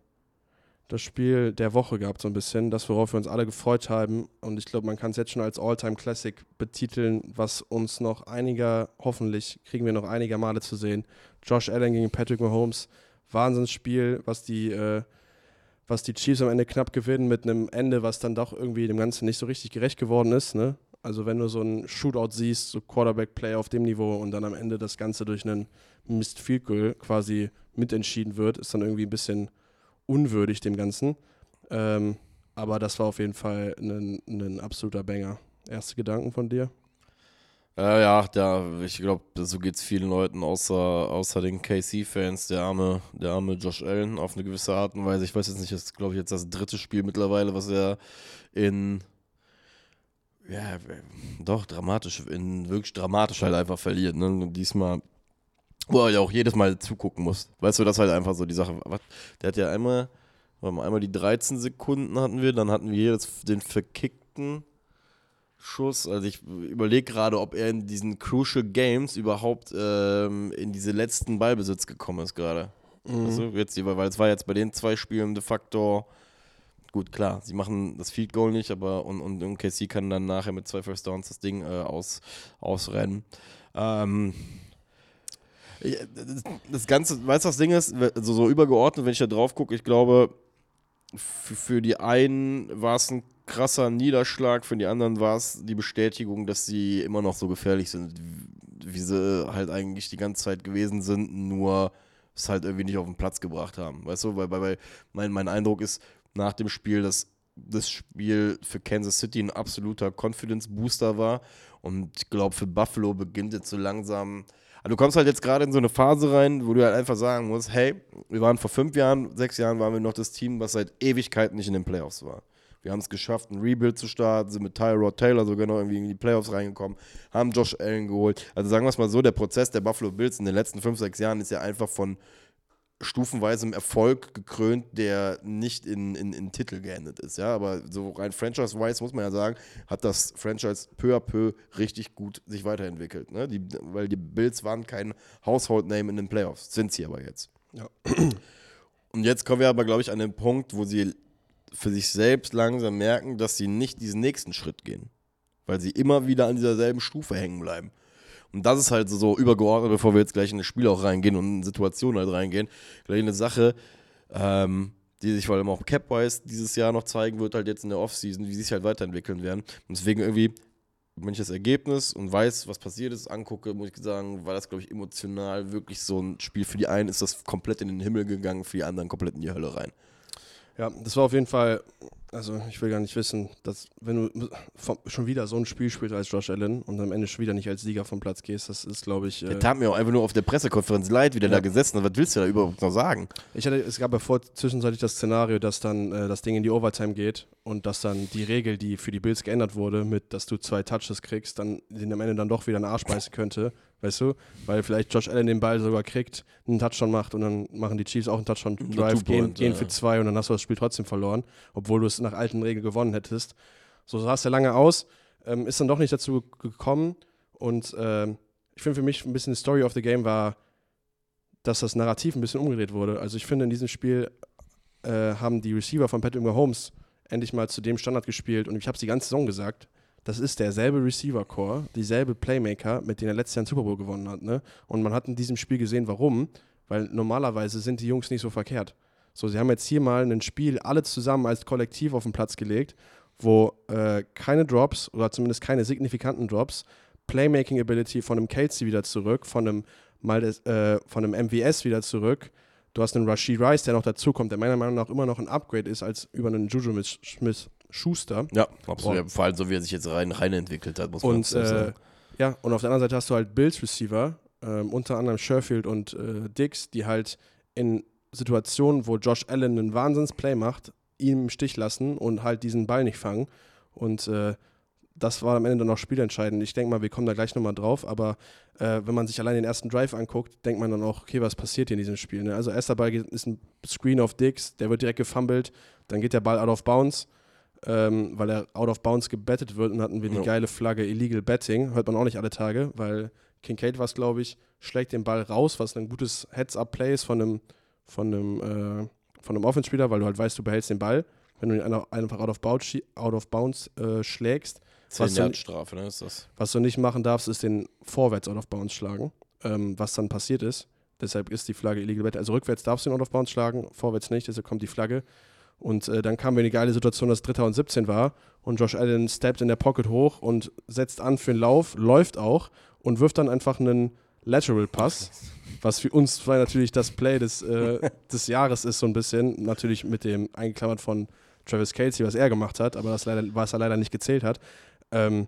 das Spiel der Woche gehabt, so ein bisschen, das, worauf wir uns alle gefreut haben. Und ich glaube, man kann es jetzt schon als All-Time Classic betiteln, was uns noch einiger, hoffentlich kriegen wir noch einiger Male zu sehen. Josh Allen gegen Patrick Mahomes. Wahnsinnsspiel, was die, äh, was die Chiefs am Ende knapp gewinnen, mit einem Ende, was dann doch irgendwie dem Ganzen nicht so richtig gerecht geworden ist. Ne? Also wenn du so einen Shootout siehst, so Quarterback-Play auf dem Niveau und dann am Ende das Ganze durch einen Missed Field Goal quasi mitentschieden wird, ist dann irgendwie ein bisschen unwürdig dem Ganzen. Ähm, aber das war auf jeden Fall ein, ein absoluter Banger. Erste Gedanken von dir? Äh, ja, der, ich glaube, so geht es vielen Leuten, außer, außer den KC-Fans, der arme, der arme Josh Allen auf eine gewisse Art und Weise. Ich weiß jetzt nicht, das ist, glaube ich, jetzt das dritte Spiel mittlerweile, was er in, ja, doch, dramatisch, in wirklich dramatisch halt einfach verliert. Ne? Diesmal, wo er ja auch jedes Mal zugucken muss. Weißt du, das ist halt einfach so die Sache. Der hat ja einmal, einmal die 13 Sekunden hatten wir, dann hatten wir jetzt den verkickten Schuss. Also ich überlege gerade, ob er in diesen Crucial Games überhaupt ähm, in diese letzten Ballbesitz gekommen ist gerade. Mhm. Also jetzt, weil es war jetzt bei den zwei Spielen de facto gut, klar, sie machen das Field Goal nicht, aber und, und, und KC kann dann nachher mit zwei First Downs das Ding äh, aus, ausrennen. Ähm, das Ganze, weißt du, das Ding ist? Also so übergeordnet, wenn ich da drauf gucke, ich glaube, für, für die einen war es ein krasser Niederschlag, für die anderen war es die Bestätigung, dass sie immer noch so gefährlich sind, wie sie halt eigentlich die ganze Zeit gewesen sind, nur es halt irgendwie nicht auf den Platz gebracht haben. Weißt du, weil, weil, weil mein, mein Eindruck ist nach dem Spiel, dass das Spiel für Kansas City ein absoluter Confidence Booster war. Und ich glaube, für Buffalo beginnt jetzt so langsam aber du kommst halt jetzt gerade in so eine Phase rein, wo du halt einfach sagen musst, hey, wir waren vor fünf Jahren, sechs Jahren waren wir noch das Team, was seit Ewigkeiten nicht in den Playoffs war. Wir haben es geschafft, ein Rebuild zu starten, sind mit Tyrod Taylor sogar noch irgendwie in die Playoffs reingekommen, haben Josh Allen geholt. Also sagen wir es mal so, der Prozess der Buffalo Bills in den letzten fünf, sechs Jahren ist ja einfach von stufenweisem Erfolg gekrönt, der nicht in, in, in Titel geendet ist. Ja, aber so rein franchise-wise muss man ja sagen, hat das Franchise peu à peu richtig gut sich weiterentwickelt. Ne? Die, weil die Bills waren kein Household-Name in den Playoffs, sind sie aber jetzt. Ja. Und jetzt kommen wir aber, glaube ich, an den Punkt, wo sie für sich selbst langsam merken, dass sie nicht diesen nächsten Schritt gehen. Weil sie immer wieder an dieser selben Stufe hängen bleiben. Und das ist halt so, übergeordnet, bevor wir jetzt gleich in das Spiel auch reingehen und in Situationen halt reingehen, gleich eine Sache, ähm, die sich vor allem auch Capwise dieses Jahr noch zeigen wird, halt jetzt in der Offseason, wie sie sich halt weiterentwickeln werden. Und deswegen irgendwie, wenn ich das Ergebnis und weiß, was passiert ist, angucke, muss ich sagen, war das, glaube ich, emotional wirklich so ein Spiel. Für die einen ist das komplett in den Himmel gegangen, für die anderen komplett in die Hölle rein. Ja, das war auf jeden Fall, also ich will gar nicht wissen, dass wenn du schon wieder so ein Spiel spielst als Josh Allen und am Ende schon wieder nicht als Sieger vom Platz gehst, das ist, glaube ich. Äh der tat mir auch einfach nur auf der Pressekonferenz leid, wie der ja. da gesessen hat. Was willst du da überhaupt noch sagen? Ich hatte, es gab ja vor zwischenzeitlich das Szenario, dass dann äh, das Ding in die Overtime geht und dass dann die Regel, die für die Bills geändert wurde, mit dass du zwei Touches kriegst, dann den am Ende dann doch wieder einen Arsch beißen könnte. Weißt du? Weil vielleicht Josh Allen den Ball sogar kriegt, einen Touchdown macht und dann machen die Chiefs auch einen Touchdown-Drive, gehen, gehen für zwei und dann hast du das Spiel trotzdem verloren, obwohl du es nach alten Regeln gewonnen hättest. So sah es ja lange aus. Ähm, ist dann doch nicht dazu gekommen und ähm, ich finde für mich ein bisschen die Story of the Game war, dass das Narrativ ein bisschen umgedreht wurde. Also ich finde, in diesem Spiel äh, haben die Receiver von Patrick Mahomes endlich mal zu dem Standard gespielt und ich habe es die ganze Saison gesagt, das ist derselbe Receiver-Core, dieselbe Playmaker, mit denen er letztes Jahr einen Super Bowl gewonnen hat. Ne? Und man hat in diesem Spiel gesehen, warum. Weil normalerweise sind die Jungs nicht so verkehrt. So, sie haben jetzt hier mal ein Spiel alle zusammen als Kollektiv auf den Platz gelegt, wo äh, keine Drops oder zumindest keine signifikanten Drops, Playmaking Ability von einem Casey wieder zurück, von einem, mal des, äh, von einem MVS wieder zurück. Du hast einen Rashid Rice, der noch dazukommt, der meiner Meinung nach immer noch ein Upgrade ist als über einen Juju Smith Schuster. Ja, absolut. Vor allem so, wie er sich jetzt rein, rein entwickelt hat, muss man und, äh, sagen. Ja, und auf der anderen Seite hast du halt Bills Receiver, ähm, unter anderem Sherfield und äh, Dix, die halt in Situationen, wo Josh Allen einen Wahnsinns-Play macht, ihn im Stich lassen und halt diesen Ball nicht fangen. Und äh, das war am Ende dann auch spielentscheidend. Ich denke mal, wir kommen da gleich nochmal drauf, aber äh, wenn man sich allein den ersten Drive anguckt, denkt man dann auch, okay, was passiert hier in diesem Spiel? Ne? Also erster Ball ist ein Screen auf Dix, der wird direkt gefummelt, dann geht der Ball out of bounds ähm, weil er out of bounds gebettet wird und hatten wir die ja. geile Flagge Illegal Betting. Hört man auch nicht alle Tage, weil Kincaid war es, glaube ich, schlägt den Ball raus, was ein gutes Heads-Up-Play ist von einem, von einem, äh, von einem Offenspieler, weil du halt weißt, du behältst den Ball. Wenn du ihn einfach out of bounds, out of bounds äh, schlägst. Was du, Strafe, ne, ist das. Was du nicht machen darfst, ist den vorwärts out of bounds schlagen, ähm, was dann passiert ist. Deshalb ist die Flagge illegal betting. Also rückwärts darfst du ihn out of bounds schlagen, vorwärts nicht, deshalb kommt die Flagge. Und äh, dann kamen wir in die geile Situation, dass Dritter und 17 war und Josh Allen steppt in der Pocket hoch und setzt an für den Lauf, läuft auch und wirft dann einfach einen Lateral Pass, was für uns zwei natürlich das Play des, äh, des Jahres ist, so ein bisschen. Natürlich mit dem eingeklammert von Travis Casey, was er gemacht hat, aber das leider, was er leider nicht gezählt hat. Ähm,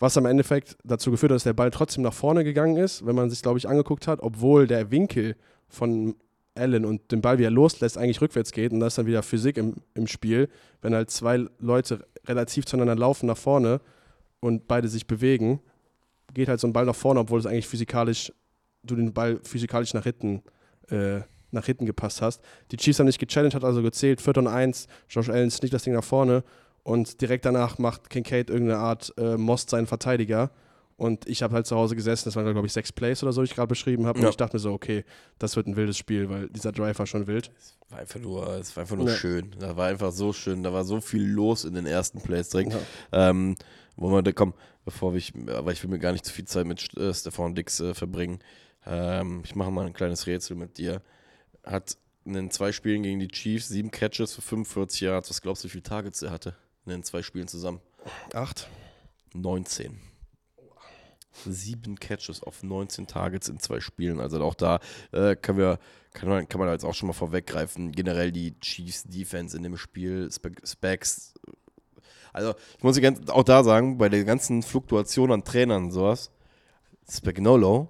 was am Endeffekt dazu geführt hat, dass der Ball trotzdem nach vorne gegangen ist, wenn man sich, glaube ich, angeguckt hat, obwohl der Winkel von allen und den Ball wieder loslässt, eigentlich rückwärts geht und da ist dann wieder Physik im, im Spiel, wenn halt zwei Leute relativ zueinander laufen nach vorne und beide sich bewegen, geht halt so ein Ball nach vorne, obwohl es eigentlich physikalisch, du den Ball physikalisch nach hinten, äh, nach hinten gepasst hast. Die Chiefs haben nicht gechallenged, hat also gezählt, 4 und 1, Josh Allen sneakt das Ding nach vorne und direkt danach macht Kincaid irgendeine Art äh, Most seinen Verteidiger. Und ich habe halt zu Hause gesessen, das waren, glaube ich, sechs Plays oder so, die ich gerade beschrieben habe. Ja. Und ich dachte mir so, okay, das wird ein wildes Spiel, weil dieser Drive war schon wild. War einfach nur, es war einfach nur Ja. schön. Da war einfach so schön. Da war so viel los in den ersten Plays direkt. Ja. Ähm, wo wir, da komm, bevor ich, aber ich will mir gar nicht zu viel Zeit mit äh, Stefan Dix äh, verbringen. Ähm, ich mache mal ein kleines Rätsel mit dir. Hat in den zwei Spielen gegen die Chiefs sieben Catches für 45 Yards. Was glaubst du, wie viele Targets er hatte in den zwei Spielen zusammen? Acht. 19. Sieben Catches auf 19 Targets in zwei Spielen. Also auch da äh, kann, wir, kann, man, kann man jetzt auch schon mal vorweggreifen. Generell die Chiefs Defense in dem Spiel, Spe Specs. Also ich muss ganz, auch da sagen, bei der ganzen Fluktuation an Trainern und sowas, Spagnolo,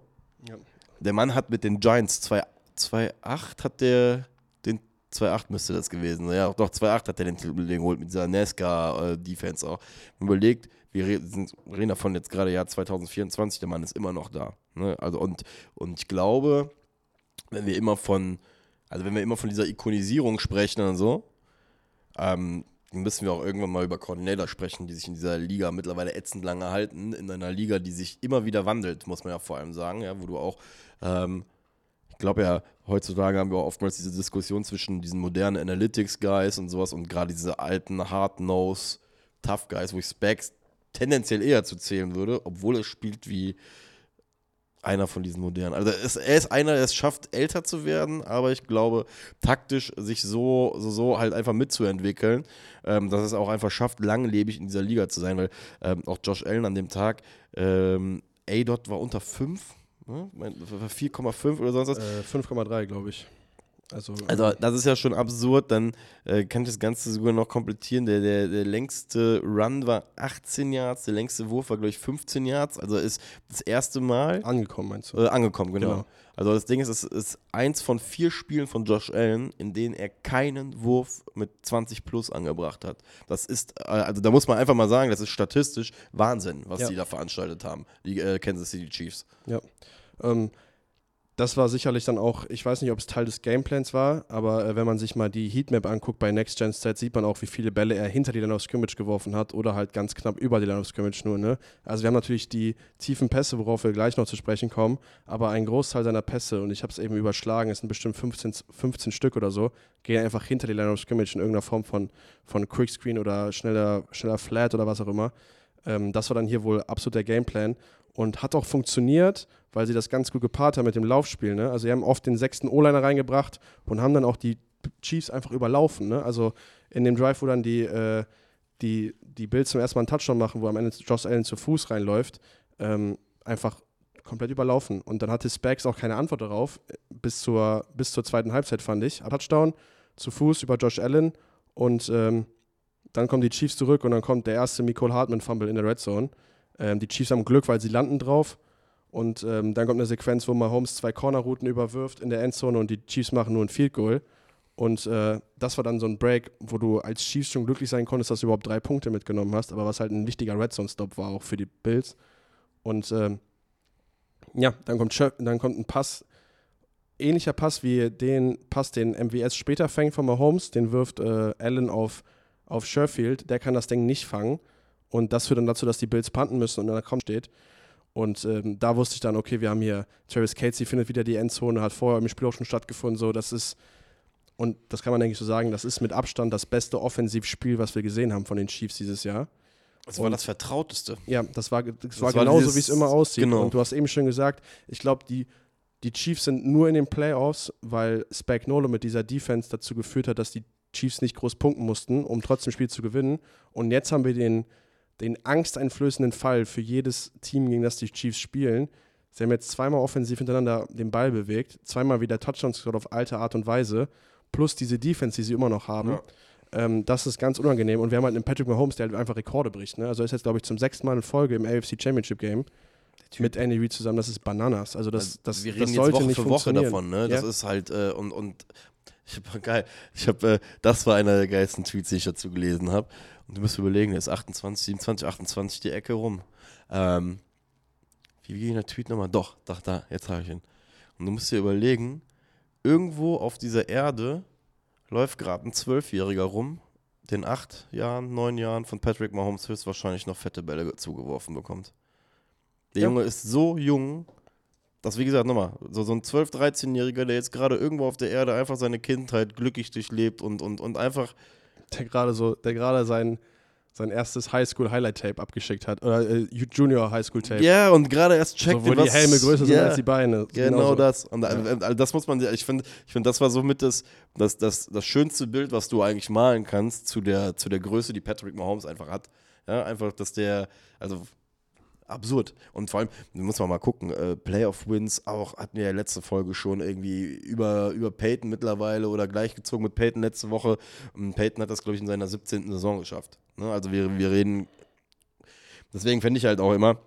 Ja. der Mann hat mit den Giants 2-8 hat der den 2-8 müsste das gewesen sein. Ja, doch 2-8 hat er den Titel geholt mit dieser NASCAR-Defense auch. Man überlegt, wir sind, reden davon jetzt gerade Jahr 2024, der Mann ist immer noch da. Ne? Also und, und ich glaube, wenn wir immer von, also wenn wir immer von dieser Ikonisierung sprechen und so, ähm, dann müssen wir auch irgendwann mal über Coordinator sprechen, die sich in dieser Liga mittlerweile ätzend lange halten, in einer Liga, die sich immer wieder wandelt, muss man ja vor allem sagen, ja, wo du auch, ähm, ich glaube ja, heutzutage haben wir auch oftmals diese Diskussion zwischen diesen modernen Analytics-Guys und sowas und gerade diese alten Hard-Nose, Tough-Guys, wo ich Specs tendenziell eher zu zählen würde, obwohl er spielt wie einer von diesen modernen. Also es, er ist einer, der es schafft, älter zu werden, aber ich glaube, taktisch sich so, so, so halt einfach mitzuentwickeln, ähm, dass es auch einfach schafft, langlebig in dieser Liga zu sein, weil ähm, auch Josh Allen an dem Tag, ähm, A-Dot war unter 5, ne? Mein- 4,5 oder sonst was. Äh, 5,3, glaube ich. Also, Also das ist ja schon absurd, dann äh, kann ich das Ganze sogar noch komplettieren. Der, der, der längste Run war 18 Yards, der längste Wurf war, glaube ich, 15 Yards. Also ist das erste Mal angekommen, meinst du? äh, angekommen, genau. Genau. Also das Ding ist, es ist eins von vier Spielen von Josh Allen, in denen er keinen Wurf mit 20 plus angebracht hat. Das ist, äh, also da muss man einfach mal sagen, das ist statistisch Wahnsinn, was Ja. die da veranstaltet haben, die äh, Kansas City Chiefs. Ähm, das war sicherlich dann auch, ich weiß nicht, ob es Teil des Gameplans war, aber äh, wenn man sich mal die Heatmap anguckt bei Next Gen Stats, sieht man auch, wie viele Bälle er hinter die Line of Scrimmage geworfen hat oder halt ganz knapp über die Line of Scrimmage nur. Ne? Also wir haben natürlich die tiefen Pässe, worauf wir gleich noch zu sprechen kommen, aber ein Großteil seiner Pässe, und ich habe es eben überschlagen, es sind bestimmt 15, 15 Stück oder so, gehen einfach hinter die Line of Scrimmage in irgendeiner Form von, von Quickscreen oder schneller, schneller Flat oder was auch immer. Ähm, das war dann hier wohl absolut der Gameplan und hat auch funktioniert, weil sie das ganz gut gepaart haben mit dem Laufspiel. Ne? Also sie haben oft den sechsten O-Liner reingebracht und haben dann auch die Chiefs einfach überlaufen. Ne? Also in dem Drive, wo dann die, äh, die, die Bills zum ersten Mal einen Touchdown machen, wo am Ende Josh Allen zu Fuß reinläuft, ähm, einfach komplett überlaufen. Und dann hatte Spags auch keine Antwort darauf, bis zur, bis zur zweiten Halbzeit, fand ich. Touchdown zu Fuß über Josh Allen und ähm, dann kommen die Chiefs zurück und dann kommt der erste Nicole Hartman-Fumble in der Red Zone. Ähm, die Chiefs haben Glück, weil sie landen drauf. Und ähm, dann kommt eine Sequenz, wo Mahomes zwei Cornerrouten überwirft in der Endzone und die Chiefs machen nur ein Field Goal. Und äh, das war dann so ein Break, wo du als Chiefs schon glücklich sein konntest, dass du überhaupt drei Punkte mitgenommen hast, aber was halt ein wichtiger Red Zone-Stop war auch für die Bills. Und ähm, ja, dann kommt, dann kommt ein Pass, ähnlicher Pass wie den Pass, den MWS später fängt von Mahomes, den wirft äh, Allen auf, auf Sherfield, der kann das Ding nicht fangen. Und das führt dann dazu, dass die Bills panten müssen und dann kommt steht. Und ähm, da wusste ich dann, okay, wir haben hier Travis Casey findet wieder die Endzone, hat vorher im Spiel auch schon stattgefunden. So, das ist, und das kann man eigentlich so sagen, das ist mit Abstand das beste Offensivspiel, was wir gesehen haben von den Chiefs dieses Jahr. Das war das Vertrauteste. Ja, das war, das war war genauso, wie es immer aussieht. genau. Und du hast eben schon gesagt, ich glaube, die, die Chiefs sind nur in den Playoffs, weil Spagnolo mit dieser Defense dazu geführt hat, dass die Chiefs nicht groß punkten mussten, um trotzdem das Spiel zu gewinnen. Und jetzt haben wir den, den angsteinflößenden Fall für jedes Team, gegen das die Chiefs spielen. Sie haben jetzt zweimal offensiv hintereinander den Ball bewegt, zweimal wieder Touchdowns gescored auf alte Art und Weise, plus diese Defense, die sie immer noch haben. Ja. Ähm, das ist ganz unangenehm. Und wir haben halt einen Patrick Mahomes, der halt einfach Rekorde bricht. Ne? Also er ist jetzt, glaube ich, zum sechsten Mal in Folge im AFC Championship Game mit Andy Reid zusammen. Das ist Bananas. Also das, Also, das, wir das reden jetzt sollte Woche nicht für Woche davon, ne? Das Ja. ist halt, äh, und, und ich hab geil, ich hab, äh, das war einer der geilsten Tweets, die ich dazu gelesen habe. Und du musst überlegen, der ist 28, 27, 28 die Ecke rum. Ähm, wie ging der Tweet nochmal? Doch, da, da, jetzt habe ich ihn. Und du musst dir überlegen, irgendwo auf dieser Erde läuft gerade ein Zwölfjähriger rum, den acht Jahren, neun Jahren von Patrick Mahomes höchstwahrscheinlich noch fette Bälle zugeworfen bekommt. Der Ja. Junge ist so jung, dass, wie gesagt, nochmal, so, so ein 12-, 13-Jähriger, der jetzt gerade irgendwo auf der Erde einfach seine Kindheit glücklich durchlebt und, und, und einfach, Der gerade so, der gerade sein, sein erstes Highschool-Highlight-Tape abgeschickt hat. Oder äh, Junior Highschool-Tape. ja, und gerade erst checkt, so, wo die Helme größer sind ja, als die Beine. Genau so. das. Und äh, äh, das muss man, ich finde, ich finde, das war somit das, das, das, das schönste Bild, was du eigentlich malen kannst zu der, zu der Größe, die Patrick Mahomes einfach hat. Ja, einfach, dass der, also absurd. Und vor allem, muss man mal gucken, äh, Playoff-Wins auch, hatten wir ja letzte Folge schon irgendwie über, über Peyton mittlerweile oder gleichgezogen mit Peyton letzte Woche. Und Peyton hat das, glaube ich, in seiner 17. Saison geschafft. Ne? Also wir, wir reden, deswegen fände ich halt auch immer,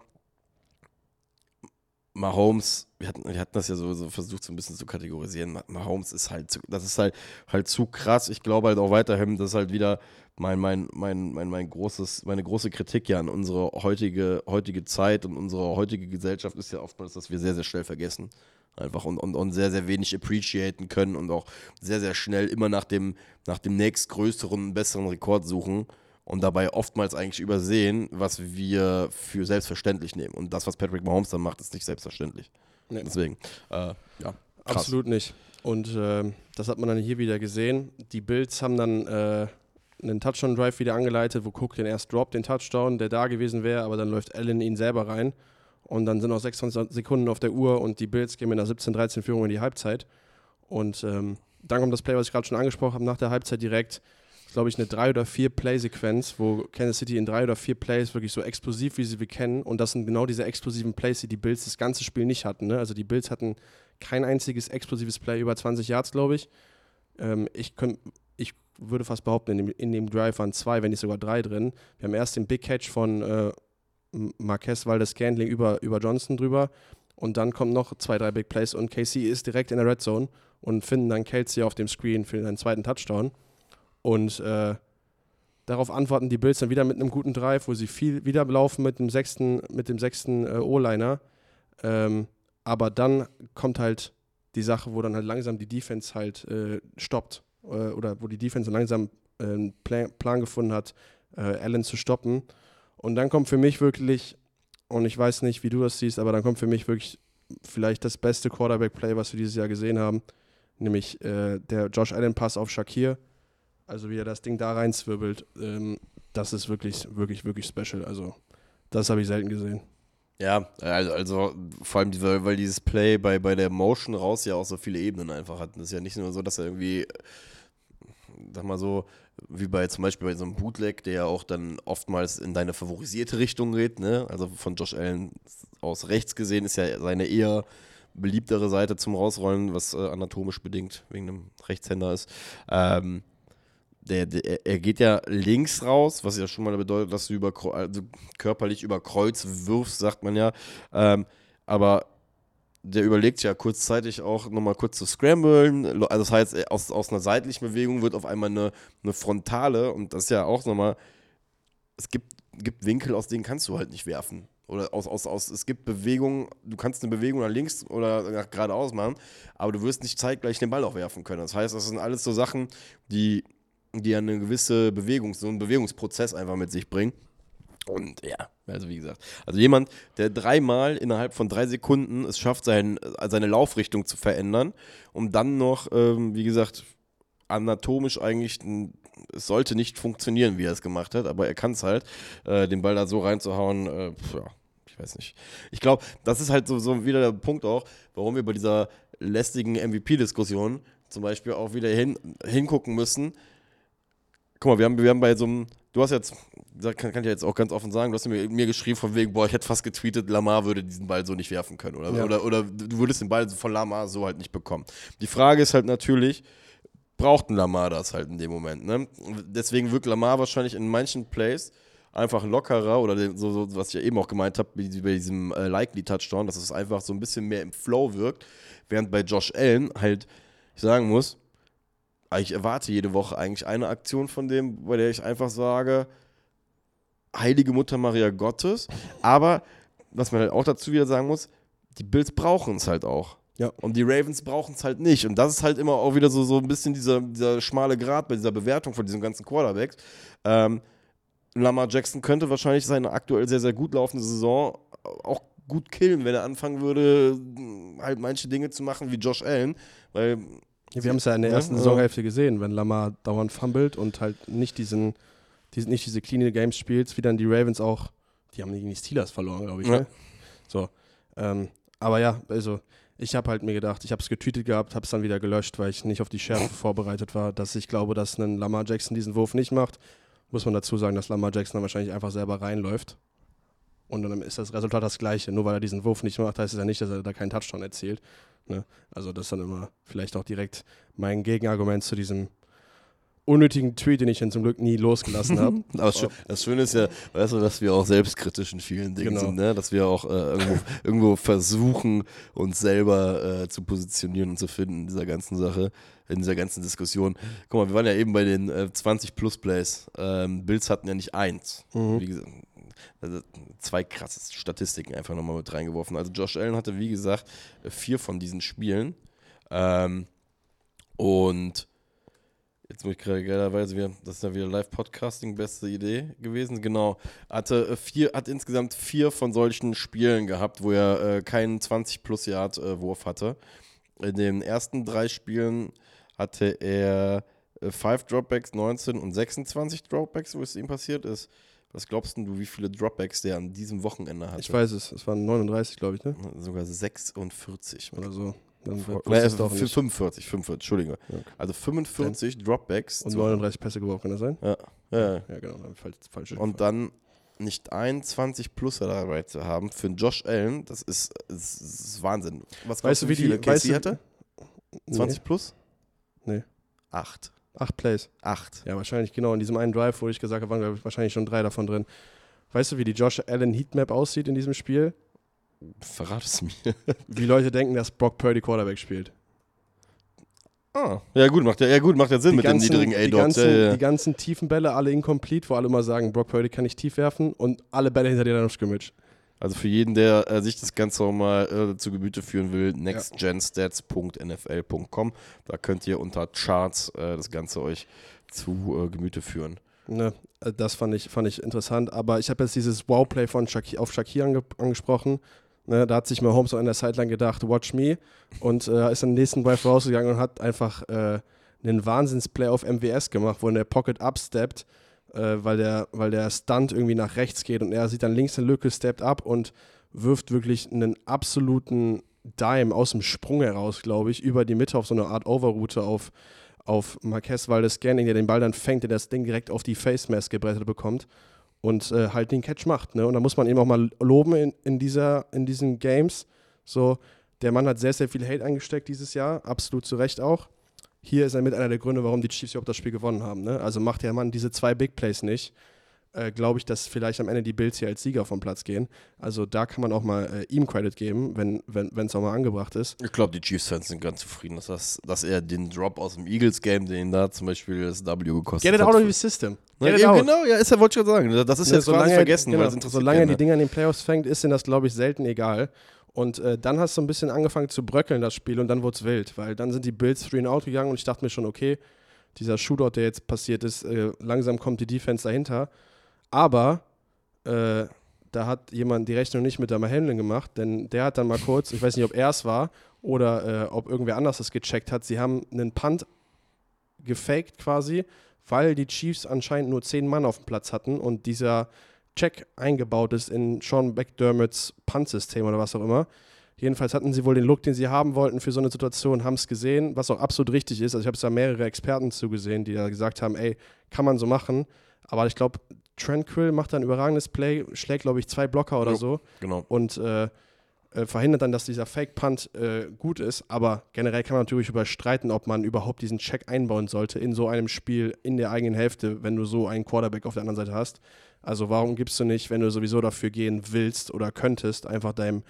Mahomes, wir hatten, wir hatten das ja so, so versucht, so ein bisschen zu kategorisieren. Ma- Mahomes ist halt, zu, das ist halt, halt zu krass. Ich glaube halt auch weiterhin, das ist halt wieder mein, mein, mein, mein, mein großes, meine große Kritik ja an unsere heutige, heutige Zeit und unsere heutige Gesellschaft ist ja oftmals, dass wir sehr, sehr schnell vergessen. Einfach und, und, und sehr, sehr wenig appreciaten können und auch sehr, sehr schnell immer nach dem, nach dem nächstgrößeren, besseren Rekord suchen und dabei oftmals eigentlich übersehen, was wir für selbstverständlich nehmen. Und das, was Patrick Mahomes dann macht, ist nicht selbstverständlich. Nee. Deswegen, äh, ja. Krass. Absolut nicht. Und ähm, das hat man dann hier wieder gesehen. Die Bills haben dann äh, einen Touchdown-Drive wieder angeleitet, wo Cook den erst droppt, den Touchdown, der da gewesen wäre, aber dann läuft Allen ihn selber rein. Und dann sind noch 26 Sekunden auf der Uhr und die Bills gehen mit einer 17-13-Führung in die Halbzeit. Und ähm, dann kommt das Play, was ich gerade schon angesprochen habe, nach der Halbzeit direkt, glaube ich, eine drei oder vier Play-Sequenz, wo Kansas City in drei oder vier Plays wirklich so explosiv, wie sie wir kennen. Und das sind genau diese explosiven Plays, die die Bills das ganze Spiel nicht hatten. Ne? Also die Bills hatten kein einziges explosives Play über 20 Yards, glaube ich. Ähm, ich, könnt, ich würde fast behaupten, in dem, in dem Drive waren zwei, wenn nicht sogar drei drin. Wir haben erst den Big Catch von äh, Marquez Valdes Scantling über, über Johnson drüber. Und dann kommen noch zwei, drei Big Plays und KC ist direkt in der Red Zone und finden dann Kelsey auf dem Screen für einen zweiten Touchdown. Und äh, darauf antworten die Bills dann wieder mit einem guten Drive, wo sie viel wieder laufen mit dem sechsten, mit dem sechsten äh, O-Liner. Ähm, aber dann kommt halt die Sache, wo dann halt langsam die Defense halt äh, stoppt. Äh, oder wo die Defense langsam äh, einen Plan, Plan gefunden hat, äh, Allen zu stoppen. Und dann kommt für mich wirklich, und ich weiß nicht, wie du das siehst, aber dann kommt für mich wirklich vielleicht das beste Quarterback-Play, was wir dieses Jahr gesehen haben. Nämlich äh, der Josh Allen-Pass auf Shakir. Also wie er das Ding da reinzwirbelt. Ähm, das ist wirklich, wirklich, wirklich special. Also das habe ich selten gesehen. Ja, also, also vor allem, weil, weil dieses Play bei, bei der Motion raus ja auch so viele Ebenen einfach hat. Das ist ja nicht nur so, dass er irgendwie, sag mal so, wie bei zum Beispiel bei so einem Bootleg, der ja auch dann oftmals in deine favorisierte Richtung geht, ne? Also von Josh Allen aus rechts gesehen ist ja seine eher beliebtere Seite zum Rausrollen, was äh, anatomisch bedingt wegen einem Rechtshänder ist. Ähm, der, der, er geht ja links raus, was ja schon mal bedeutet, dass du über, also körperlich über Kreuz wirfst, sagt man ja. Ähm, aber der überlegt ja kurzzeitig auch nochmal kurz zu scramblen. Also das heißt, aus, aus einer seitlichen Bewegung wird auf einmal eine, eine Frontale und das ist ja auch nochmal, es gibt, gibt Winkel, aus denen kannst du halt nicht werfen. Oder aus, aus, aus, es gibt Bewegungen, du kannst eine Bewegung nach links oder nach geradeaus machen, aber du wirst nicht zeitgleich den Ball auch werfen können. Das heißt, das sind alles so Sachen, die, die eine gewisse Bewegung, so einen Bewegungsprozess einfach mit sich bringen. Und ja, also wie gesagt, also jemand, der dreimal innerhalb von drei Sekunden es schafft, sein, seine Laufrichtung zu verändern, um dann noch, ähm, wie gesagt, anatomisch eigentlich, es sollte nicht funktionieren, wie er es gemacht hat, aber er kann es halt, äh, den Ball da so reinzuhauen, äh, pf, ja, ich weiß nicht. Ich glaube, das ist halt so, so wieder der Punkt auch, warum wir bei dieser lästigen MVP-Diskussion zum Beispiel auch wieder hin, hingucken müssen. Guck mal, wir haben, wir haben bei so einem, du hast jetzt, das kann, kann ich jetzt auch ganz offen sagen, du hast mir, mir geschrieben von wegen, boah, ich hätte fast getweetet, Lamar würde diesen Ball so nicht werfen können. Oder, Ja. oder, oder du würdest den Ball von Lamar so halt nicht bekommen. Die Frage ist halt natürlich, braucht ein Lamar das halt in dem Moment. Ne? Deswegen wirkt Lamar wahrscheinlich in manchen Plays einfach lockerer oder so, so, was ich ja eben auch gemeint habe, bei diesem äh, Likely-Touchdown, dass es einfach so ein bisschen mehr im Flow wirkt, während bei Josh Allen halt, ich sagen muss, ich erwarte jede Woche eigentlich eine Aktion von dem, bei der ich einfach sage, Heilige Mutter Maria Gottes, aber was man halt auch dazu wieder sagen muss, die Bills brauchen es halt auch. Ja. Und die Ravens brauchen es halt nicht. Und das ist halt immer auch wieder so, so ein bisschen dieser, dieser schmale Grad bei dieser Bewertung von diesem ganzen Quarterbacks. Ähm, Lamar Jackson könnte wahrscheinlich seine aktuell sehr, sehr gut laufende Saison auch gut killen, wenn er anfangen würde, halt manche Dinge zu machen wie Josh Allen. Weil wir haben es ja in der ersten. Saisonhälfte gesehen, wenn Lamar dauernd fummelt und halt nicht diesen, diesen nicht diese clean Games spielt, wie dann die Ravens auch, die haben gegen die Steelers verloren, glaube ich. Ja. Ne? So. Ähm, aber ja, also ich habe halt mir gedacht, ich habe es getweetet gehabt, habe es dann wieder gelöscht, weil ich nicht auf die Schärfe vorbereitet war, dass ich glaube, dass ein Lamar Jackson diesen Wurf nicht macht. Muss man dazu sagen, dass Lamar Jackson dann wahrscheinlich einfach selber reinläuft. Und dann ist das Resultat das gleiche. Nur weil er diesen Wurf nicht macht, heißt es ja nicht, dass er da keinen Touchdown erzielt. Ne? Also das ist dann immer vielleicht auch direkt mein Gegenargument zu diesem unnötigen Tweet, den ich dann zum Glück nie losgelassen habe. Aber das, das Schöne ist ja, weißt du, dass wir auch selbstkritisch in vielen Dingen Genau. sind, ne? dass wir auch äh, irgendwo, irgendwo versuchen, uns selber äh, zu positionieren und zu finden in dieser ganzen Sache, in dieser ganzen Diskussion. Guck mal, wir waren ja eben bei den äh, 20 Plus Plays. Ähm, Bills hatten ja nicht eins. Mhm. Wie gesagt, also zwei krasse Statistiken einfach nochmal mit reingeworfen. Also Josh Allen hatte, wie gesagt, äh, vier von diesen Spielen. Ähm, und Jetzt muss ich gerade geilerweise wieder, das ist ja wieder Live-Podcasting, beste Idee gewesen. Genau. Hatte äh, vier, hat insgesamt vier von solchen Spielen gehabt, wo er äh, keinen 20-plus-Yard-Wurf hatte. In den ersten drei Spielen hatte er äh, 5 Dropbacks, 19 und 26 Dropbacks, wo es ihm passiert ist. Was glaubst du, wie viele Dropbacks der an diesem Wochenende hatte? Ich weiß es, es waren 39, glaube ich, ne? Sogar 46. Oder so. Dann Vor- äh, ich's doch für nicht. 45, 45, Entschuldigung. Ja. Also 45 Dropbacks. Und zu- 39 Pässe geworfen, kann das sein? ja, ja. Ja, genau, dann falsch, falsche. Und dann nicht ein 20 Pluser dabei zu haben für einen Josh Allen, das ist, das ist Wahnsinn. Was Weißt du, wie die- viele weißt KC du- hatte? 20 plus? Nee. Acht. Acht Plays. Acht. Ja, wahrscheinlich genau. In diesem einen Drive, wo ich gesagt habe, waren ich, wahrscheinlich schon drei davon drin. Weißt du, wie die Josh Allen Heatmap aussieht in diesem Spiel? Verrat es mir. Wie Leute denken, dass Brock Purdy Quarterback spielt. Ah. Ja gut, macht ja, ja gut, macht ja Sinn Die mit ganzen, den niedrigen die, A-Dots. ganzen, Ja, ja. die ganzen tiefen Bälle, alle incomplete, wo alle immer sagen, Brock Purdy kann nicht tief werfen und alle Bälle hinter dir dann auf Scrimmage. Also für jeden, der äh, sich das Ganze auch mal äh, zu Gemüte führen will, nextgenstats.nfl.com. Da könnt ihr unter Charts äh, das Ganze euch zu äh, Gemüte führen. Ne, äh, das fand ich, fand ich interessant. Aber ich habe jetzt dieses Wow-Play von auf Shakir ange angesprochen. Ne, da hat sich mal Holmes an der Sideline gedacht, watch me. Und äh, ist am nächsten Drive rausgegangen und hat einfach einen Wahnsinnsplay auf MWS gemacht, wo er in der Pocket upsteppt, äh, weil, der, weil der Stunt irgendwie nach rechts geht und er sieht dann links eine Lücke, steppt ab und wirft wirklich einen absoluten Dime aus dem Sprung heraus, glaube ich, über die Mitte auf so eine Art Overroute auf, auf Marquez Valdez Scanning, der den Ball dann fängt, der das Ding direkt auf die Face Mask gebrettet bekommt und äh, halt den Catch macht. Ne? Und da muss man eben auch mal loben in, in, dieser, in diesen Games. So, der Mann hat sehr, sehr viel Hate eingesteckt dieses Jahr, absolut zu Recht auch. Hier ist er mit einer der Gründe, warum die Chiefs überhaupt das Spiel gewonnen haben. Ne? Also macht der Mann diese zwei Big Plays nicht. Äh, Glaube ich, dass vielleicht am Ende die Bills hier als Sieger vom Platz gehen. Also da kann man auch mal äh, ihm Credit geben, wenn es wenn, auch mal angebracht ist. Ich glaube, die Chiefs-Fans sind ganz zufrieden, dass, das, dass er den Drop aus dem Eagles-Game, den da zum Beispiel das W gekostet Get it hat. out of your system. Na, Get eben. Genau, ja, ist ja, wollte ich schon sagen. Das ist Ne, jetzt quasi vergessen, genau, solange er die Dinger in den Playoffs fängt, ist ihm das, glaube ich, selten egal. Und äh, dann hast du ein bisschen angefangen zu bröckeln, das Spiel, und dann wurde es wild, weil dann sind die Bills three and out gegangen und ich dachte mir schon, okay, dieser Shootout, der jetzt passiert ist, äh, langsam kommt die Defense dahinter. Aber äh, da hat jemand die Rechnung nicht mit Damar Hamlin gemacht, denn der hat dann mal kurz, ich weiß nicht, ob er es war oder äh, ob irgendwer anders das gecheckt hat, sie haben einen Punt gefaked quasi, weil die Chiefs anscheinend nur zehn Mann auf dem Platz hatten und dieser Check eingebaut ist in Sean McDermotts Punt-System oder was auch immer. Jedenfalls hatten sie wohl den Look, den sie haben wollten für so eine Situation, haben es gesehen, was auch absolut richtig ist. Also ich habe es da mehrere Experten zugesehen, die da gesagt haben, ey, kann man so machen. Aber ich glaube, Tranquil macht da ein überragendes Play, schlägt, glaube ich, zwei Blocker oder Jo. so Genau. und äh, äh, verhindert dann, dass dieser Fake-Punt äh, gut ist. Aber generell kann man natürlich überstreiten, ob man überhaupt diesen Check einbauen sollte in so einem Spiel in der eigenen Hälfte, wenn du so einen Quarterback auf der anderen Seite hast. Also warum gibst du nicht, wenn du sowieso dafür gehen willst oder könntest, einfach deinem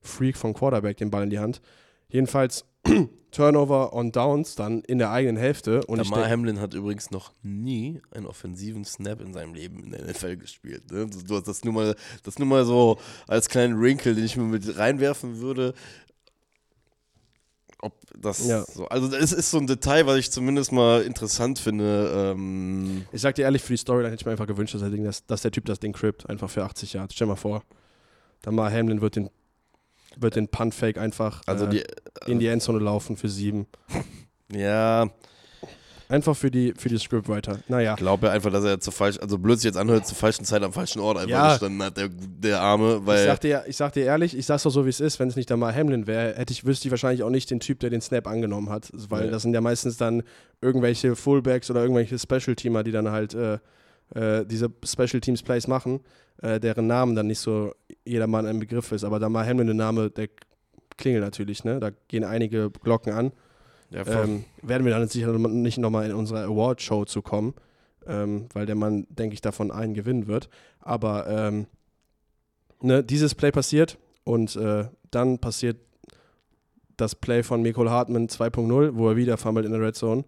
Freak vom Quarterback den Ball in die Hand. Jedenfalls Turnover on Downs dann in der eigenen Hälfte. Und Damar Hamlin hat übrigens noch nie einen offensiven Snap in seinem Leben in der NFL gespielt. Ne? Du hast das nur mal, das nur mal so als kleinen Wrinkle, den ich mir mit reinwerfen würde. Ob das Ja. so. Also es ist so ein Detail, was ich zumindest mal interessant finde. Ähm, Ich sag dir ehrlich, für die Storyline hätte ich mir einfach gewünscht, dass der, Ding, dass, dass der Typ das Ding crippt, einfach für 80 Yards. Stell mal vor, Damar Hamlin wird den, wird den Punt-Fake einfach also äh, die, in die Endzone laufen für sieben. ja, Einfach für die, für die Scriptwriter. Naja, ich glaube einfach, dass er zur falschen, also blöd sich jetzt anhört, zur falschen Zeit am falschen Ort einfach Ja. gestanden hat, der, der Arme, ich weil sag, dir, ich sag dir ehrlich, ich sag's doch so, wie es ist, wenn es nicht Damar Hamlin wäre, hätte ich, wüsste ich wahrscheinlich auch nicht den Typ, der den Snap angenommen hat. Weil Ja. das sind ja meistens dann irgendwelche Fullbacks oder irgendwelche Special-Teamer, die dann halt äh, äh, diese Special Teams Plays machen, äh, deren Namen dann nicht so jedermann ein Begriff ist. Aber Damar Hamlin, der Name, der klingelt natürlich, ne? Da gehen einige Glocken an. Ja. Ähm, werden wir dann sicher nicht nochmal in unserer Award-Show zu kommen, ähm, weil der Mann, denke ich, davon einen gewinnen wird. Aber ähm, ne, dieses Play passiert und äh, dann passiert das Play von Nicole Hartmann 2.0, wo er wieder fummelt in der Red Zone.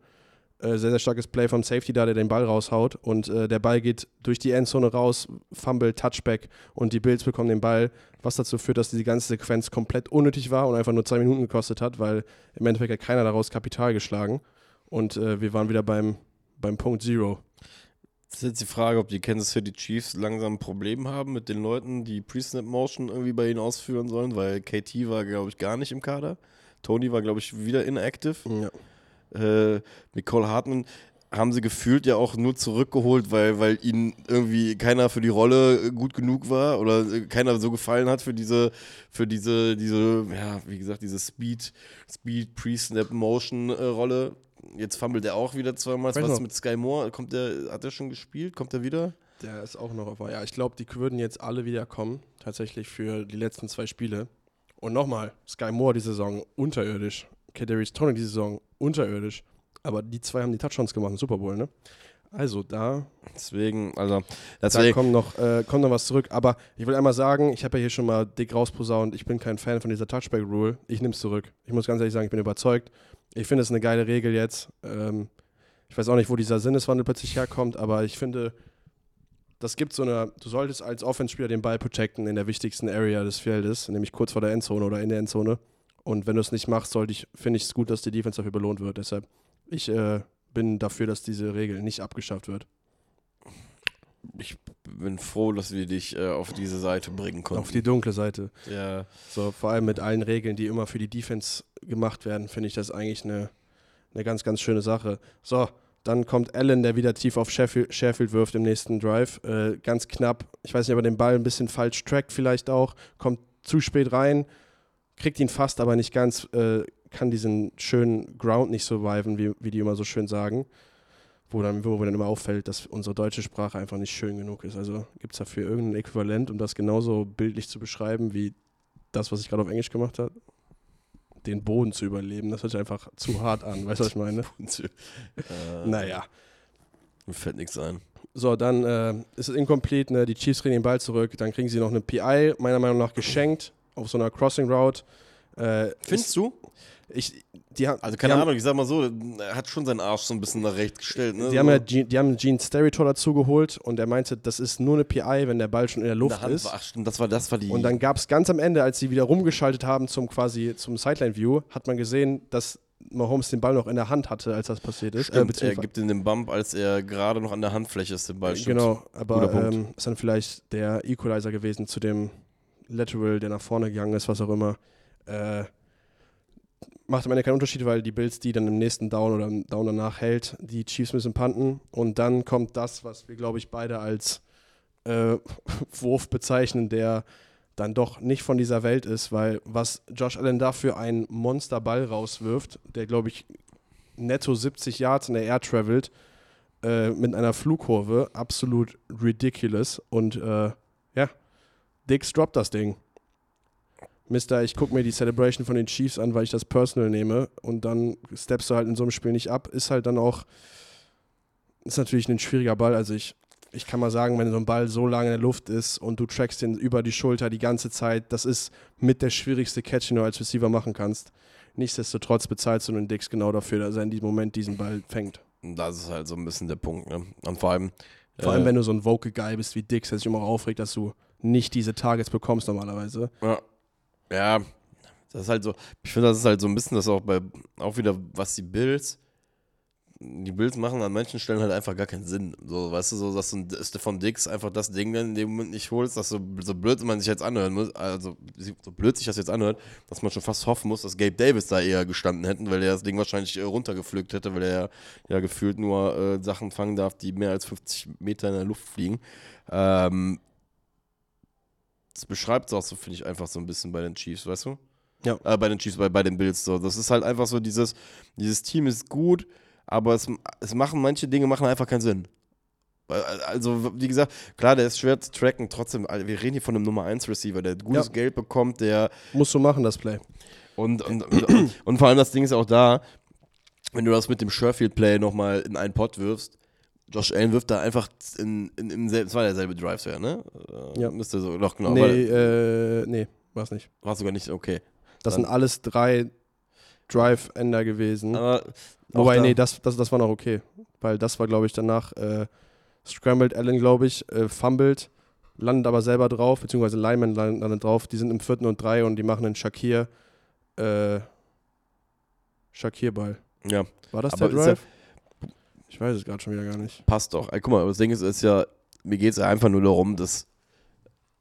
Äh, sehr, sehr starkes Play vom Safety da, der den Ball raushaut und äh, der Ball geht durch die Endzone raus, Fumble, Touchback und die Bills bekommen den Ball, was dazu führt, dass diese ganze Sequenz komplett unnötig war und einfach nur zwei Minuten gekostet hat, weil im Endeffekt hat keiner daraus Kapital geschlagen und äh, wir waren wieder beim, beim Punkt Zero. Das ist jetzt die Frage, ob die Kansas City Chiefs langsam ein Problem haben mit den Leuten, die Pre-Snap-Motion irgendwie bei ihnen ausführen sollen, weil KT war, glaube ich, gar nicht im Kader. Tony war, glaube ich, wieder inactive. Ja. Äh, Nicole Hartmann haben sie gefühlt ja auch nur zurückgeholt, weil, weil ihnen irgendwie keiner für die Rolle äh, gut genug war oder äh, keiner so gefallen hat für diese, für diese, diese, ja, wie gesagt, diese Speed, Speed Pre-Snap-Motion-Rolle. Jetzt fummelt er auch wieder zweimal. Was ist mit Sky Moore? Kommt der, hat er schon gespielt? Kommt er wieder? Der ist auch noch auf. Ja, ich glaube, die würden jetzt alle wieder kommen, tatsächlich für die letzten zwei Spiele. Und nochmal, Sky Moore die Saison unterirdisch. Kadarius Tony die Saison unterirdisch. Aber die zwei haben die Touchdowns gemacht im Super Bowl, ne? Also da, Deswegen, also, da deswegen, kommt noch, äh, kommt noch was zurück. Aber ich will einmal sagen, ich habe ja hier schon mal dick rausposaunt, ich bin kein Fan von dieser Touchback-Rule. Ich nehme es zurück. Ich muss ganz ehrlich sagen, ich bin überzeugt. Ich finde es eine geile Regel jetzt. Ähm, ich weiß auch nicht, wo dieser Sinneswandel plötzlich herkommt, aber ich finde, das gibt so eine, du solltest als Offenspieler den Ball protecten in der wichtigsten Area des Feldes, nämlich kurz vor der Endzone oder in der Endzone. Und wenn du es nicht machst, sollte ich, finde ich es gut, dass die Defense dafür belohnt wird. Deshalb, ich äh, bin dafür, dass diese Regel nicht abgeschafft wird. ich bin froh, dass wir dich äh, auf diese Seite bringen konnten. Auf die dunkle Seite. ja. So, vor allem mit allen Regeln, die immer für die Defense gemacht werden, finde ich das eigentlich eine, eine ganz, ganz schöne Sache. So, dann kommt Allen, der wieder tief auf Sheffield, Sheffield wirft im nächsten Drive. Äh, ganz knapp. Ich weiß nicht, ob er den Ball ein bisschen falsch trackt, vielleicht auch. Kommt zu spät rein, kriegt ihn fast, aber nicht ganz. Äh, kann diesen schönen Ground nicht surviven, wie, wie die immer so schön sagen. Wo dann, wo dann immer auffällt, dass unsere deutsche Sprache einfach nicht schön genug ist. Also gibt es dafür irgendein Äquivalent, um das genauso bildlich zu beschreiben, wie das, was ich gerade auf Englisch gemacht habe? Den Boden zu überleben. Das hört sich einfach zu hart an. Weißt du, was ich meine? äh, Naja. Mir fällt nichts ein. So, dann äh, ist es incomplete, ne? die Chiefs kriegen den Ball zurück, dann kriegen sie noch eine PI, meiner Meinung nach geschenkt, auf so einer Crossing Route. Äh, Findest ist, du? ich, die, ha- Also keine haben, Ahnung, ich sag mal so, er hat schon seinen Arsch so ein bisschen nach rechts gestellt. Ne? Die haben ja Gene, die haben Gene Steratore dazu geholt und er meinte, das ist nur eine PI, wenn der Ball schon in der Luft ist. war, ach, stimmt, das war, das war die. Und dann gab es ganz am Ende, als sie wieder rumgeschaltet haben zum quasi zum Sideline-View, hat man gesehen, dass Mahomes den Ball noch in der Hand hatte, als das passiert ist. stimmt, er beziehungsweise- gibt ihm den Bump, als er gerade noch an der Handfläche ist, den Ball. Stimmt. Genau, aber ähm, ist dann vielleicht der Equalizer gewesen zu dem Lateral, der nach vorne gegangen ist, was auch immer. Äh, macht am Ende keinen Unterschied, weil die Bills die dann im nächsten Down oder im Down danach hält. Die Chiefs müssen panten und dann kommt das, was wir, glaube ich, beide als äh, Wurf bezeichnen, der dann doch nicht von dieser Welt ist, weil was Josh Allen dafür einen Monsterball rauswirft, der, glaube ich, netto 70 Yards in der Air travelt, äh, mit einer Flugkurve, absolut ridiculous. Und äh, ja, Dix droppt das Ding. Mister, ich gucke mir die Celebration von den Chiefs an, weil ich das personal nehme und dann steppst du halt in so einem Spiel nicht ab. Ist halt dann auch, ist natürlich ein schwieriger Ball. Also ich, ich kann mal sagen, wenn so ein Ball so lange in der Luft ist und du trackst den über die Schulter die ganze Zeit, das ist mit der schwierigste Catch, den du als Receiver machen kannst. Nichtsdestotrotz bezahlst du den Dix genau dafür, dass er in diesem Moment diesen Ball fängt. Das ist halt so ein bisschen der Punkt. Ne? Und vor allem. Vor äh, allem, wenn du so ein Vocal Guy bist wie Dix, der sich immer aufregt, dass du nicht diese Targets bekommst normalerweise. Ja. Ja, Das ist halt so, ich finde, das ist halt so ein bisschen das auch bei, auch wieder, was die Bills, die Bills machen an manchen Stellen halt einfach gar keinen Sinn. So, weißt du, so, dass du Stefan Dix einfach das Ding dann in dem Moment nicht holst, dass so, so blöd man sich jetzt anhören muss, also so blöd sich das jetzt anhört, dass man schon fast hoffen muss, dass Gabe Davis da eher gestanden hätten, weil er das Ding wahrscheinlich äh, runtergepflückt hätte, weil er ja gefühlt nur äh, Sachen fangen darf, die mehr als 50 Meter in der Luft fliegen. Ähm, das beschreibt es auch so, finde ich, einfach so ein bisschen bei den Chiefs, weißt du? Ja. Äh, bei den Chiefs, bei, bei den Bills. So. Das ist halt einfach so, dieses, dieses Team ist gut, aber es, es machen, manche Dinge machen einfach keinen Sinn. Also, wie gesagt, klar, der ist schwer zu tracken, trotzdem, wir reden hier von einem Nummer 1 Receiver, der gutes Ja. Geld bekommt, der Musst du machen, das Play. und, und, und, und vor allem das Ding ist auch da, wenn du das mit dem Sherfield-Play nochmal in einen Pot wirfst, Josh Allen wirft da einfach in, in, im selben, es war derselbe Drive, ja, ne? Äh, Ja. Müsste so, doch, genau. nee, äh, nee, war's nicht. War sogar nicht, okay. Das Dann- sind alles drei Drive-Ender gewesen. Aber Wobei, da- nee, das, das, das war noch okay. Weil das war, glaube ich, danach äh, Scrambled Allen, glaube ich, äh, fumbled, landet aber selber drauf, beziehungsweise Lyman landet, landet drauf. Die sind im vierten und drei und die machen einen Shakir, äh, Shakir-Ball. Ja, War das Aber der Drive? Ich weiß es gerade schon wieder gar nicht. passt doch. Ey, guck mal, das Ding ist, ist ja, mir geht es ja einfach nur darum, dass,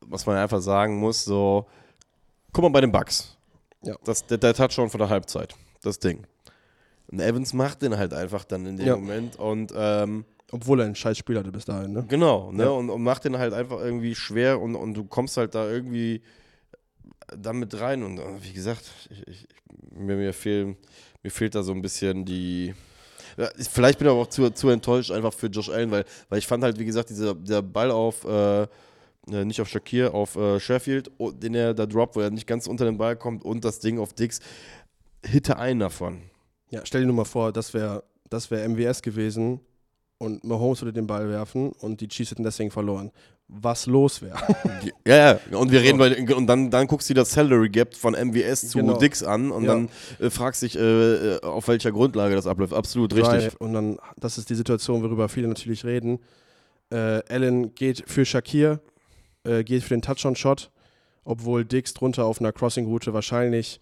was man einfach sagen muss, so, guck mal bei den Bucks. Ja. Das, der, der Touchdown von der Halbzeit, das Ding. Und Evans macht den halt einfach dann in dem Ja. Moment und ähm, Obwohl er ein scheiß Spiel hatte bis dahin, ne? Genau, ne? Ja. Und, und macht den halt einfach irgendwie schwer und, und du kommst halt da irgendwie damit rein. Und wie gesagt, ich, ich, mir, mir, fehlen, mir fehlt da so ein bisschen die. Vielleicht bin ich aber auch zu, zu enttäuscht einfach für Josh Allen, weil, weil ich fand halt, wie gesagt, dieser, der Ball auf, äh, äh, nicht auf Shakir, auf äh, Sheffield, oh, den er da droppt, wo er nicht ganz unter den Ball kommt und das Ding auf Dix, hitte einen davon. Ja, stell dir nur mal vor, das wäre das wär MWS gewesen und Mahomes würde den Ball werfen und die Chiefs hätten deswegen verloren. Was los wäre. Ja, ja, und wir reden bei, und dann, dann guckst du dir das Salary Gap von MWS zu Genau. Dix an und Ja. dann äh, fragst dich, äh, äh, auf welcher Grundlage das abläuft. Absolut richtig. Und dann, das ist die Situation, worüber viele natürlich reden. Äh, Allen geht für Shakir, äh, geht für den Touchdown-Shot, obwohl Dix drunter auf einer Crossing-Route wahrscheinlich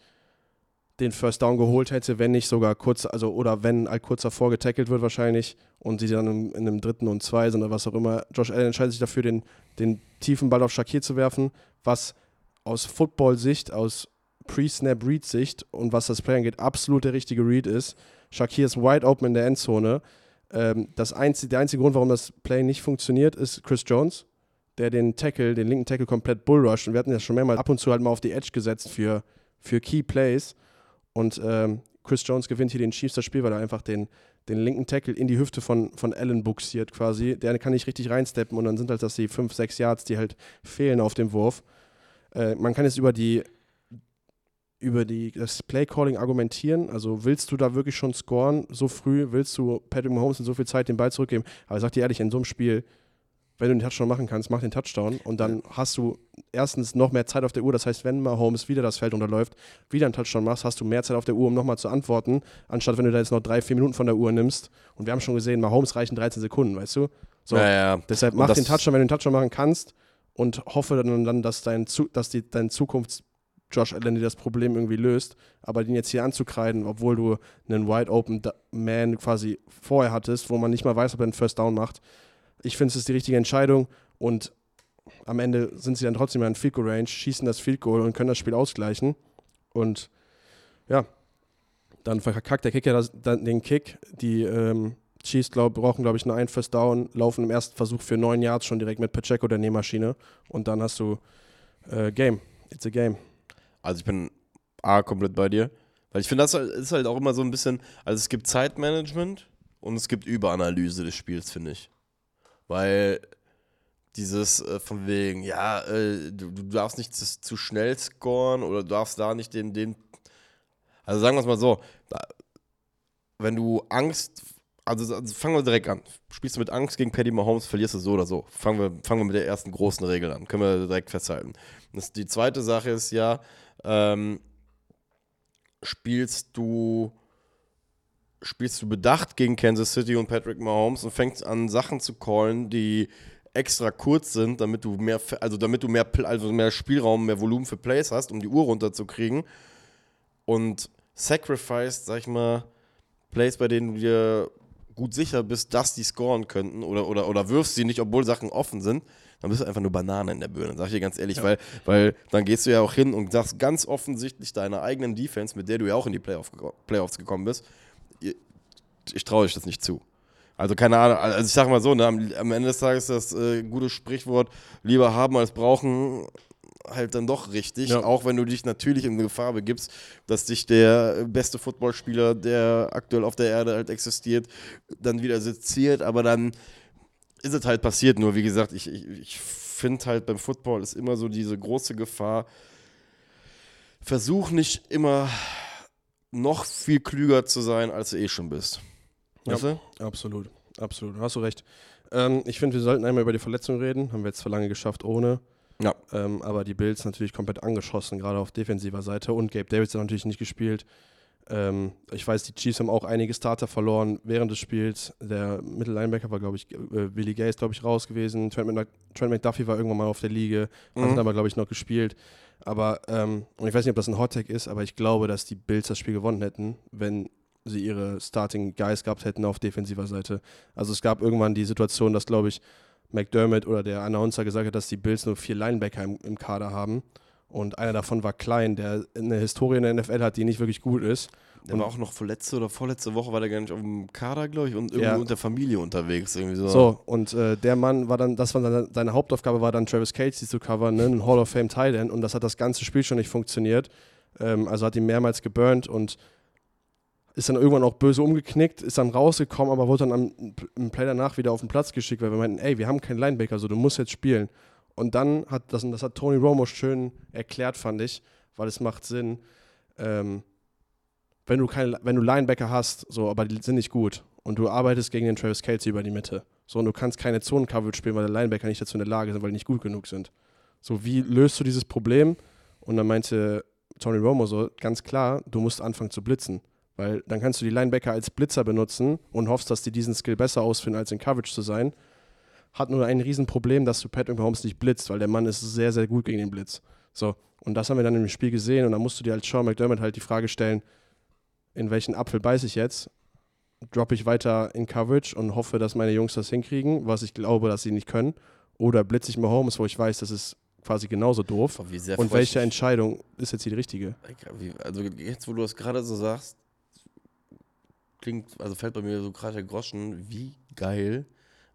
den First Down geholt hätte, wenn nicht sogar kurz, also oder wenn halt kurz davor getackelt wird wahrscheinlich und sie dann in, in einem dritten und zwei sind oder was auch immer. Josh Allen entscheidet sich dafür, den, den tiefen Ball auf Shakir zu werfen, was aus Football-Sicht, aus Pre-Snap-Read-Sicht und was das Play angeht, absolut der richtige Read ist. Shakir ist wide open in der Endzone. Ähm, das einzige, der einzige Grund, warum das Play nicht funktioniert, ist Chris Jones, der den Tackle, den linken Tackle komplett bullrusht. Und wir hatten ja schon mehrmals ab und zu halt mal auf die Edge gesetzt für, für Key Plays. Und ähm, Chris Jones gewinnt hier den Chiefs das Spiel, weil er einfach den, den linken Tackle in die Hüfte von, von Allen buxiert quasi. Der kann nicht richtig reinsteppen und dann sind halt das die 5, 6 Yards, die halt fehlen auf dem Wurf. Äh, man kann jetzt über die über die, das Play-Calling argumentieren. Also willst du da wirklich schon scoren, so früh? Willst du Patrick Mahomes in so viel Zeit den Ball zurückgeben? Aber ich sag dir ehrlich, in so einem Spiel, wenn du den Touchdown machen kannst, mach den Touchdown und dann hast du erstens noch mehr Zeit auf der Uhr. Das heißt, wenn Mahomes wieder das Feld unterläuft, wieder einen Touchdown machst, hast du mehr Zeit auf der Uhr, um nochmal zu antworten, anstatt wenn du da jetzt noch drei, vier Minuten von der Uhr nimmst. Und wir haben schon gesehen, Mahomes reichen 13 Sekunden, weißt du? So, Ja, ja. Deshalb mach den Touchdown, wenn du den Touchdown machen kannst und hoffe dann, dann dass, dein, Zu- dass die, dein Zukunfts Josh Allen dir das Problem irgendwie löst, aber den jetzt hier anzukreiden, obwohl du einen Wide Open Man quasi vorher hattest, wo man nicht mal weiß, ob er einen First Down macht. Ich finde, es ist die richtige Entscheidung und am Ende sind sie dann trotzdem in Field Goal Range, schießen das Field Goal und können das Spiel ausgleichen und ja, dann verkackt der Kicker das, dann den Kick. Die ähm, Chiefs glaub, brauchen, glaube ich, nur einen First Down, laufen im ersten Versuch für neun Yards schon direkt mit Pacheco der Nähmaschine und dann hast du äh, Game. It's a game. Also ich bin A, komplett bei dir. Weil ich finde, das ist halt auch immer so ein bisschen, also es gibt Zeitmanagement und es gibt Überanalyse des Spiels, finde ich. Weil dieses äh, von wegen, ja, äh, du, du darfst nicht zu, zu schnell scoren oder du darfst da nicht den, den also sagen wir es mal so, da, wenn du Angst, also, also fangen wir direkt an. Spielst du mit Angst gegen Paddy Mahomes, verlierst du so oder so. Fangen wir, fangen wir mit der ersten großen Regel an. Können wir direkt festhalten. Das, die zweite Sache ist ja, ähm, spielst du spielst du bedacht gegen Kansas City und Patrick Mahomes und fängst an Sachen zu callen, die extra kurz sind, damit du mehr also damit du mehr also mehr Spielraum, mehr Volumen für Plays hast, um die Uhr runterzukriegen. und sacrificed, sag ich mal, Plays, bei denen du dir gut sicher bist, dass die scoren könnten oder, oder, oder wirfst sie nicht, obwohl Sachen offen sind, dann bist du einfach nur Banane in der Birne, sag ich dir ganz ehrlich, ja. weil, weil dann gehst du ja auch hin und sagst ganz offensichtlich deiner eigenen Defense, mit der du ja auch in die Playoff, Playoffs gekommen bist, ich traue euch das nicht zu. Also keine Ahnung, also ich sag mal so, ne, am, am Ende des Tages das äh, gute Sprichwort, lieber haben als brauchen, halt dann doch richtig, ja. auch wenn du dich natürlich in Gefahr begibst, dass dich der beste Footballspieler, der aktuell auf der Erde halt existiert, dann wieder seziert, aber dann ist es halt passiert. Nur wie gesagt, ich, ich, ich finde halt beim Football ist immer so diese große Gefahr, versuch nicht immer noch viel klüger zu sein, als du eh schon bist. Weißt ja, du? absolut, absolut, hast du recht. Ähm, ich finde, wir sollten einmal über die Verletzung reden. Haben wir jetzt zwar lange geschafft ohne. Ja. Ähm, aber die Bills natürlich komplett angeschossen, gerade auf defensiver Seite. Und Gabe Davis hat natürlich nicht gespielt. Ähm, ich weiß, die Chiefs haben auch einige Starter verloren während des Spiels. Der Mittellinebacker war, glaube ich, äh, Willie Gay ist, glaube ich, raus gewesen. Trent, Mc Trent, McDuffie war irgendwann mal auf der Liga, mhm. hat aber, glaube ich, noch gespielt. Aber, ähm, und ich weiß nicht, ob das ein Hottag ist, aber ich glaube, dass die Bills das Spiel gewonnen hätten, wenn sie ihre Starting Guys gehabt hätten auf defensiver Seite. Also es gab irgendwann die Situation, dass, glaube ich, McDermott oder der Announcer gesagt hat, dass die Bills nur vier Linebacker im, im Kader haben. Und einer davon war Klein, der eine Historie in der NFL hat, die nicht wirklich gut ist. Der und war auch noch vorletzte oder vorletzte Woche war der gar nicht auf dem Kader, glaube ich, und irgendwo ja. mit der Familie unterwegs. Irgendwie so. so, und äh, der Mann war dann, das war seine, seine Hauptaufgabe, war dann Travis Casey zu covern, ne? ein Hall of Fame Tight und das hat das ganze Spiel schon nicht funktioniert. Ähm, also hat ihn mehrmals geburnt und ist dann irgendwann auch böse umgeknickt, ist dann rausgekommen, aber wurde dann am, im Play danach wieder auf den Platz geschickt, weil wir meinten, ey, wir haben keinen Linebacker, so du musst jetzt spielen. Und dann hat das, das hat Tony Romo schön erklärt, fand ich, weil es macht Sinn, ähm, wenn du keine, wenn du Linebacker hast, so, aber die sind nicht gut und du arbeitest gegen den Travis Kelsey über die Mitte, so und du kannst keine Zonen-Coverage spielen, weil der Linebacker nicht dazu in der Lage sind, weil die nicht gut genug sind. So, wie löst du dieses Problem? Und dann meinte Tony Romo so, ganz klar, du musst anfangen zu blitzen. Weil dann kannst du die Linebacker als Blitzer benutzen und hoffst, dass die diesen Skill besser ausfinden, als in Coverage zu sein. Hat nur ein Riesenproblem, dass du Patrick Mahomes nicht blitzt, weil der Mann ist sehr, sehr gut gegen den Blitz. So, und das haben wir dann im Spiel gesehen und dann musst du dir als Sean McDermott halt die Frage stellen, in welchen Apfel beiße ich jetzt? Droppe ich weiter in Coverage und hoffe, dass meine Jungs das hinkriegen, was ich glaube, dass sie nicht können? Oder blitze ich Mahomes, wo ich weiß, das ist quasi genauso doof? und welche Entscheidung ist jetzt die richtige? Also jetzt, wo du es gerade so sagst, klingt, also fällt bei mir so gerade der Groschen, wie geil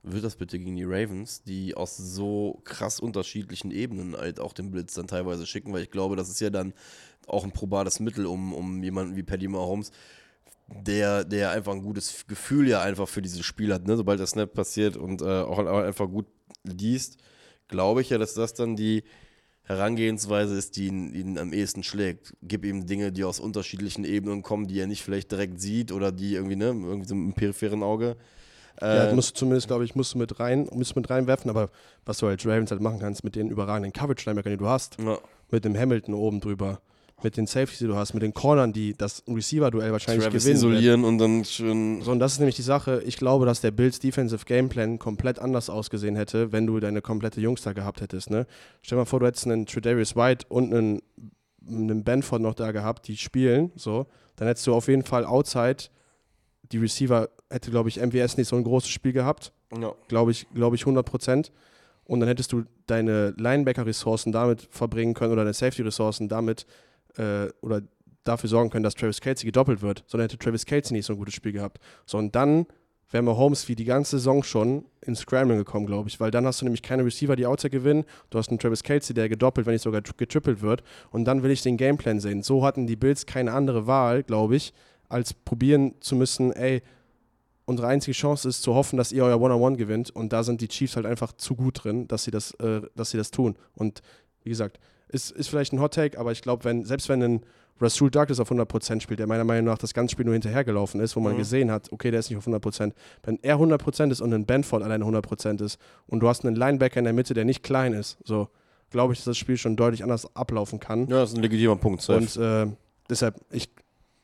wird das bitte gegen die Ravens, die aus so krass unterschiedlichen Ebenen halt auch den Blitz dann teilweise schicken, weil ich glaube, das ist ja dann auch ein probates Mittel, um, um jemanden wie Paddy Mahomes, der, der einfach ein gutes Gefühl ja einfach für dieses Spiel hat, ne? sobald der Snap passiert und äh, auch einfach gut liest, glaube ich ja, dass das dann die, Herangehensweise ist, die ihn, ihn, am ehesten schlägt. Gib ihm Dinge, die aus unterschiedlichen Ebenen kommen, die er nicht vielleicht direkt sieht oder die irgendwie, ne, irgendwie so im peripheren Auge. Äh, ja, musst du zumindest, glaube ich, musst du mit rein, musst mit reinwerfen, aber was du als Ravens halt machen kannst mit den überragenden Coverage-Linebackern, die du hast, ja. mit dem Hamilton oben drüber, mit den Safeties, die du hast, mit den Cornern, die das Receiver-Duell wahrscheinlich Travis gewinnen. isolieren und dann schön. So, und das ist nämlich die Sache. Ich glaube, dass der Bills Defensive Gameplan komplett anders ausgesehen hätte, wenn du deine komplette Jungs da gehabt hättest. Ne? Stell dir mal vor, du hättest einen Tredarius White und einen, einen Benford noch da gehabt, die spielen. So, dann hättest du auf jeden Fall outside die Receiver hätte, glaube ich, MWS nicht so ein großes Spiel gehabt. Ja. Glaube ich, glaube ich 100 Prozent. Und dann hättest du deine Linebacker-Ressourcen damit verbringen können oder deine Safety-Ressourcen damit äh, oder dafür sorgen können, dass Travis Kelsey gedoppelt wird, sondern hätte Travis Kelsey nicht so ein gutes Spiel gehabt. So, und dann wäre Mahomes wie die ganze Saison schon ins Scrambling gekommen, glaube ich, weil dann hast du nämlich keine Receiver, die Outside gewinnen. Du hast einen Travis Kelsey, der gedoppelt, wenn nicht sogar getrippelt wird. Und dann will ich den Gameplan sehen. So hatten die Bills keine andere Wahl, glaube ich, als probieren zu müssen, ey, unsere einzige Chance ist zu hoffen, dass ihr euer One-on-One gewinnt. Und da sind die Chiefs halt einfach zu gut drin, dass sie das, äh, dass sie das tun. Und wie gesagt, ist, ist vielleicht ein Hot-Take, aber ich glaube, wenn, selbst wenn ein Rasul Douglas auf 100% spielt, der meiner Meinung nach das ganze Spiel nur hinterhergelaufen ist, wo man mhm. gesehen hat, okay, der ist nicht auf 100%. Wenn er 100% ist und ein Benford alleine 100% ist und du hast einen Linebacker in der Mitte, der nicht klein ist, so glaube ich, dass das Spiel schon deutlich anders ablaufen kann. Ja, das ist ein legitimer Punkt. Safe. Und äh, deshalb, ich,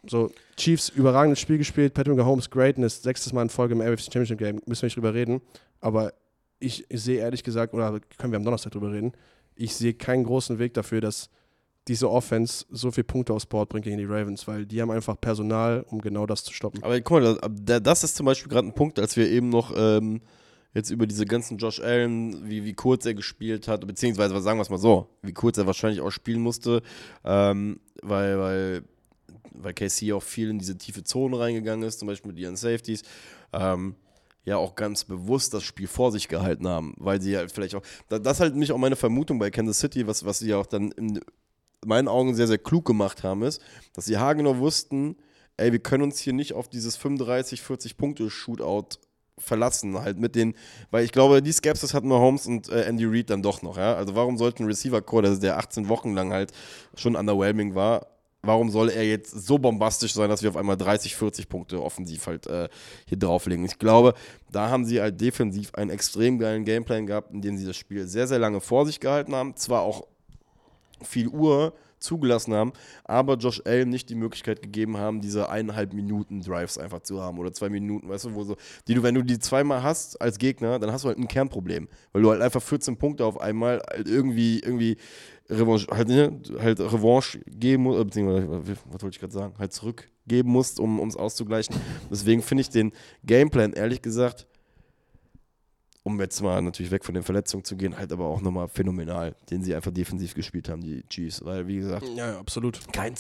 so, Chiefs überragendes Spiel gespielt, Patrick Mahomes Greatness, sechstes Mal in Folge im AFC Championship Game, müssen wir nicht drüber reden. Aber ich, ich sehe ehrlich gesagt, oder können wir am Donnerstag drüber reden, ich sehe keinen großen Weg dafür, dass diese Offense so viele Punkte aufs Board bringt gegen die Ravens, weil die haben einfach Personal, um genau das zu stoppen. Aber guck mal, das, das ist zum Beispiel gerade ein Punkt, als wir eben noch ähm, jetzt über diese ganzen Josh Allen, wie, wie kurz er gespielt hat, beziehungsweise sagen wir es mal so, wie kurz er wahrscheinlich auch spielen musste, ähm, weil, weil, weil KC auch viel in diese tiefe Zone reingegangen ist, zum Beispiel mit ihren Safeties. Ähm, ja auch ganz bewusst das Spiel vor sich gehalten haben, weil sie halt vielleicht auch, das ist halt nicht auch meine Vermutung bei Kansas City, was, was sie auch dann in meinen Augen sehr, sehr klug gemacht haben, ist, dass sie haargenau wussten, ey, wir können uns hier nicht auf dieses 35, 40 Punkte Shootout verlassen, halt mit den, weil ich glaube, die Skepsis hatten Mahomes und äh, Andy Reid dann doch noch, ja. Also warum sollte ein Receiver-Core, der 18 Wochen lang halt schon underwhelming war, warum soll er jetzt so bombastisch sein, dass wir auf einmal 30, 40 Punkte offensiv halt äh, hier drauflegen? Ich glaube, da haben sie halt defensiv einen extrem geilen Gameplan gehabt, in dem sie das Spiel sehr, sehr lange vor sich gehalten haben. Zwar auch viel Uhr zugelassen haben, aber Josh Allen nicht die Möglichkeit gegeben haben, diese eineinhalb Minuten Drives einfach zu haben oder zwei Minuten, weißt du, wo so, die du, wenn du die zweimal hast als Gegner, dann hast du halt ein Kernproblem, weil du halt einfach 14 Punkte auf einmal halt irgendwie, irgendwie Revanche, halt, ne, halt Revanche geben musst, beziehungsweise, was wollte ich gerade sagen, halt zurückgeben musst, um es auszugleichen. Deswegen finde ich den Gameplan, ehrlich gesagt, um jetzt mal natürlich weg von den Verletzungen zu gehen, halt aber auch nochmal phänomenal, den sie einfach defensiv gespielt haben, die Chiefs. Weil, wie gesagt, ja, ja absolut. Kein,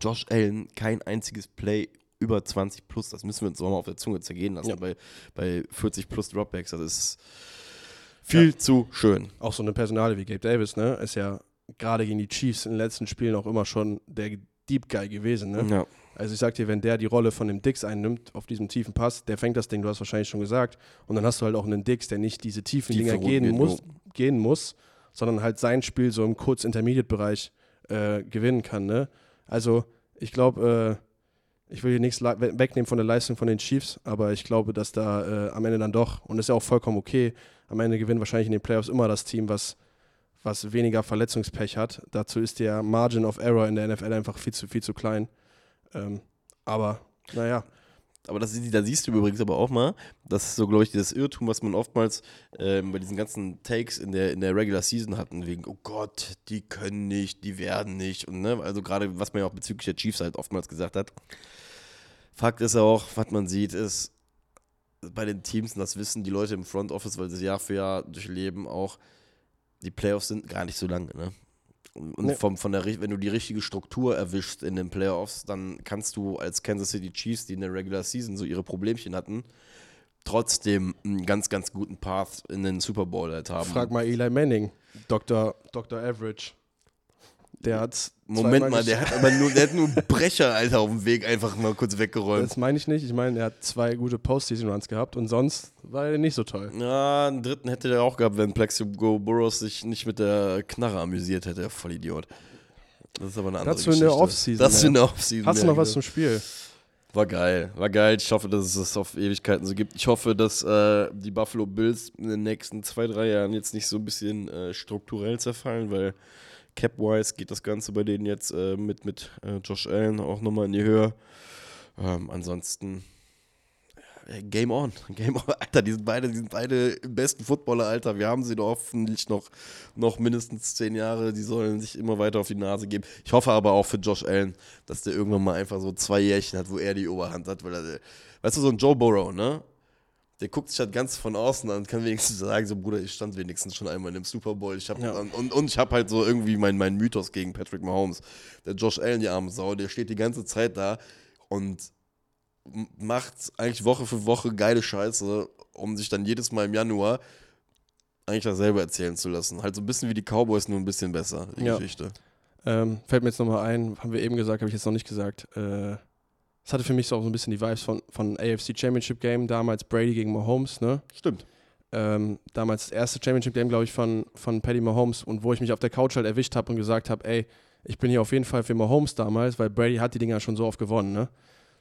Josh Allen, kein einziges Play über 20 plus, das müssen wir uns auch mal auf der Zunge zergehen lassen, ja. bei, bei 40 plus Dropbacks, das ist viel ja. zu schön. Auch so eine Personale wie Gabe Davis, ne, ist ja gerade gegen die Chiefs in den letzten Spielen auch immer schon der Deep Guy gewesen. Ne? Ja. Also ich sag dir, wenn der die Rolle von dem Dix einnimmt auf diesem tiefen Pass, der fängt das Ding, du hast wahrscheinlich schon gesagt, und dann hast du halt auch einen Dix, der nicht diese tiefen Tiefe Dinger gehen muss, gehen muss, sondern halt sein Spiel so im Kurz-Intermediate-Bereich äh, gewinnen kann. Ne? Also ich glaube, äh, ich will hier nichts wegnehmen von der Leistung von den Chiefs, aber ich glaube, dass da äh, am Ende dann doch, und das ist ja auch vollkommen okay, am Ende gewinnt wahrscheinlich in den Playoffs immer das Team, was was weniger Verletzungspech hat. Dazu ist der Margin of Error in der NFL einfach viel zu, viel zu klein. Ähm, aber, naja. Aber das, da siehst du übrigens aber auch mal, das ist so, glaube ich, das Irrtum, was man oftmals ähm, bei diesen ganzen Takes in der, in der Regular Season hatten, wegen, oh Gott, die können nicht, die werden nicht. Und ne, also gerade, was man ja auch bezüglich der Chiefs halt oftmals gesagt hat. Fakt ist auch, was man sieht, ist bei den Teams, und das wissen die Leute im Front Office, weil sie Jahr für Jahr durchleben, auch, die Playoffs sind gar nicht so lange, ne? Und nee. vom, von der, wenn du die richtige Struktur erwischst in den Playoffs, dann kannst du als Kansas City Chiefs, die in der Regular Season so ihre Problemchen hatten, trotzdem einen ganz, ganz guten Path in den Super Bowl halt haben. Frag mal Eli Manning, Dr. Dr. Average. Der hat. Moment mal, der hat aber nur, der hat nur Brecher, Alter, auf dem Weg einfach mal kurz weggeräumt. Das meine ich nicht. Ich meine, er hat zwei gute Postseason-Runs gehabt und sonst war er nicht so toll. Ja, einen dritten hätte er auch gehabt, wenn Plexico Burrows sich nicht mit der Knarre amüsiert hätte, voll Idiot. Das ist aber eine andere Dazu Geschichte. in der Offseason. Das in der Offseason. Hast du noch was zum Spiel? War geil, war geil. Ich hoffe, dass es das auf Ewigkeiten so gibt. Ich hoffe, dass äh, die Buffalo Bills in den nächsten zwei, drei Jahren jetzt nicht so ein bisschen äh, strukturell zerfallen, weil Cap-wise geht das Ganze bei denen jetzt äh, mit, mit äh, Josh Allen auch nochmal in die Höhe. Ähm, ansonsten äh, Game on. Game on. Alter, die sind beide, die sind beide im besten Footballer, Alter. Wir haben sie doch hoffentlich noch, noch mindestens zehn Jahre. Die sollen sich immer weiter auf die Nase geben. Ich hoffe aber auch für Josh Allen, dass der irgendwann mal einfach so zwei Jährchen hat, wo er die Oberhand hat. Weil er, weißt du, so ein Joe Burrow, ne? Der guckt sich halt ganz von außen an und kann wenigstens sagen, so Bruder, ich stand wenigstens schon einmal in dem Super Bowl. Ich hab, ja. und, und ich habe halt so irgendwie meinen mein Mythos gegen Patrick Mahomes. Der Josh Allen, die arme Sau, der steht die ganze Zeit da und macht eigentlich Woche für Woche geile Scheiße, um sich dann jedes Mal im Januar eigentlich dasselbe erzählen zu lassen. Halt so ein bisschen wie die Cowboys, nur ein bisschen besser, die ja. Geschichte. Ähm, fällt mir jetzt nochmal ein, haben wir eben gesagt, habe ich jetzt noch nicht gesagt, äh, das hatte für mich so auch so ein bisschen die Vibes von, von AFC Championship Game, damals Brady gegen Mahomes, ne? Stimmt. Ähm, damals das erste Championship Game, glaube ich, von, von Paddy Mahomes und wo ich mich auf der Couch halt erwischt habe und gesagt habe, ey, ich bin hier auf jeden Fall für Mahomes damals, weil Brady hat die Dinger schon so oft gewonnen, ne?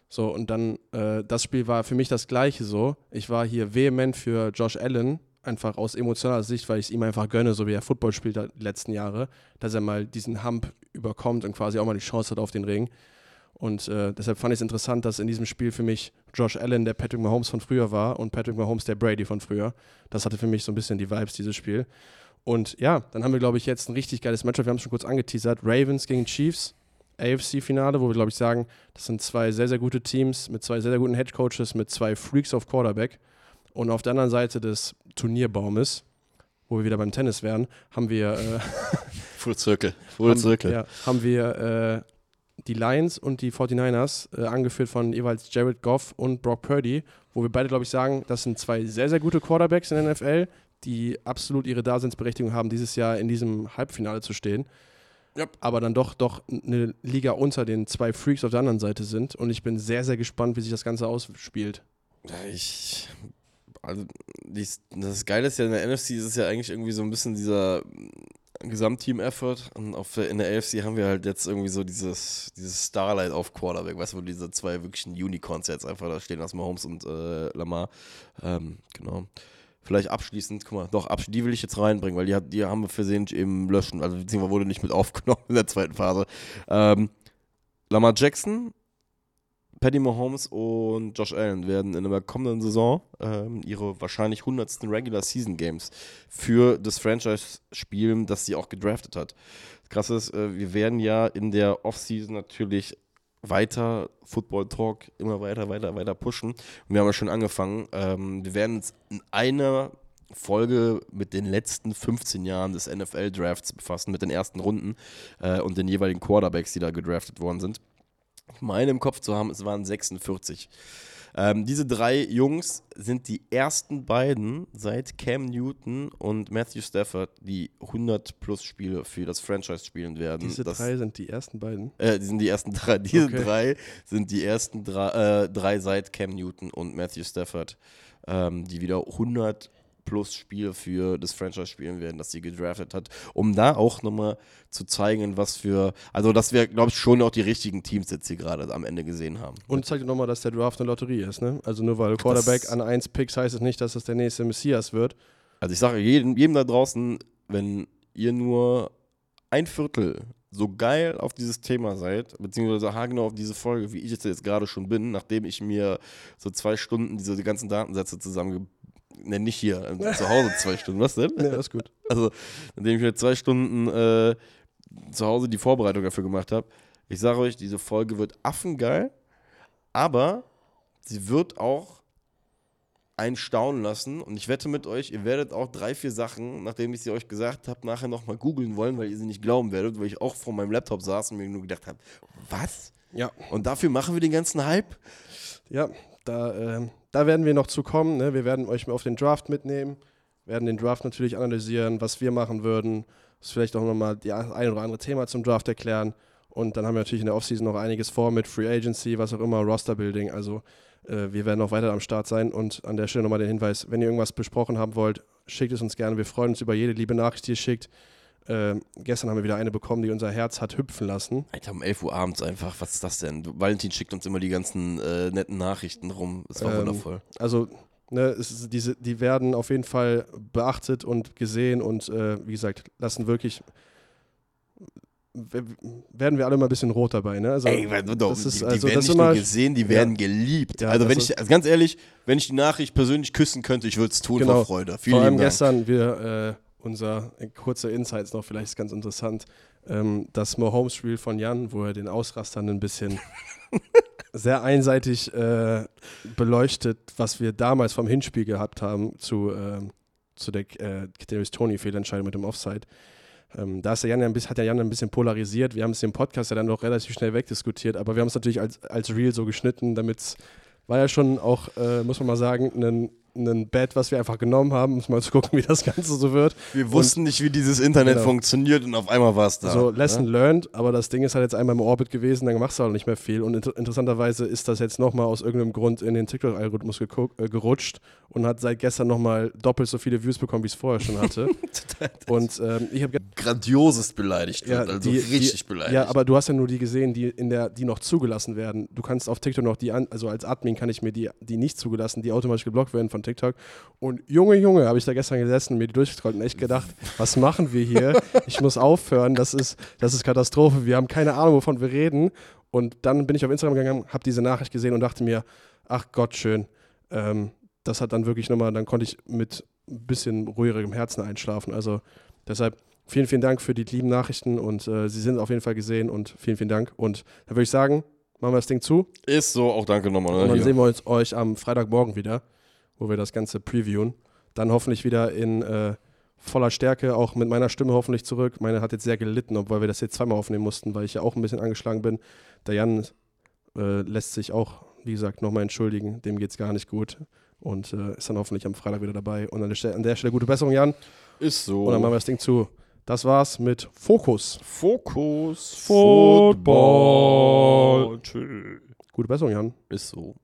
So, und dann, äh, das Spiel war für mich das gleiche so. Ich war hier vehement für Josh Allen, einfach aus emotionaler Sicht, weil ich es ihm einfach gönne, so wie er Football spielt die letzten Jahre, dass er mal diesen Hump überkommt und quasi auch mal die Chance hat auf den Ring. Und äh, deshalb fand ich es interessant, dass in diesem Spiel für mich Josh Allen der Patrick Mahomes von früher war und Patrick Mahomes der Brady von früher. Das hatte für mich so ein bisschen die Vibes, dieses Spiel. Und ja, dann haben wir, glaube ich, jetzt ein richtig geiles Matchup. Wir haben es schon kurz angeteasert. Ravens gegen Chiefs. AFC-Finale, wo wir, glaube ich, sagen, das sind zwei sehr, sehr gute Teams mit zwei sehr, sehr guten Headcoaches, mit zwei Freaks auf Quarterback. Und auf der anderen Seite des Turnierbaumes, wo wir wieder beim Tennis wären, haben wir. Äh, Full Circle. Full haben, Circle. Ja, haben wir äh, die Lions und die 49ers, äh, angeführt von jeweils Jared Goff und Brock Purdy, wo wir beide, glaube ich, sagen, das sind zwei sehr, sehr gute Quarterbacks in der NFL, die absolut ihre Daseinsberechtigung haben, dieses Jahr in diesem Halbfinale zu stehen. Yep. Aber dann doch, doch eine Liga unter den zwei Freaks auf der anderen Seite sind. Und ich bin sehr, sehr gespannt, wie sich das Ganze ausspielt. Ich, also, das Geile ist ja in der NFC ist es ja eigentlich irgendwie so ein bisschen dieser Gesamtteam-Effort. Und auf in der AFC haben wir halt jetzt irgendwie so dieses, dieses Starlight auf Quarterback, weißt du, wo diese zwei wirklichen Unicorns jetzt einfach da stehen, aus Mahomes und äh, Lamar. Ähm, genau. Vielleicht abschließend, guck mal, doch, die will ich jetzt reinbringen, weil die, hat, die haben wir versehentlich eben löschen, also beziehungsweise wurde nicht mit aufgenommen in der zweiten Phase. Ähm, Lamar Jackson, Paddy Mahomes und Josh Allen werden in der kommenden Saison ähm, ihre wahrscheinlich 100. Regular Season Games für das Franchise spielen, das sie auch gedraftet hat. Das Krasse ist, äh, wir werden ja in der Offseason natürlich weiter Football Talk immer weiter, weiter, weiter pushen. Und wir haben ja schon angefangen. Ähm, wir werden uns in einer Folge mit den letzten 15 Jahren des NFL-Drafts befassen, mit den ersten Runden äh, und den jeweiligen Quarterbacks, die da gedraftet worden sind. Meine im Kopf zu haben, es waren 46. Ähm, diese drei Jungs sind die ersten beiden seit Cam Newton und Matthew Stafford, die 100 plus Spiele für das Franchise spielen werden. Diese das, drei sind die ersten beiden. äh, die sind die ersten drei. Diese Okay. drei sind die ersten drei, äh, drei seit Cam Newton und Matthew Stafford, ähm, die wieder 100 plus Spiele für das Franchise spielen werden, das sie gedraftet hat, um da auch nochmal zu zeigen, was für, also dass wir, glaube ich, schon auch die richtigen Teams jetzt hier gerade am Ende gesehen haben. Und zeigt nochmal, dass der Draft eine Lotterie ist, ne? Also nur weil Quarterback Das- an 1 picks, heißt es nicht, dass das der nächste Messias wird. Also ich sage jedem, jedem da draußen, wenn ihr nur ein Viertel so geil auf dieses Thema seid, beziehungsweise haargenau auf diese Folge, wie ich jetzt gerade schon bin, nachdem ich mir so zwei Stunden diese ganzen Datensätze zusammen ne, nicht hier, äh, zu Hause zwei Stunden, was denn? Ja, ist gut. Also, nachdem ich mir zwei Stunden äh, zu Hause die Vorbereitung dafür gemacht habe, ich sage euch, diese Folge wird affengeil, aber sie wird auch einen staunen lassen. Und ich wette mit euch, ihr werdet auch drei, vier Sachen, nachdem ich sie euch gesagt habe, nachher nochmal googeln wollen, weil ihr sie nicht glauben werdet, weil ich auch vor meinem Laptop saß und mir nur gedacht habe, was? Ja. Und dafür machen wir den ganzen Hype? Ja, da, ähm, da werden wir noch zu kommen. Ne? Wir werden euch auf den Draft mitnehmen, werden den Draft natürlich analysieren, was wir machen würden, das vielleicht auch nochmal die ein oder andere Thema zum Draft erklären. Und dann haben wir natürlich in der Offseason noch einiges vor mit Free Agency, was auch immer, Roster-Building. Also äh, wir werden auch weiter am Start sein. Und an der Stelle nochmal den Hinweis, wenn ihr irgendwas besprochen haben wollt, schickt es uns gerne. Wir freuen uns über jede liebe Nachricht, die ihr schickt. Äh, gestern haben wir wieder eine bekommen, die unser Herz hat hüpfen lassen. Alter, um 11 Uhr abends einfach, was ist das denn? Valentin schickt uns immer die ganzen äh, netten Nachrichten rum. Das war Ähm, wundervoll. Also, ne, es diese, die werden auf jeden Fall beachtet und gesehen und äh, wie gesagt, lassen wirklich. Werden wir alle mal ein bisschen rot dabei, ne? Also, Ey, doch, das ist die, die also werden das nicht nur gesehen, die werden geliebt. Ja, also wenn ich, also ganz ehrlich, wenn ich die Nachricht persönlich küssen könnte, ich würde es tun Genau. vor Freude. Vielen vor allem Dank. gestern, wir, äh, unser äh, kurzer Insights noch, vielleicht ist ganz interessant, ähm, das Mahomes-Spiel von Jan, wo er den Ausrastern ein bisschen sehr einseitig äh, beleuchtet, was wir damals vom Hinspiel gehabt haben zu, ähm, zu der äh, Kadarius Tony-Fehlentscheidung mit dem Offside. Ähm, da ist der Jan ja ein bisschen, hat der Jan ein bisschen polarisiert. Wir haben es im Podcast ja dann doch relativ schnell wegdiskutiert, aber wir haben es natürlich als, als Reel so geschnitten, damit es war ja schon auch, äh, muss man mal sagen, ein, ein Bett, was wir einfach genommen haben, um mal zu gucken, wie das Ganze so wird. Wir wussten nicht, wie dieses Internet Genau. funktioniert und auf einmal war es da. so, lesson ja? learned, aber das Ding ist halt jetzt einmal im Orbit gewesen, dann machst du halt nicht mehr viel. Und inter interessanterweise ist das jetzt nochmal aus irgendeinem Grund in den TikTok-Algorithmus äh, gerutscht und hat seit gestern nochmal doppelt so viele Views bekommen, wie es vorher schon hatte. und ähm, ich habe Grandioses beleidigt Ja, wird, also die- richtig die, beleidigt. Ja, aber du hast ja nur die gesehen, die in der, die noch zugelassen werden. Du kannst auf TikTok noch die an, also als Admin kann ich mir die, die nicht zugelassen, die automatisch geblockt werden von TikTok. Und Junge, Junge, habe ich da gestern gesessen mir die durchgescrollt und echt gedacht, was machen wir hier? Ich muss aufhören, das ist, das ist Katastrophe. Wir haben keine Ahnung, wovon wir reden. Und dann bin ich auf Instagram gegangen, habe diese Nachricht gesehen und dachte mir, ach Gott, schön. Ähm, das hat dann wirklich nochmal, dann konnte ich mit ein bisschen ruhigem Herzen einschlafen. Also Deshalb vielen, vielen Dank für die lieben Nachrichten und äh, sie sind auf jeden Fall gesehen und vielen, vielen Dank. Und dann würde ich sagen, machen wir das Ding zu. Ist so, auch danke nochmal. Und dann Hier. sehen wir uns euch am Freitagmorgen wieder, wo wir das Ganze previewen. Dann hoffentlich wieder in äh, voller Stärke, auch mit meiner Stimme hoffentlich zurück. Meine hat jetzt sehr gelitten, obwohl wir das jetzt zweimal aufnehmen mussten, weil ich ja auch ein bisschen angeschlagen bin. Der Jan äh, lässt sich auch, wie gesagt, nochmal entschuldigen. Dem geht es gar nicht gut. Und äh, ist dann hoffentlich am Freitag wieder dabei. Und an der, Stelle, an der Stelle gute Besserung, Jan. Ist so. Und dann machen wir das Ding zu. Das war's mit Fokus. Fokus. Football. Tschüss. Gute Besserung, Jan. Ist so.